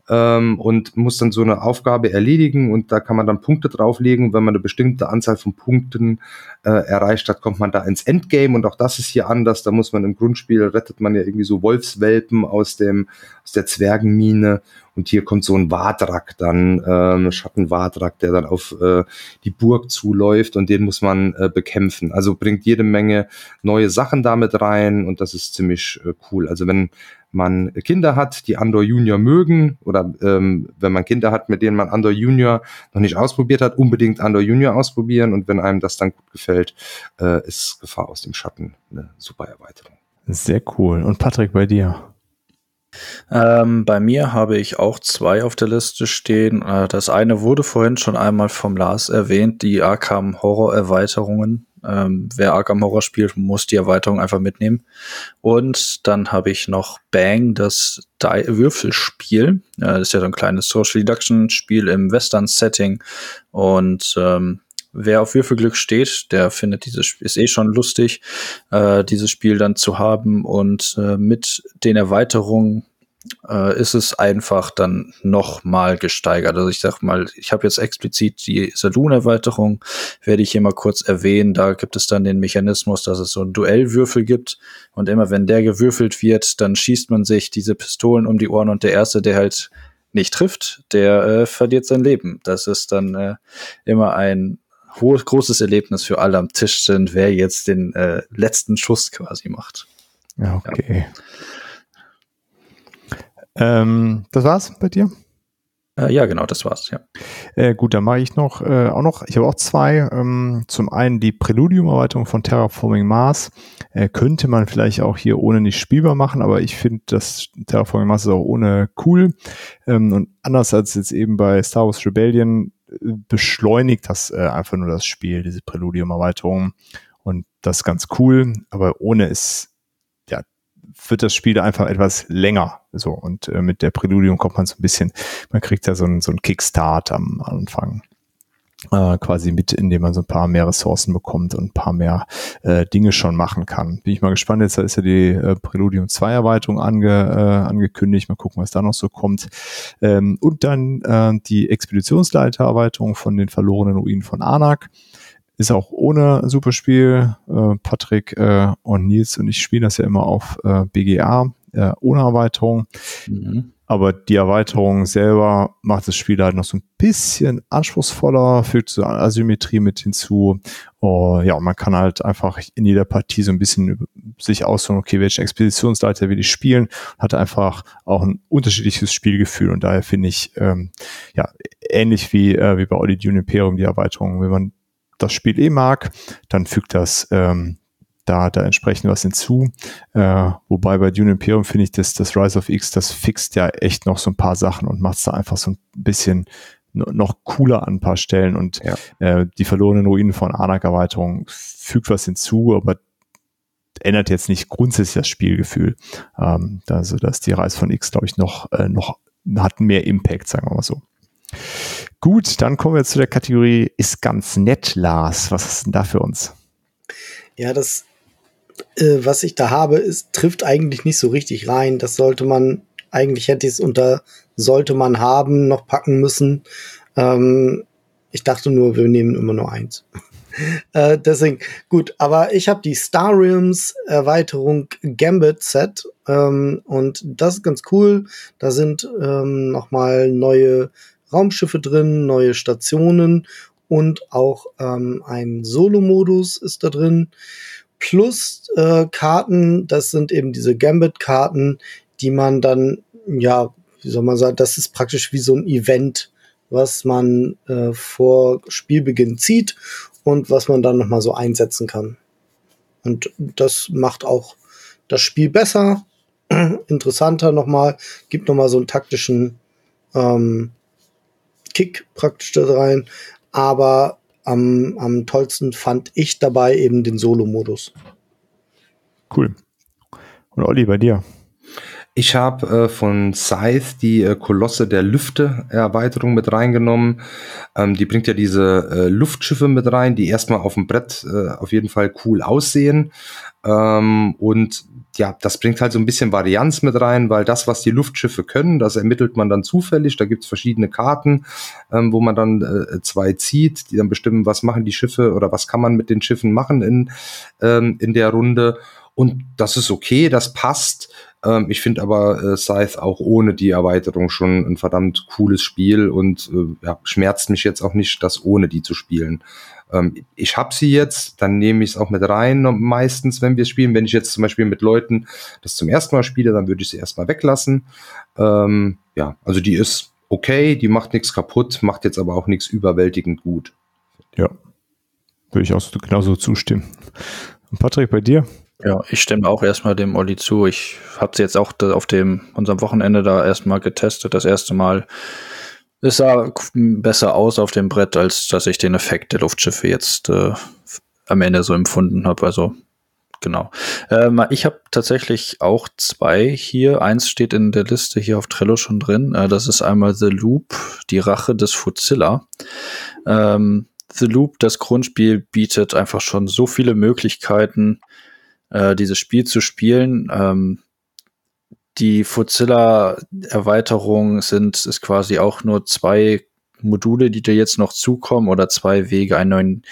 ähm, und muss dann so eine Aufgabe erledigen und da kann man dann Punkte drauflegen. Wenn man eine bestimmte Anzahl von Punkten äh, erreicht hat, kommt man da ins Endgame und auch das ist hier anders. Da muss man im Grundspiel rettet man ja irgendwie so Wolfswelpen aus dem aus der Zwergenmine und hier kommt so ein Wadrak dann, äh, Schattenwadrak, der dann auf äh, die Burg zuläuft und den muss man äh, bekämpfen. Also bringt jede Menge neue Sachen damit rein und das ist ziemlich äh, cool. Also wenn man Kinder hat, die Andor Junior mögen oder ähm, wenn man Kinder hat, mit denen man Andor Junior noch nicht ausprobiert hat, unbedingt Andor Junior ausprobieren und wenn einem das dann gut gefällt, äh, ist Gefahr aus dem Schatten eine super Erweiterung. Sehr cool. Und Patrick, bei dir? Ähm, bei mir habe ich auch zwei auf der Liste stehen. Äh, das eine wurde vorhin schon einmal vom Lars erwähnt, die Arkham Horror Erweiterungen. Ähm, wer Arkham Horror spielt, muss die Erweiterung einfach mitnehmen. Und dann habe ich noch Bang, das Die Würfelspiel. Äh, das ist ja so ein kleines Social Deduction Spiel im Western-Setting. Und ähm, wer auf Würfelglück steht, der findet dieses ist eh schon lustig, äh, dieses Spiel dann zu haben und äh, mit den Erweiterungen äh, ist es einfach dann noch mal gesteigert. Also ich sag mal, ich habe jetzt explizit die Saloon-Erweiterung, werde ich hier mal kurz erwähnen. Da gibt es dann den Mechanismus, dass es so einen Duellwürfel gibt und immer wenn der gewürfelt wird, dann schießt man sich diese Pistolen um die Ohren und der erste, der halt nicht trifft, der äh, verliert sein Leben. Das ist dann äh, immer ein hohes, großes Erlebnis für alle am Tisch sind, wer jetzt den äh, letzten Schuss quasi macht. Ja, okay. Ja. Ähm, das war's bei dir? Äh, ja, genau, das war's, ja. Äh, gut, dann mache ich noch äh, auch noch, ich habe auch zwei. Ähm, zum einen die Preludium-Erweiterung von Terraforming Mars. Äh, könnte man vielleicht auch hier ohne nicht spielbar machen, aber ich finde, dass Terraforming Mars ist auch ohne cool. Ähm, und anders als jetzt eben bei Star Wars Rebellion beschleunigt das äh, einfach nur das Spiel, diese Preludium-Erweiterung. Und das ist ganz cool, aber ohne ist wird das Spiel einfach etwas länger. So, und äh, mit der Präludium kommt man so ein bisschen, man kriegt ja so einen, so einen Kickstart am Anfang. Äh, quasi mit, indem man so ein paar mehr Ressourcen bekommt und ein paar mehr äh, Dinge schon machen kann. Bin ich mal gespannt, jetzt ist ja die äh, Preludium 2 Erweiterung ange, äh, angekündigt. Mal gucken, was da noch so kommt. Ähm, und dann äh, die Expeditionsleiter Erweiterung von den verlorenen Ruinen von Anak. Ist auch ohne Superspiel. Äh, Patrick äh, und Nils und ich spielen das ja immer auf äh, BGA, äh, ohne Erweiterung. Mhm. Aber die Erweiterung selber macht das Spiel halt noch so ein bisschen anspruchsvoller, fügt so Asymmetrie mit hinzu. Oh, ja, man kann halt einfach in jeder Partie so ein bisschen sich aussuchen, okay, welche Expeditionsleiter will ich spielen, hat einfach auch ein unterschiedliches Spielgefühl und daher finde ich, ähm, ja, ähnlich wie, äh, wie bei Audit Imperium die Erweiterung, wenn man das Spiel eh mag, dann fügt das ähm, da, da entsprechend was hinzu. Äh, wobei bei Dune Imperium finde ich, dass das Rise of X, das fixt ja echt noch so ein paar Sachen und macht es da einfach so ein bisschen noch cooler an ein paar Stellen und ja. äh, die verlorenen Ruinen von Anak-Erweiterung fügt was hinzu, aber ändert jetzt nicht grundsätzlich das Spielgefühl. Ähm, also dass die Reise von X, glaube ich, noch, äh, noch hat mehr Impact, sagen wir mal so. Gut, dann kommen wir zu der Kategorie ist ganz nett, Lars. Was ist denn da für uns? Ja, das, äh, was ich da habe, ist, trifft eigentlich nicht so richtig rein. Das sollte man, eigentlich hätte ich es unter sollte man haben, noch packen müssen. Ähm, ich dachte nur, wir nehmen immer nur eins. äh, deswegen, gut, aber ich habe die Star Realms Erweiterung Gambit Set ähm, und das ist ganz cool. Da sind ähm, nochmal neue Raumschiffe drin, neue Stationen und auch ähm, ein Solo-Modus ist da drin. Plus äh, Karten, das sind eben diese Gambit-Karten, die man dann, ja, wie soll man sagen, das ist praktisch wie so ein Event, was man äh, vor Spielbeginn zieht und was man dann nochmal so einsetzen kann. Und das macht auch das Spiel besser, interessanter nochmal, gibt nochmal so einen taktischen ähm, Kick praktisch da rein. Aber am, am tollsten fand ich dabei eben den Solo-Modus. Cool. Und Olli, bei dir? Ich habe äh, von Scythe die äh, Kolosse der Lüfte Erweiterung mit reingenommen. Ähm, die bringt ja diese äh, Luftschiffe mit rein, die erstmal auf dem Brett äh, auf jeden Fall cool aussehen. Ähm, und ja, das bringt halt so ein bisschen Varianz mit rein, weil das, was die Luftschiffe können, das ermittelt man dann zufällig. Da gibt's verschiedene Karten, ähm, wo man dann äh, zwei zieht, die dann bestimmen, was machen die Schiffe oder was kann man mit den Schiffen machen in, ähm, in der Runde. Und das ist okay, das passt. Ähm, ich finde aber äh, Scythe auch ohne die Erweiterung schon ein verdammt cooles Spiel und äh, ja, schmerzt mich jetzt auch nicht, das ohne die zu spielen. Ähm, ich habe sie jetzt, dann nehme ich es auch mit rein meistens, wenn wir spielen. Wenn ich jetzt zum Beispiel mit Leuten das zum ersten Mal spiele, dann würde ich sie erstmal weglassen. Ähm, ja, also die ist okay, die macht nichts kaputt, macht jetzt aber auch nichts überwältigend gut. Ja, würde ich auch so, genauso zustimmen. Und Patrick, bei dir? Ja, ich stimme auch erstmal dem Olli zu. Ich habe sie jetzt auch auf dem unserem Wochenende da erstmal getestet, das erste Mal es sah besser aus auf dem Brett, als dass ich den Effekt der Luftschiffe jetzt äh, am Ende so empfunden habe. Also genau. Ähm, ich habe tatsächlich auch zwei hier. Eins steht in der Liste hier auf Trello schon drin. Äh, das ist einmal The Loop, die Rache des Fuzilla. Ähm, The Loop, das Grundspiel, bietet einfach schon so viele Möglichkeiten, äh, dieses Spiel zu spielen. Ähm, die Fuzilla-Erweiterung sind ist quasi auch nur zwei Module, die dir jetzt noch zukommen oder zwei Wege, einen neuen,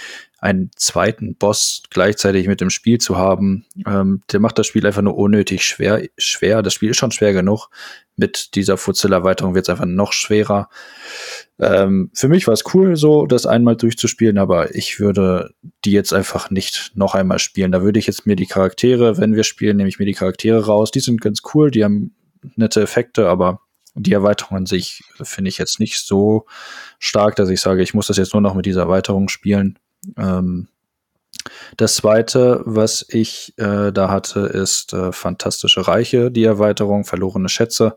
einen zweiten Boss gleichzeitig mit dem Spiel zu haben. Ähm, der macht das Spiel einfach nur unnötig schwer. Schwer. Das Spiel ist schon schwer genug. Mit dieser Fuzilla-Erweiterung wird es einfach noch schwerer. Ähm, für mich war es cool, so das einmal durchzuspielen, aber ich würde die jetzt einfach nicht noch einmal spielen. Da würde ich jetzt mir die Charaktere, wenn wir spielen, nehme ich mir die Charaktere raus. Die sind ganz cool, die haben nette Effekte, aber die Erweiterung an sich finde ich jetzt nicht so stark, dass ich sage, ich muss das jetzt nur noch mit dieser Erweiterung spielen. Ähm, das zweite, was ich äh, da hatte, ist äh, Fantastische Reiche, die Erweiterung, verlorene Schätze.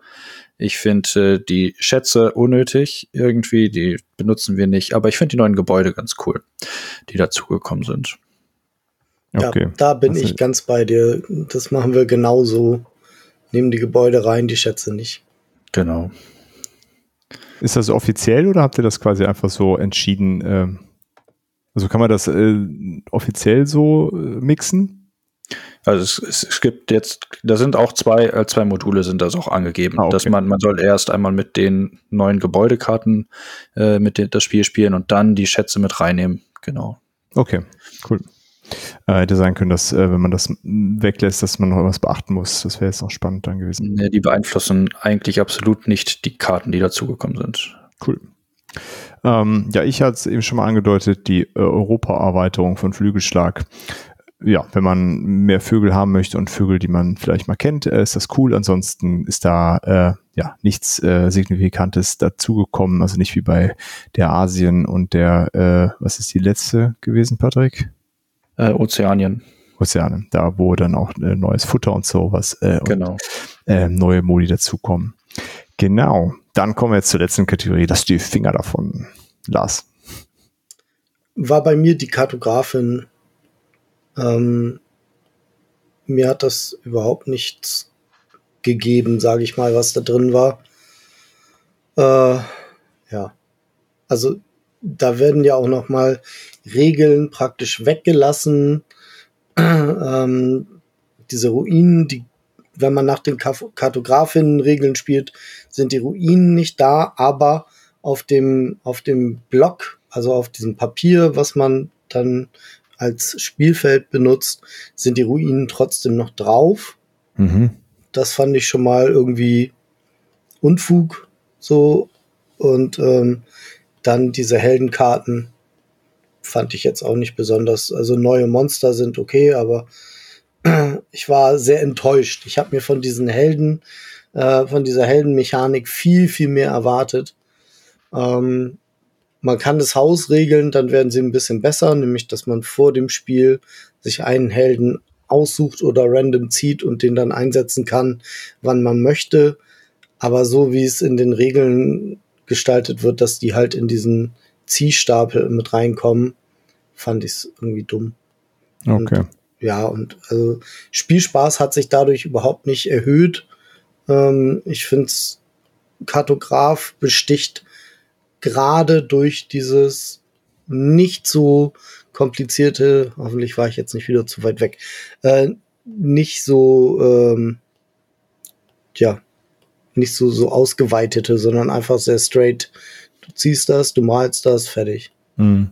Ich finde äh, die Schätze unnötig irgendwie, die benutzen wir nicht, aber ich finde die neuen Gebäude ganz cool, die dazugekommen sind. Okay. Ja, da bin also, ich ganz bei dir. Das machen wir genauso. Nehmen die Gebäude rein, die Schätze nicht. Genau. Ist das offiziell oder habt ihr das quasi einfach so entschieden? Äh, also kann man das äh, offiziell so äh, mixen? Also es, es, gibt jetzt, da sind auch zwei, äh, zwei Module sind das auch angegeben, ah, okay. dass man, man soll erst einmal mit den neuen Gebäudekarten äh, mit den, das Spiel spielen und dann die Schätze mit reinnehmen. Genau. Okay, cool. Äh, hätte sein können, dass, äh, wenn man das weglässt, dass man noch was beachten muss. Das wäre jetzt noch spannend dann gewesen. Nee, die beeinflussen eigentlich absolut nicht die Karten, die dazugekommen sind. Cool. Ähm, ja, ich hatte es eben schon mal angedeutet, die äh, Europa-Erweiterung von Flügelschlag. Ja, wenn man mehr Vögel haben möchte und Vögel, die man vielleicht mal kennt, äh, ist das cool. Ansonsten ist da äh, ja nichts äh, Signifikantes dazugekommen. Also nicht wie bei der Asien und der, äh, was ist die letzte gewesen, Patrick? Äh, Ozeanien. Ozeanien, da wo dann auch äh, neues Futter und sowas äh, genau. und, neue Modi dazukommen. Genau. Dann kommen wir jetzt zur letzten Kategorie, das die Finger davon. Lars. War bei mir die Kartografin. Ähm, mir hat das überhaupt nichts gegeben, sage ich mal, was da drin war. Äh, ja. Also da werden ja auch noch mal Regeln praktisch weggelassen. ähm, diese Ruinen, die, wenn man nach den Kartografinnen-Regeln spielt, sind die Ruinen nicht da, aber auf dem, auf dem Block, also auf diesem Papier, was man dann als Spielfeld benutzt, sind die Ruinen trotzdem noch drauf. Mhm. Das fand ich schon mal irgendwie Unfug so. Und ähm, dann diese Heldenkarten fand ich jetzt auch nicht besonders. Also neue Monster sind okay, aber ich war sehr enttäuscht. Ich habe mir von diesen Helden, äh, von dieser Heldenmechanik viel, viel mehr erwartet. Ähm, man kann das Haus regeln, dann werden sie ein bisschen besser, nämlich dass man vor dem Spiel sich einen Helden aussucht oder random zieht und den dann einsetzen kann, wann man möchte. Aber so wie es in den Regeln gestaltet wird, dass die halt in diesen Ziehstapel mit reinkommen, fand ich es irgendwie dumm. Okay. Und, ja, und also Spielspaß hat sich dadurch überhaupt nicht erhöht. Ähm, ich finde es, Kartograf besticht gerade durch dieses nicht so komplizierte, hoffentlich war ich jetzt nicht wieder zu weit weg, äh, nicht so, ähm, ja, nicht so, so ausgeweitete, sondern einfach sehr straight. Du ziehst das, du malst das, fertig. Mhm.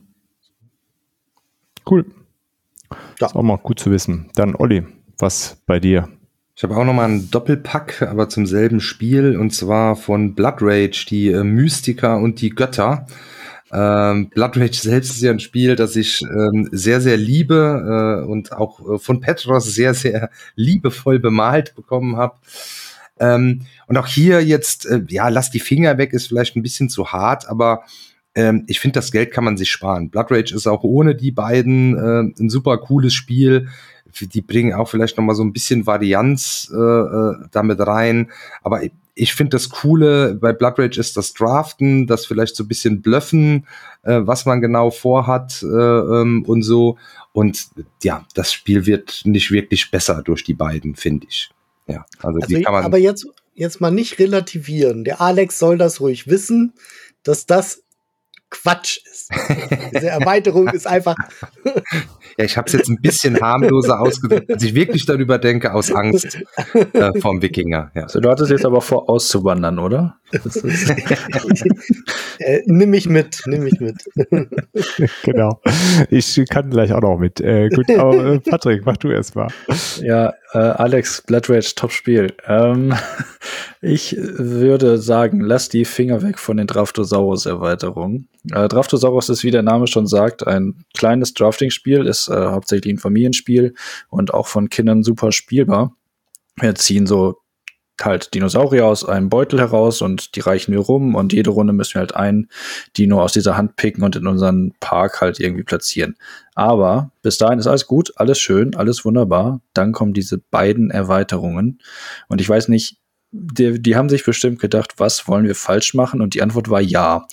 Cool. Ja. Ist auch mal gut zu wissen. Dann Olli, was bei dir? Ich habe auch noch mal einen Doppelpack, aber zum selben Spiel und zwar von Blood Rage, die äh, Mystiker und die Götter. Ähm, Blood Rage selbst ist ja ein Spiel, das ich ähm, sehr, sehr liebe äh, und auch äh, von Petros sehr, sehr liebevoll bemalt bekommen habe. Ähm, und auch hier jetzt, äh, ja, lass die Finger weg, ist vielleicht ein bisschen zu hart, aber ähm, ich finde, das Geld kann man sich sparen. Blood Rage ist auch ohne die beiden äh, ein super cooles Spiel. Die bringen auch vielleicht noch mal so ein bisschen Varianz äh, äh damit rein. Aber ich finde das Coole bei Blood Rage ist das Draften, das vielleicht so ein bisschen Blöffen, äh, was man genau vorhat äh, ähm, und so. Und ja, das Spiel wird nicht wirklich besser durch die beiden, finde ich. Ja, also, also die kann man. Aber jetzt, jetzt mal nicht relativieren. Der Alex soll das ruhig wissen, dass das Quatsch ist. Diese Erweiterung ist einfach. ja, ich habe es jetzt ein bisschen harmloser ausgedrückt, als ich wirklich darüber denke, aus Angst äh, vom Wikinger. Ja. So, du hattest jetzt aber vor, auszuwandern, oder? äh, nimm mich mit, nimm mich mit. genau. Ich kann gleich auch noch mit. Äh, gut, aber äh, Patrick, mach du erst mal. Ja, äh, Alex, Blood Rage, top Spiel. Ähm, ich würde sagen, lass die Finger weg von den Draftosaurus-Erweiterungen. Äh, Draftosaurus ist, wie der Name schon sagt, ein kleines Drafting-Spiel, ist äh, hauptsächlich ein Familienspiel und auch von Kindern super spielbar. Wir ziehen so halt Dinosaurier aus einem Beutel heraus und die reichen wir rum und jede Runde müssen wir halt ein Dino aus dieser Hand picken und in unseren Park halt irgendwie platzieren. Aber bis dahin ist alles gut, alles schön, alles wunderbar. Dann kommen diese beiden Erweiterungen und ich weiß nicht, die, die haben sich bestimmt gedacht, was wollen wir falsch machen? Und die Antwort war ja.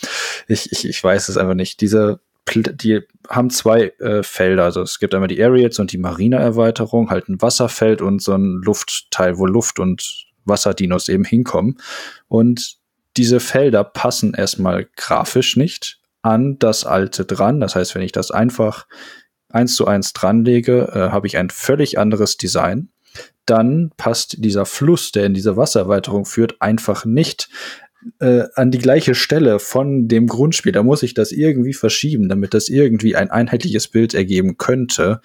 Ich, ich, ich weiß es einfach nicht. Diese die haben zwei äh, Felder. Also es gibt einmal die Aerials und die Marina-Erweiterung, halt ein Wasserfeld und so ein Luftteil, wo Luft und Wasserdinos eben hinkommen. Und diese Felder passen erstmal grafisch nicht an das alte dran. Das heißt, wenn ich das einfach eins zu eins dranlege, äh, habe ich ein völlig anderes Design. Dann passt dieser Fluss, der in diese Wassererweiterung führt, einfach nicht äh, an die gleiche Stelle von dem Grundspiel. Da muss ich das irgendwie verschieben, damit das irgendwie ein einheitliches Bild ergeben könnte.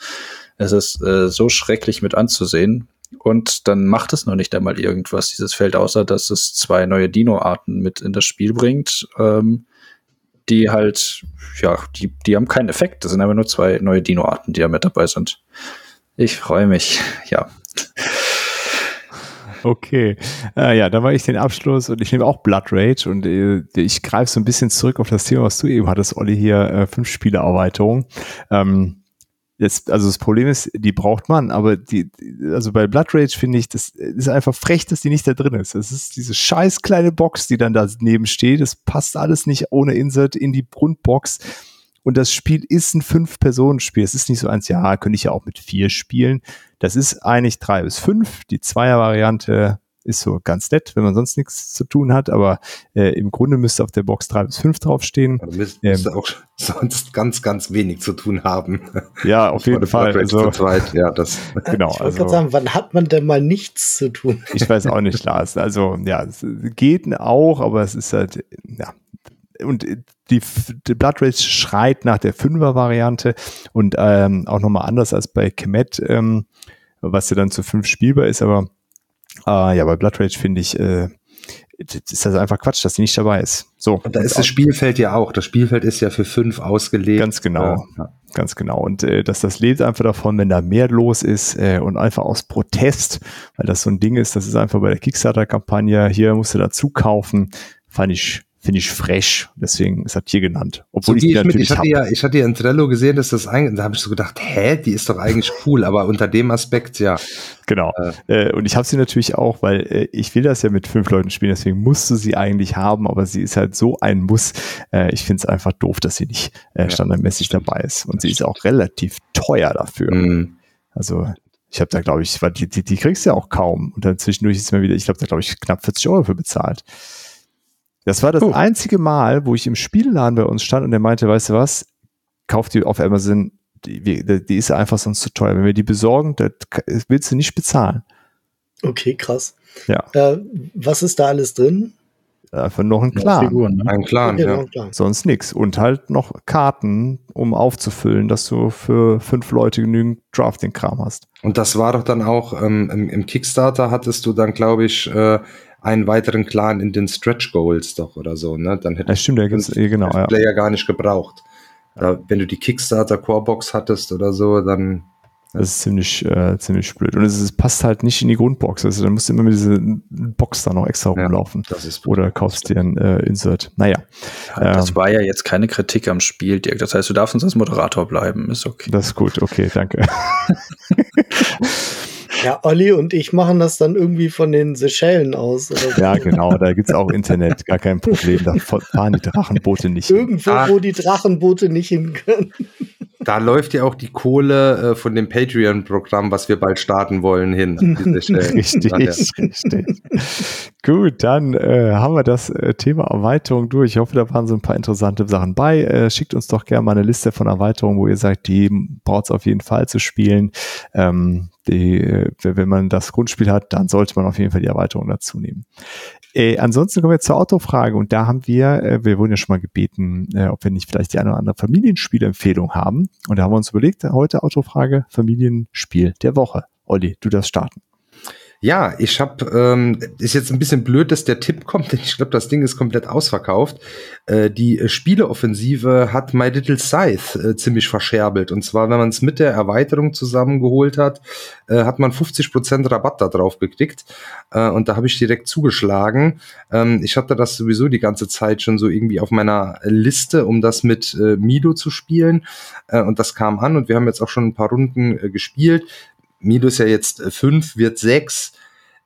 Es ist äh, so schrecklich mit anzusehen. Und dann macht es noch nicht einmal irgendwas, dieses Feld, außer dass es zwei neue Dino-Arten mit in das Spiel bringt, ähm, die halt, ja, die, die haben keinen Effekt. Das sind aber nur zwei neue Dino-Arten, die da mit dabei sind. Ich freue mich, ja. Okay, äh, ja, da war ich den Abschluss und ich nehme auch Blood Rage und äh, ich greife so ein bisschen zurück auf das Thema, was du eben hattest, Olli, hier äh, fünf Spiele-Erweiterung. Ähm, Jetzt, also das Problem ist, die braucht man, aber die, also bei Blood Rage finde ich, das ist einfach frech, dass die nicht da drin ist. Das ist diese scheiß kleine Box, die dann daneben steht. Das passt alles nicht ohne Insert in die Grundbox. Und das Spiel ist ein Fünf-Personen-Spiel. Es ist nicht so eins, ja, könnte ich ja auch mit vier spielen. Das ist eigentlich drei bis fünf. Die Zweier-Variante ist so ganz nett, wenn man sonst nichts zu tun hat, aber äh, im Grunde müsste auf der Box 3 bis 5 draufstehen. Du müsste ähm, auch sonst ganz, ganz wenig zu tun haben. Ja, auf jeden Fall. Also, zweit. Ja, das genau. Ich wollte also, gerade sagen, wann hat man denn mal nichts zu tun? Ich weiß auch nicht, Lars. Also ja, es geht auch, aber es ist halt, ja, und die, die Blood Race schreit nach der Fünfer-Variante und ähm, auch nochmal anders als bei Kemet, ähm, was ja dann zu fünf spielbar ist, aber äh, ja, bei Blood Rage finde ich, äh, ist das einfach Quatsch, dass die nicht dabei ist. So. Und da ist das Spielfeld ja auch. Das Spielfeld ist ja für fünf ausgelegt. Ganz genau. Ja. Ganz genau. Und äh, dass das lebt einfach davon, wenn da mehr los ist äh, und einfach aus Protest, weil das so ein Ding ist, das ist einfach bei der Kickstarter-Kampagne, hier musst du dazu kaufen, fand ich finde ich fresh. Deswegen ist das hier genannt. Obwohl so, ich, die natürlich ich, hatte ja, ich hatte ja in Trello gesehen, dass das eigentlich, da habe ich so gedacht, hä, die ist doch eigentlich cool, aber unter dem Aspekt, ja. Genau. Äh. Äh, und ich habe sie natürlich auch, weil äh, ich will das ja mit fünf Leuten spielen, deswegen musst du sie eigentlich haben, aber sie ist halt so ein Muss. Äh, ich finde es einfach doof, dass sie nicht äh, standardmäßig ja, dabei ist. Und sie ist auch relativ teuer dafür. Mhm. Also ich habe da, glaube ich, weil die, die, die kriegst du ja auch kaum. Und dann zwischendurch ist mir wieder, ich glaube, da glaube ich knapp 40 Euro für bezahlt. Das war das oh. einzige Mal, wo ich im Spielladen bei uns stand und der meinte, weißt du was, kauf die auf Amazon, die, die ist einfach sonst zu teuer. Wenn wir die besorgen, das willst du nicht bezahlen. Okay, krass. Ja. Äh, was ist da alles drin? Einfach noch ein Clan. Figuren, ne? Ein Clan, okay, ja. Clan. Sonst nichts. Und halt noch Karten, um aufzufüllen, dass du für fünf Leute genügend Drafting-Kram hast. Und das war doch dann auch ähm, im, im, Kickstarter hattest du dann, glaube ich, äh, einen weiteren Clan in den Stretch Goals doch oder so, ne? Dann hätte ja, stimmt, der gibt's, eh, genau, ja. Player gar nicht gebraucht. Oder wenn du die Kickstarter Corebox hattest oder so, dann das ist ziemlich, äh, ziemlich blöd. Und es, es, passt halt nicht in die Grundbox. Also dann musst du immer mit dieser Box da noch extra rumlaufen. Ja, Oder kaufst dir ein äh, Insert. Naja. Ja, das ähm, war ja jetzt keine Kritik am Spiel, Dirk. Das heißt, du darfst uns als Moderator bleiben. Ist okay. Das ist gut. Okay, danke. Ja, Olli und ich machen das dann irgendwie von den Seychellen aus. So. Ja, genau, da gibt es auch Internet, gar kein Problem. Da fahren die Drachenboote nicht. Irgendwo, hin. wo die Drachenboote nicht hin können. Da läuft ja auch die Kohle äh, von dem Patreon-Programm, was wir bald starten wollen, hin. richtig, richtig. Gut, dann äh, haben wir das äh, Thema Erweiterung durch. Ich hoffe, da waren so ein paar interessante Sachen bei. Äh, schickt uns doch gerne mal eine Liste von Erweiterungen, wo ihr sagt, die braucht es auf jeden Fall zu spielen. Ähm, die, äh, wenn man das Grundspiel hat, dann sollte man auf jeden Fall die Erweiterung dazu nehmen. Äh, ansonsten kommen wir zur Autofrage und da haben wir, äh, wir wurden ja schon mal gebeten, äh, ob wir nicht vielleicht die eine oder andere Familienspielempfehlung haben. Und da haben wir uns überlegt, heute Autofrage, Familienspiel der Woche. Olli, du darfst starten. Ja, ich habe, ähm, ist jetzt ein bisschen blöd, dass der Tipp kommt, denn ich glaube, das Ding ist komplett ausverkauft. Äh, die äh, Spieleoffensive hat My Little Scythe äh, ziemlich verscherbelt. Und zwar, wenn man es mit der Erweiterung zusammengeholt hat, äh, hat man 50% Rabatt da drauf gekriegt. Äh, und da habe ich direkt zugeschlagen. Ähm, ich hatte das sowieso die ganze Zeit schon so irgendwie auf meiner Liste, um das mit Mido zu spielen. Und das kam an und wir haben jetzt auch schon ein paar Runden gespielt. Mido ist ja jetzt äh, fünf, wird sechs.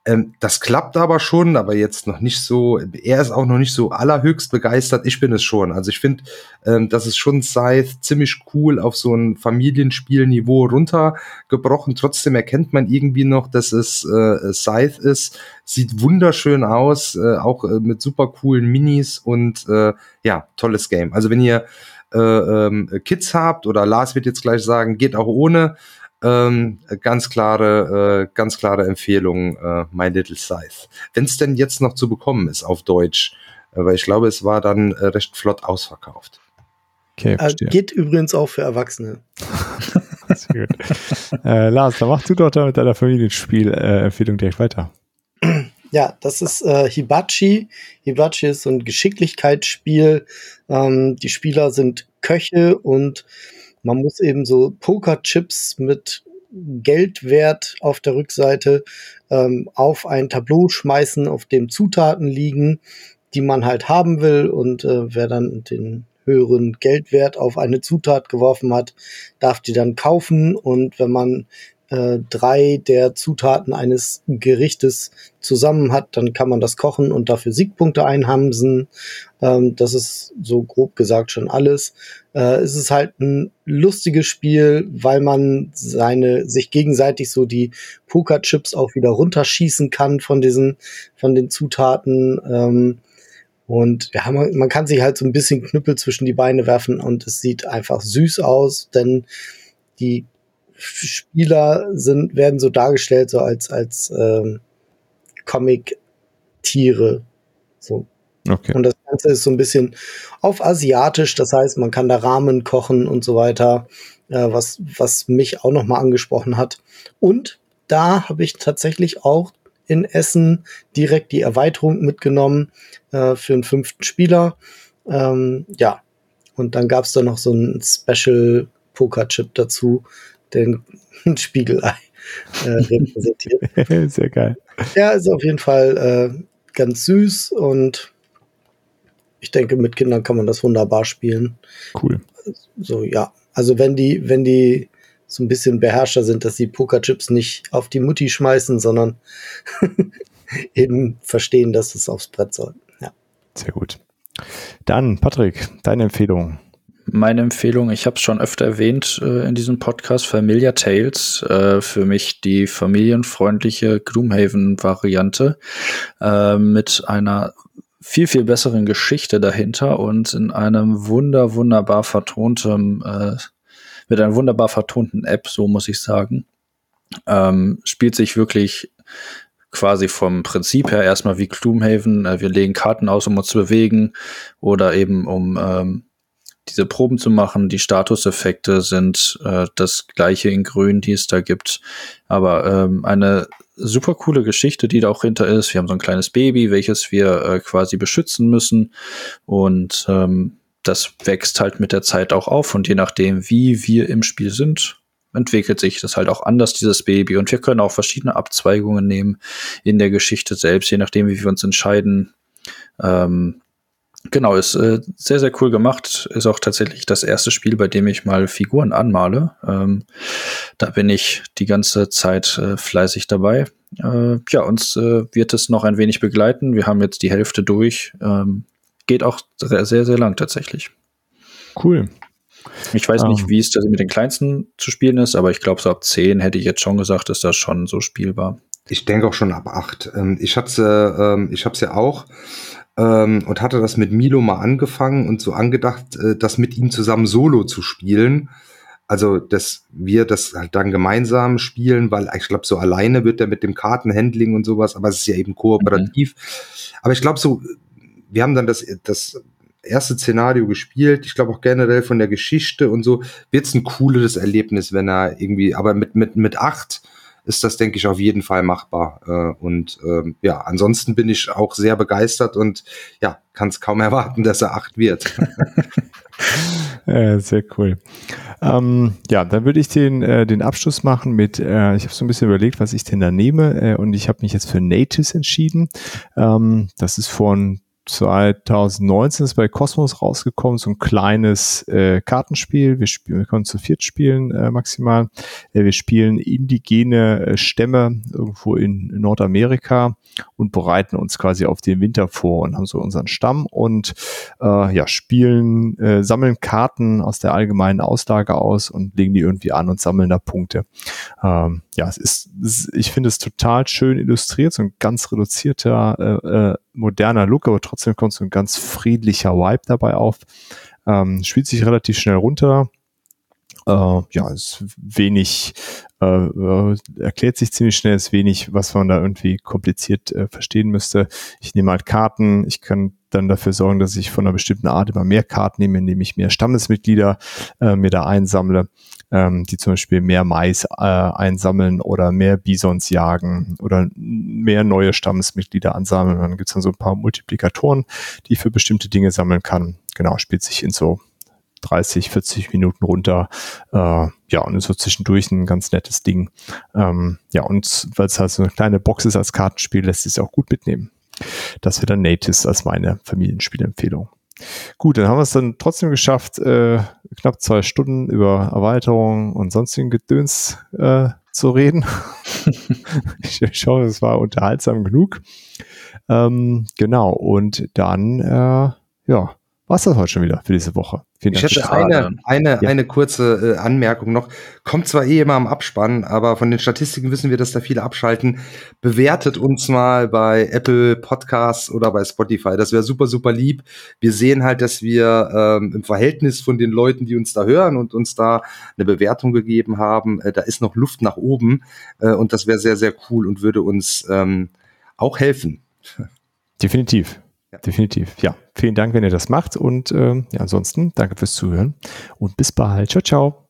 Ähm, das klappt aber schon, aber jetzt noch nicht so. Er ist auch noch nicht so allerhöchst begeistert. Ich bin es schon. Also ich finde, ähm, das ist schon Scythe ziemlich cool auf so ein Familienspielniveau runtergebrochen. Trotzdem erkennt man irgendwie noch, dass es äh, Scythe ist. Sieht wunderschön aus, äh, auch äh, mit super coolen Minis und äh, ja, tolles Game. Also wenn ihr äh, ähm, Kids habt oder Lars wird jetzt gleich sagen, geht auch ohne ähm, ganz klare, äh, ganz klare Empfehlung, äh, My Little Scythe. Wenn es denn jetzt noch zu bekommen ist auf Deutsch, äh, weil ich glaube, es war dann äh, recht flott ausverkauft. Okay, äh, geht übrigens auch für Erwachsene. Äh, Lars, dann machst du doch da mit deiner Familienspiel-Empfehlung direkt weiter. Ja, das ist äh, Hibachi. Hibachi ist so ein Geschicklichkeitsspiel. Ähm, die Spieler sind Köche und man muss eben so Pokerchips mit Geldwert auf der Rückseite ähm, auf ein Tableau schmeißen, auf dem Zutaten liegen, die man halt haben will. Und äh, wer dann den höheren Geldwert auf eine Zutat geworfen hat, darf die dann kaufen. Und wenn man äh, drei der Zutaten eines Gerichtes zusammen hat, dann kann man das kochen und dafür Siegpunkte einhamsen. Ähm, das ist so grob gesagt schon alles. Äh, es ist halt ein lustiges Spiel, weil man seine sich gegenseitig so die Pokerchips auch wieder runterschießen kann von diesen von den Zutaten. Ähm, und ja, man, man kann sich halt so ein bisschen Knüppel zwischen die Beine werfen und es sieht einfach süß aus, denn die Spieler sind, werden so dargestellt, so als, als ähm, Comic-Tiere. So. Okay. Und das Ganze ist so ein bisschen auf asiatisch, das heißt, man kann da Rahmen kochen und so weiter, äh, was, was mich auch nochmal angesprochen hat. Und da habe ich tatsächlich auch in Essen direkt die Erweiterung mitgenommen äh, für einen fünften Spieler. Ähm, ja, und dann gab es da noch so ein Special Poker-Chip dazu, den Spiegelei äh, repräsentiert. Sehr geil. Ja, ist auf jeden Fall äh, ganz süß und ich denke, mit Kindern kann man das wunderbar spielen. Cool. So, ja. Also wenn die, wenn die so ein bisschen beherrscher sind, dass sie Pokerchips nicht auf die Mutti schmeißen, sondern eben verstehen, dass es aufs Brett soll. Ja. Sehr gut. Dann, Patrick, deine Empfehlung meine Empfehlung, ich habe es schon öfter erwähnt äh, in diesem Podcast, Familiar Tales, äh, für mich die familienfreundliche Gloomhaven-Variante äh, mit einer viel, viel besseren Geschichte dahinter und in einem wunder, wunderbar vertonten, äh, mit einer wunderbar vertonten App, so muss ich sagen. Ähm, spielt sich wirklich quasi vom Prinzip her erstmal wie Gloomhaven. Äh, wir legen Karten aus, um uns zu bewegen oder eben um ähm, diese Proben zu machen. Die Statuseffekte sind äh, das gleiche in Grün, die es da gibt. Aber ähm, eine super coole Geschichte, die da auch hinter ist. Wir haben so ein kleines Baby, welches wir äh, quasi beschützen müssen. Und ähm, das wächst halt mit der Zeit auch auf. Und je nachdem, wie wir im Spiel sind, entwickelt sich das halt auch anders, dieses Baby. Und wir können auch verschiedene Abzweigungen nehmen in der Geschichte selbst, je nachdem, wie wir uns entscheiden. Ähm, Genau, ist äh, sehr, sehr cool gemacht. Ist auch tatsächlich das erste Spiel, bei dem ich mal Figuren anmale. Ähm, da bin ich die ganze Zeit äh, fleißig dabei. Äh, ja, uns äh, wird es noch ein wenig begleiten. Wir haben jetzt die Hälfte durch. Ähm, geht auch sehr, sehr, sehr lang tatsächlich. Cool. Ich weiß um. nicht, ähm. wie es mit den kleinsten zu spielen ist, aber ich glaube, so ab 10 hätte ich jetzt schon gesagt, ist das schon so spielbar. Ich denke auch schon ab 8. Ähm, ich ähm, ich habe es ja auch ähm, und hatte das mit Milo mal angefangen und so angedacht, äh, das mit ihm zusammen solo zu spielen. Also, dass wir das halt dann gemeinsam spielen, weil ich glaube, so alleine wird er mit dem Kartenhandling und sowas, aber es ist ja eben kooperativ. Mhm. Aber ich glaube, so, wir haben dann das, das erste Szenario gespielt. Ich glaube auch generell von der Geschichte und so wird es ein cooles Erlebnis, wenn er irgendwie, aber mit, mit, mit acht ist das, denke ich, auf jeden Fall machbar. Äh, und ähm, ja, ansonsten bin ich auch sehr begeistert und ja, kann es kaum erwarten, dass er acht wird. äh, sehr cool. Ähm, ja, dann würde ich den, äh, den Abschluss machen mit, äh, ich habe so ein bisschen überlegt, was ich denn da nehme äh, und ich habe mich jetzt für Natives entschieden. Ähm, das ist von 2019 ist bei Cosmos rausgekommen, so ein kleines äh, Kartenspiel. Wir, spielen, wir können zu viert spielen äh, maximal. Äh, wir spielen indigene äh, Stämme irgendwo in, Nordamerika und bereiten uns quasi auf den Winter vor und haben so unseren Stamm und äh, ja spielen, äh, sammeln Karten aus der allgemeinen Auslage aus und legen die irgendwie an und sammeln da Punkte. Ähm, ja, es ist, es ist ich finde es total schön illustriert, so ein ganz reduzierter äh, äh, moderner Look, aber trotzdem kommt so ein ganz friedlicher Vibe dabei auf. Ähm, spielt sich relativ schnell runter. Äh, ja, ist wenig, äh, äh, erklärt sich ziemlich schnell, ist wenig, was man da irgendwie kompliziert äh, verstehen müsste. Ich nehme halt Karten, ich kann dann dafür sorgen, dass ich von einer bestimmten Art immer mehr Karten nehme, indem ich mehr Stammesmitglieder äh, mir da einsammle ähm, die zum Beispiel mehr Mais äh, einsammeln oder mehr Bisons jagen oder mehr neue Stammesmitglieder ansammeln. Dann gibt's dann so ein paar Multiplikatoren, die ich für bestimmte Dinge sammeln kann. Genau, spielt sich in so 30, 40 Minuten runter. Äh, ja, und so zwischendurch ein ganz nettes Ding. Ähm, ja, und weil es halt so eine kleine Box ist als Kartenspiel, lässt sich auch gut mitnehmen. Das wäre dann Natives als meine Familienspielempfehlung. Gut, dann haben wir es dann trotzdem geschafft, äh, knapp zwei Stunden über Erweiterungen und sonstigen Gedöns äh, zu reden. ich, ich hoffe, es war unterhaltsam genug. Ähm, genau, und dann, äh, ja, war es das heute schon wieder für diese Woche. Vielen ich hätte eine, eine, ja. eine kurze äh, Anmerkung noch. Kommt zwar eh immer am Abspann, aber von den Statistiken wissen wir, dass da viele abschalten. Bewertet uns mal bei Apple Podcasts oder bei Spotify. Das wäre super, super lieb. Wir sehen halt, dass wir ähm, im Verhältnis von den Leuten, die uns da hören und uns da eine Bewertung gegeben haben, äh, da ist noch Luft nach oben. Äh, und das wäre sehr, sehr cool und würde uns ähm, auch helfen. Definitiv. Ja. Definitiv. Ja, vielen Dank, wenn ihr das macht. Und ähm, ja, ansonsten danke fürs Zuhören und bis bald. Ciao, ciao.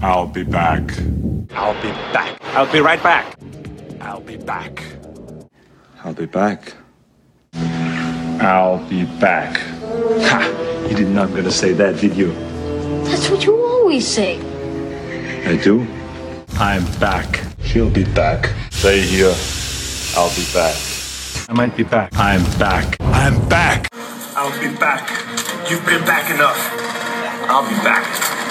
I'll be back. I'll be back. I'll be right back. I'll be back. I'll be back. I'll be back. Ha! You did not gonna say that, did you? That's what you always say. I do. I'm back. She'll be back. Stay here. I'll be back. I might be back. I'm back. I'm back. I'll be back. You've been back enough. I'll be back.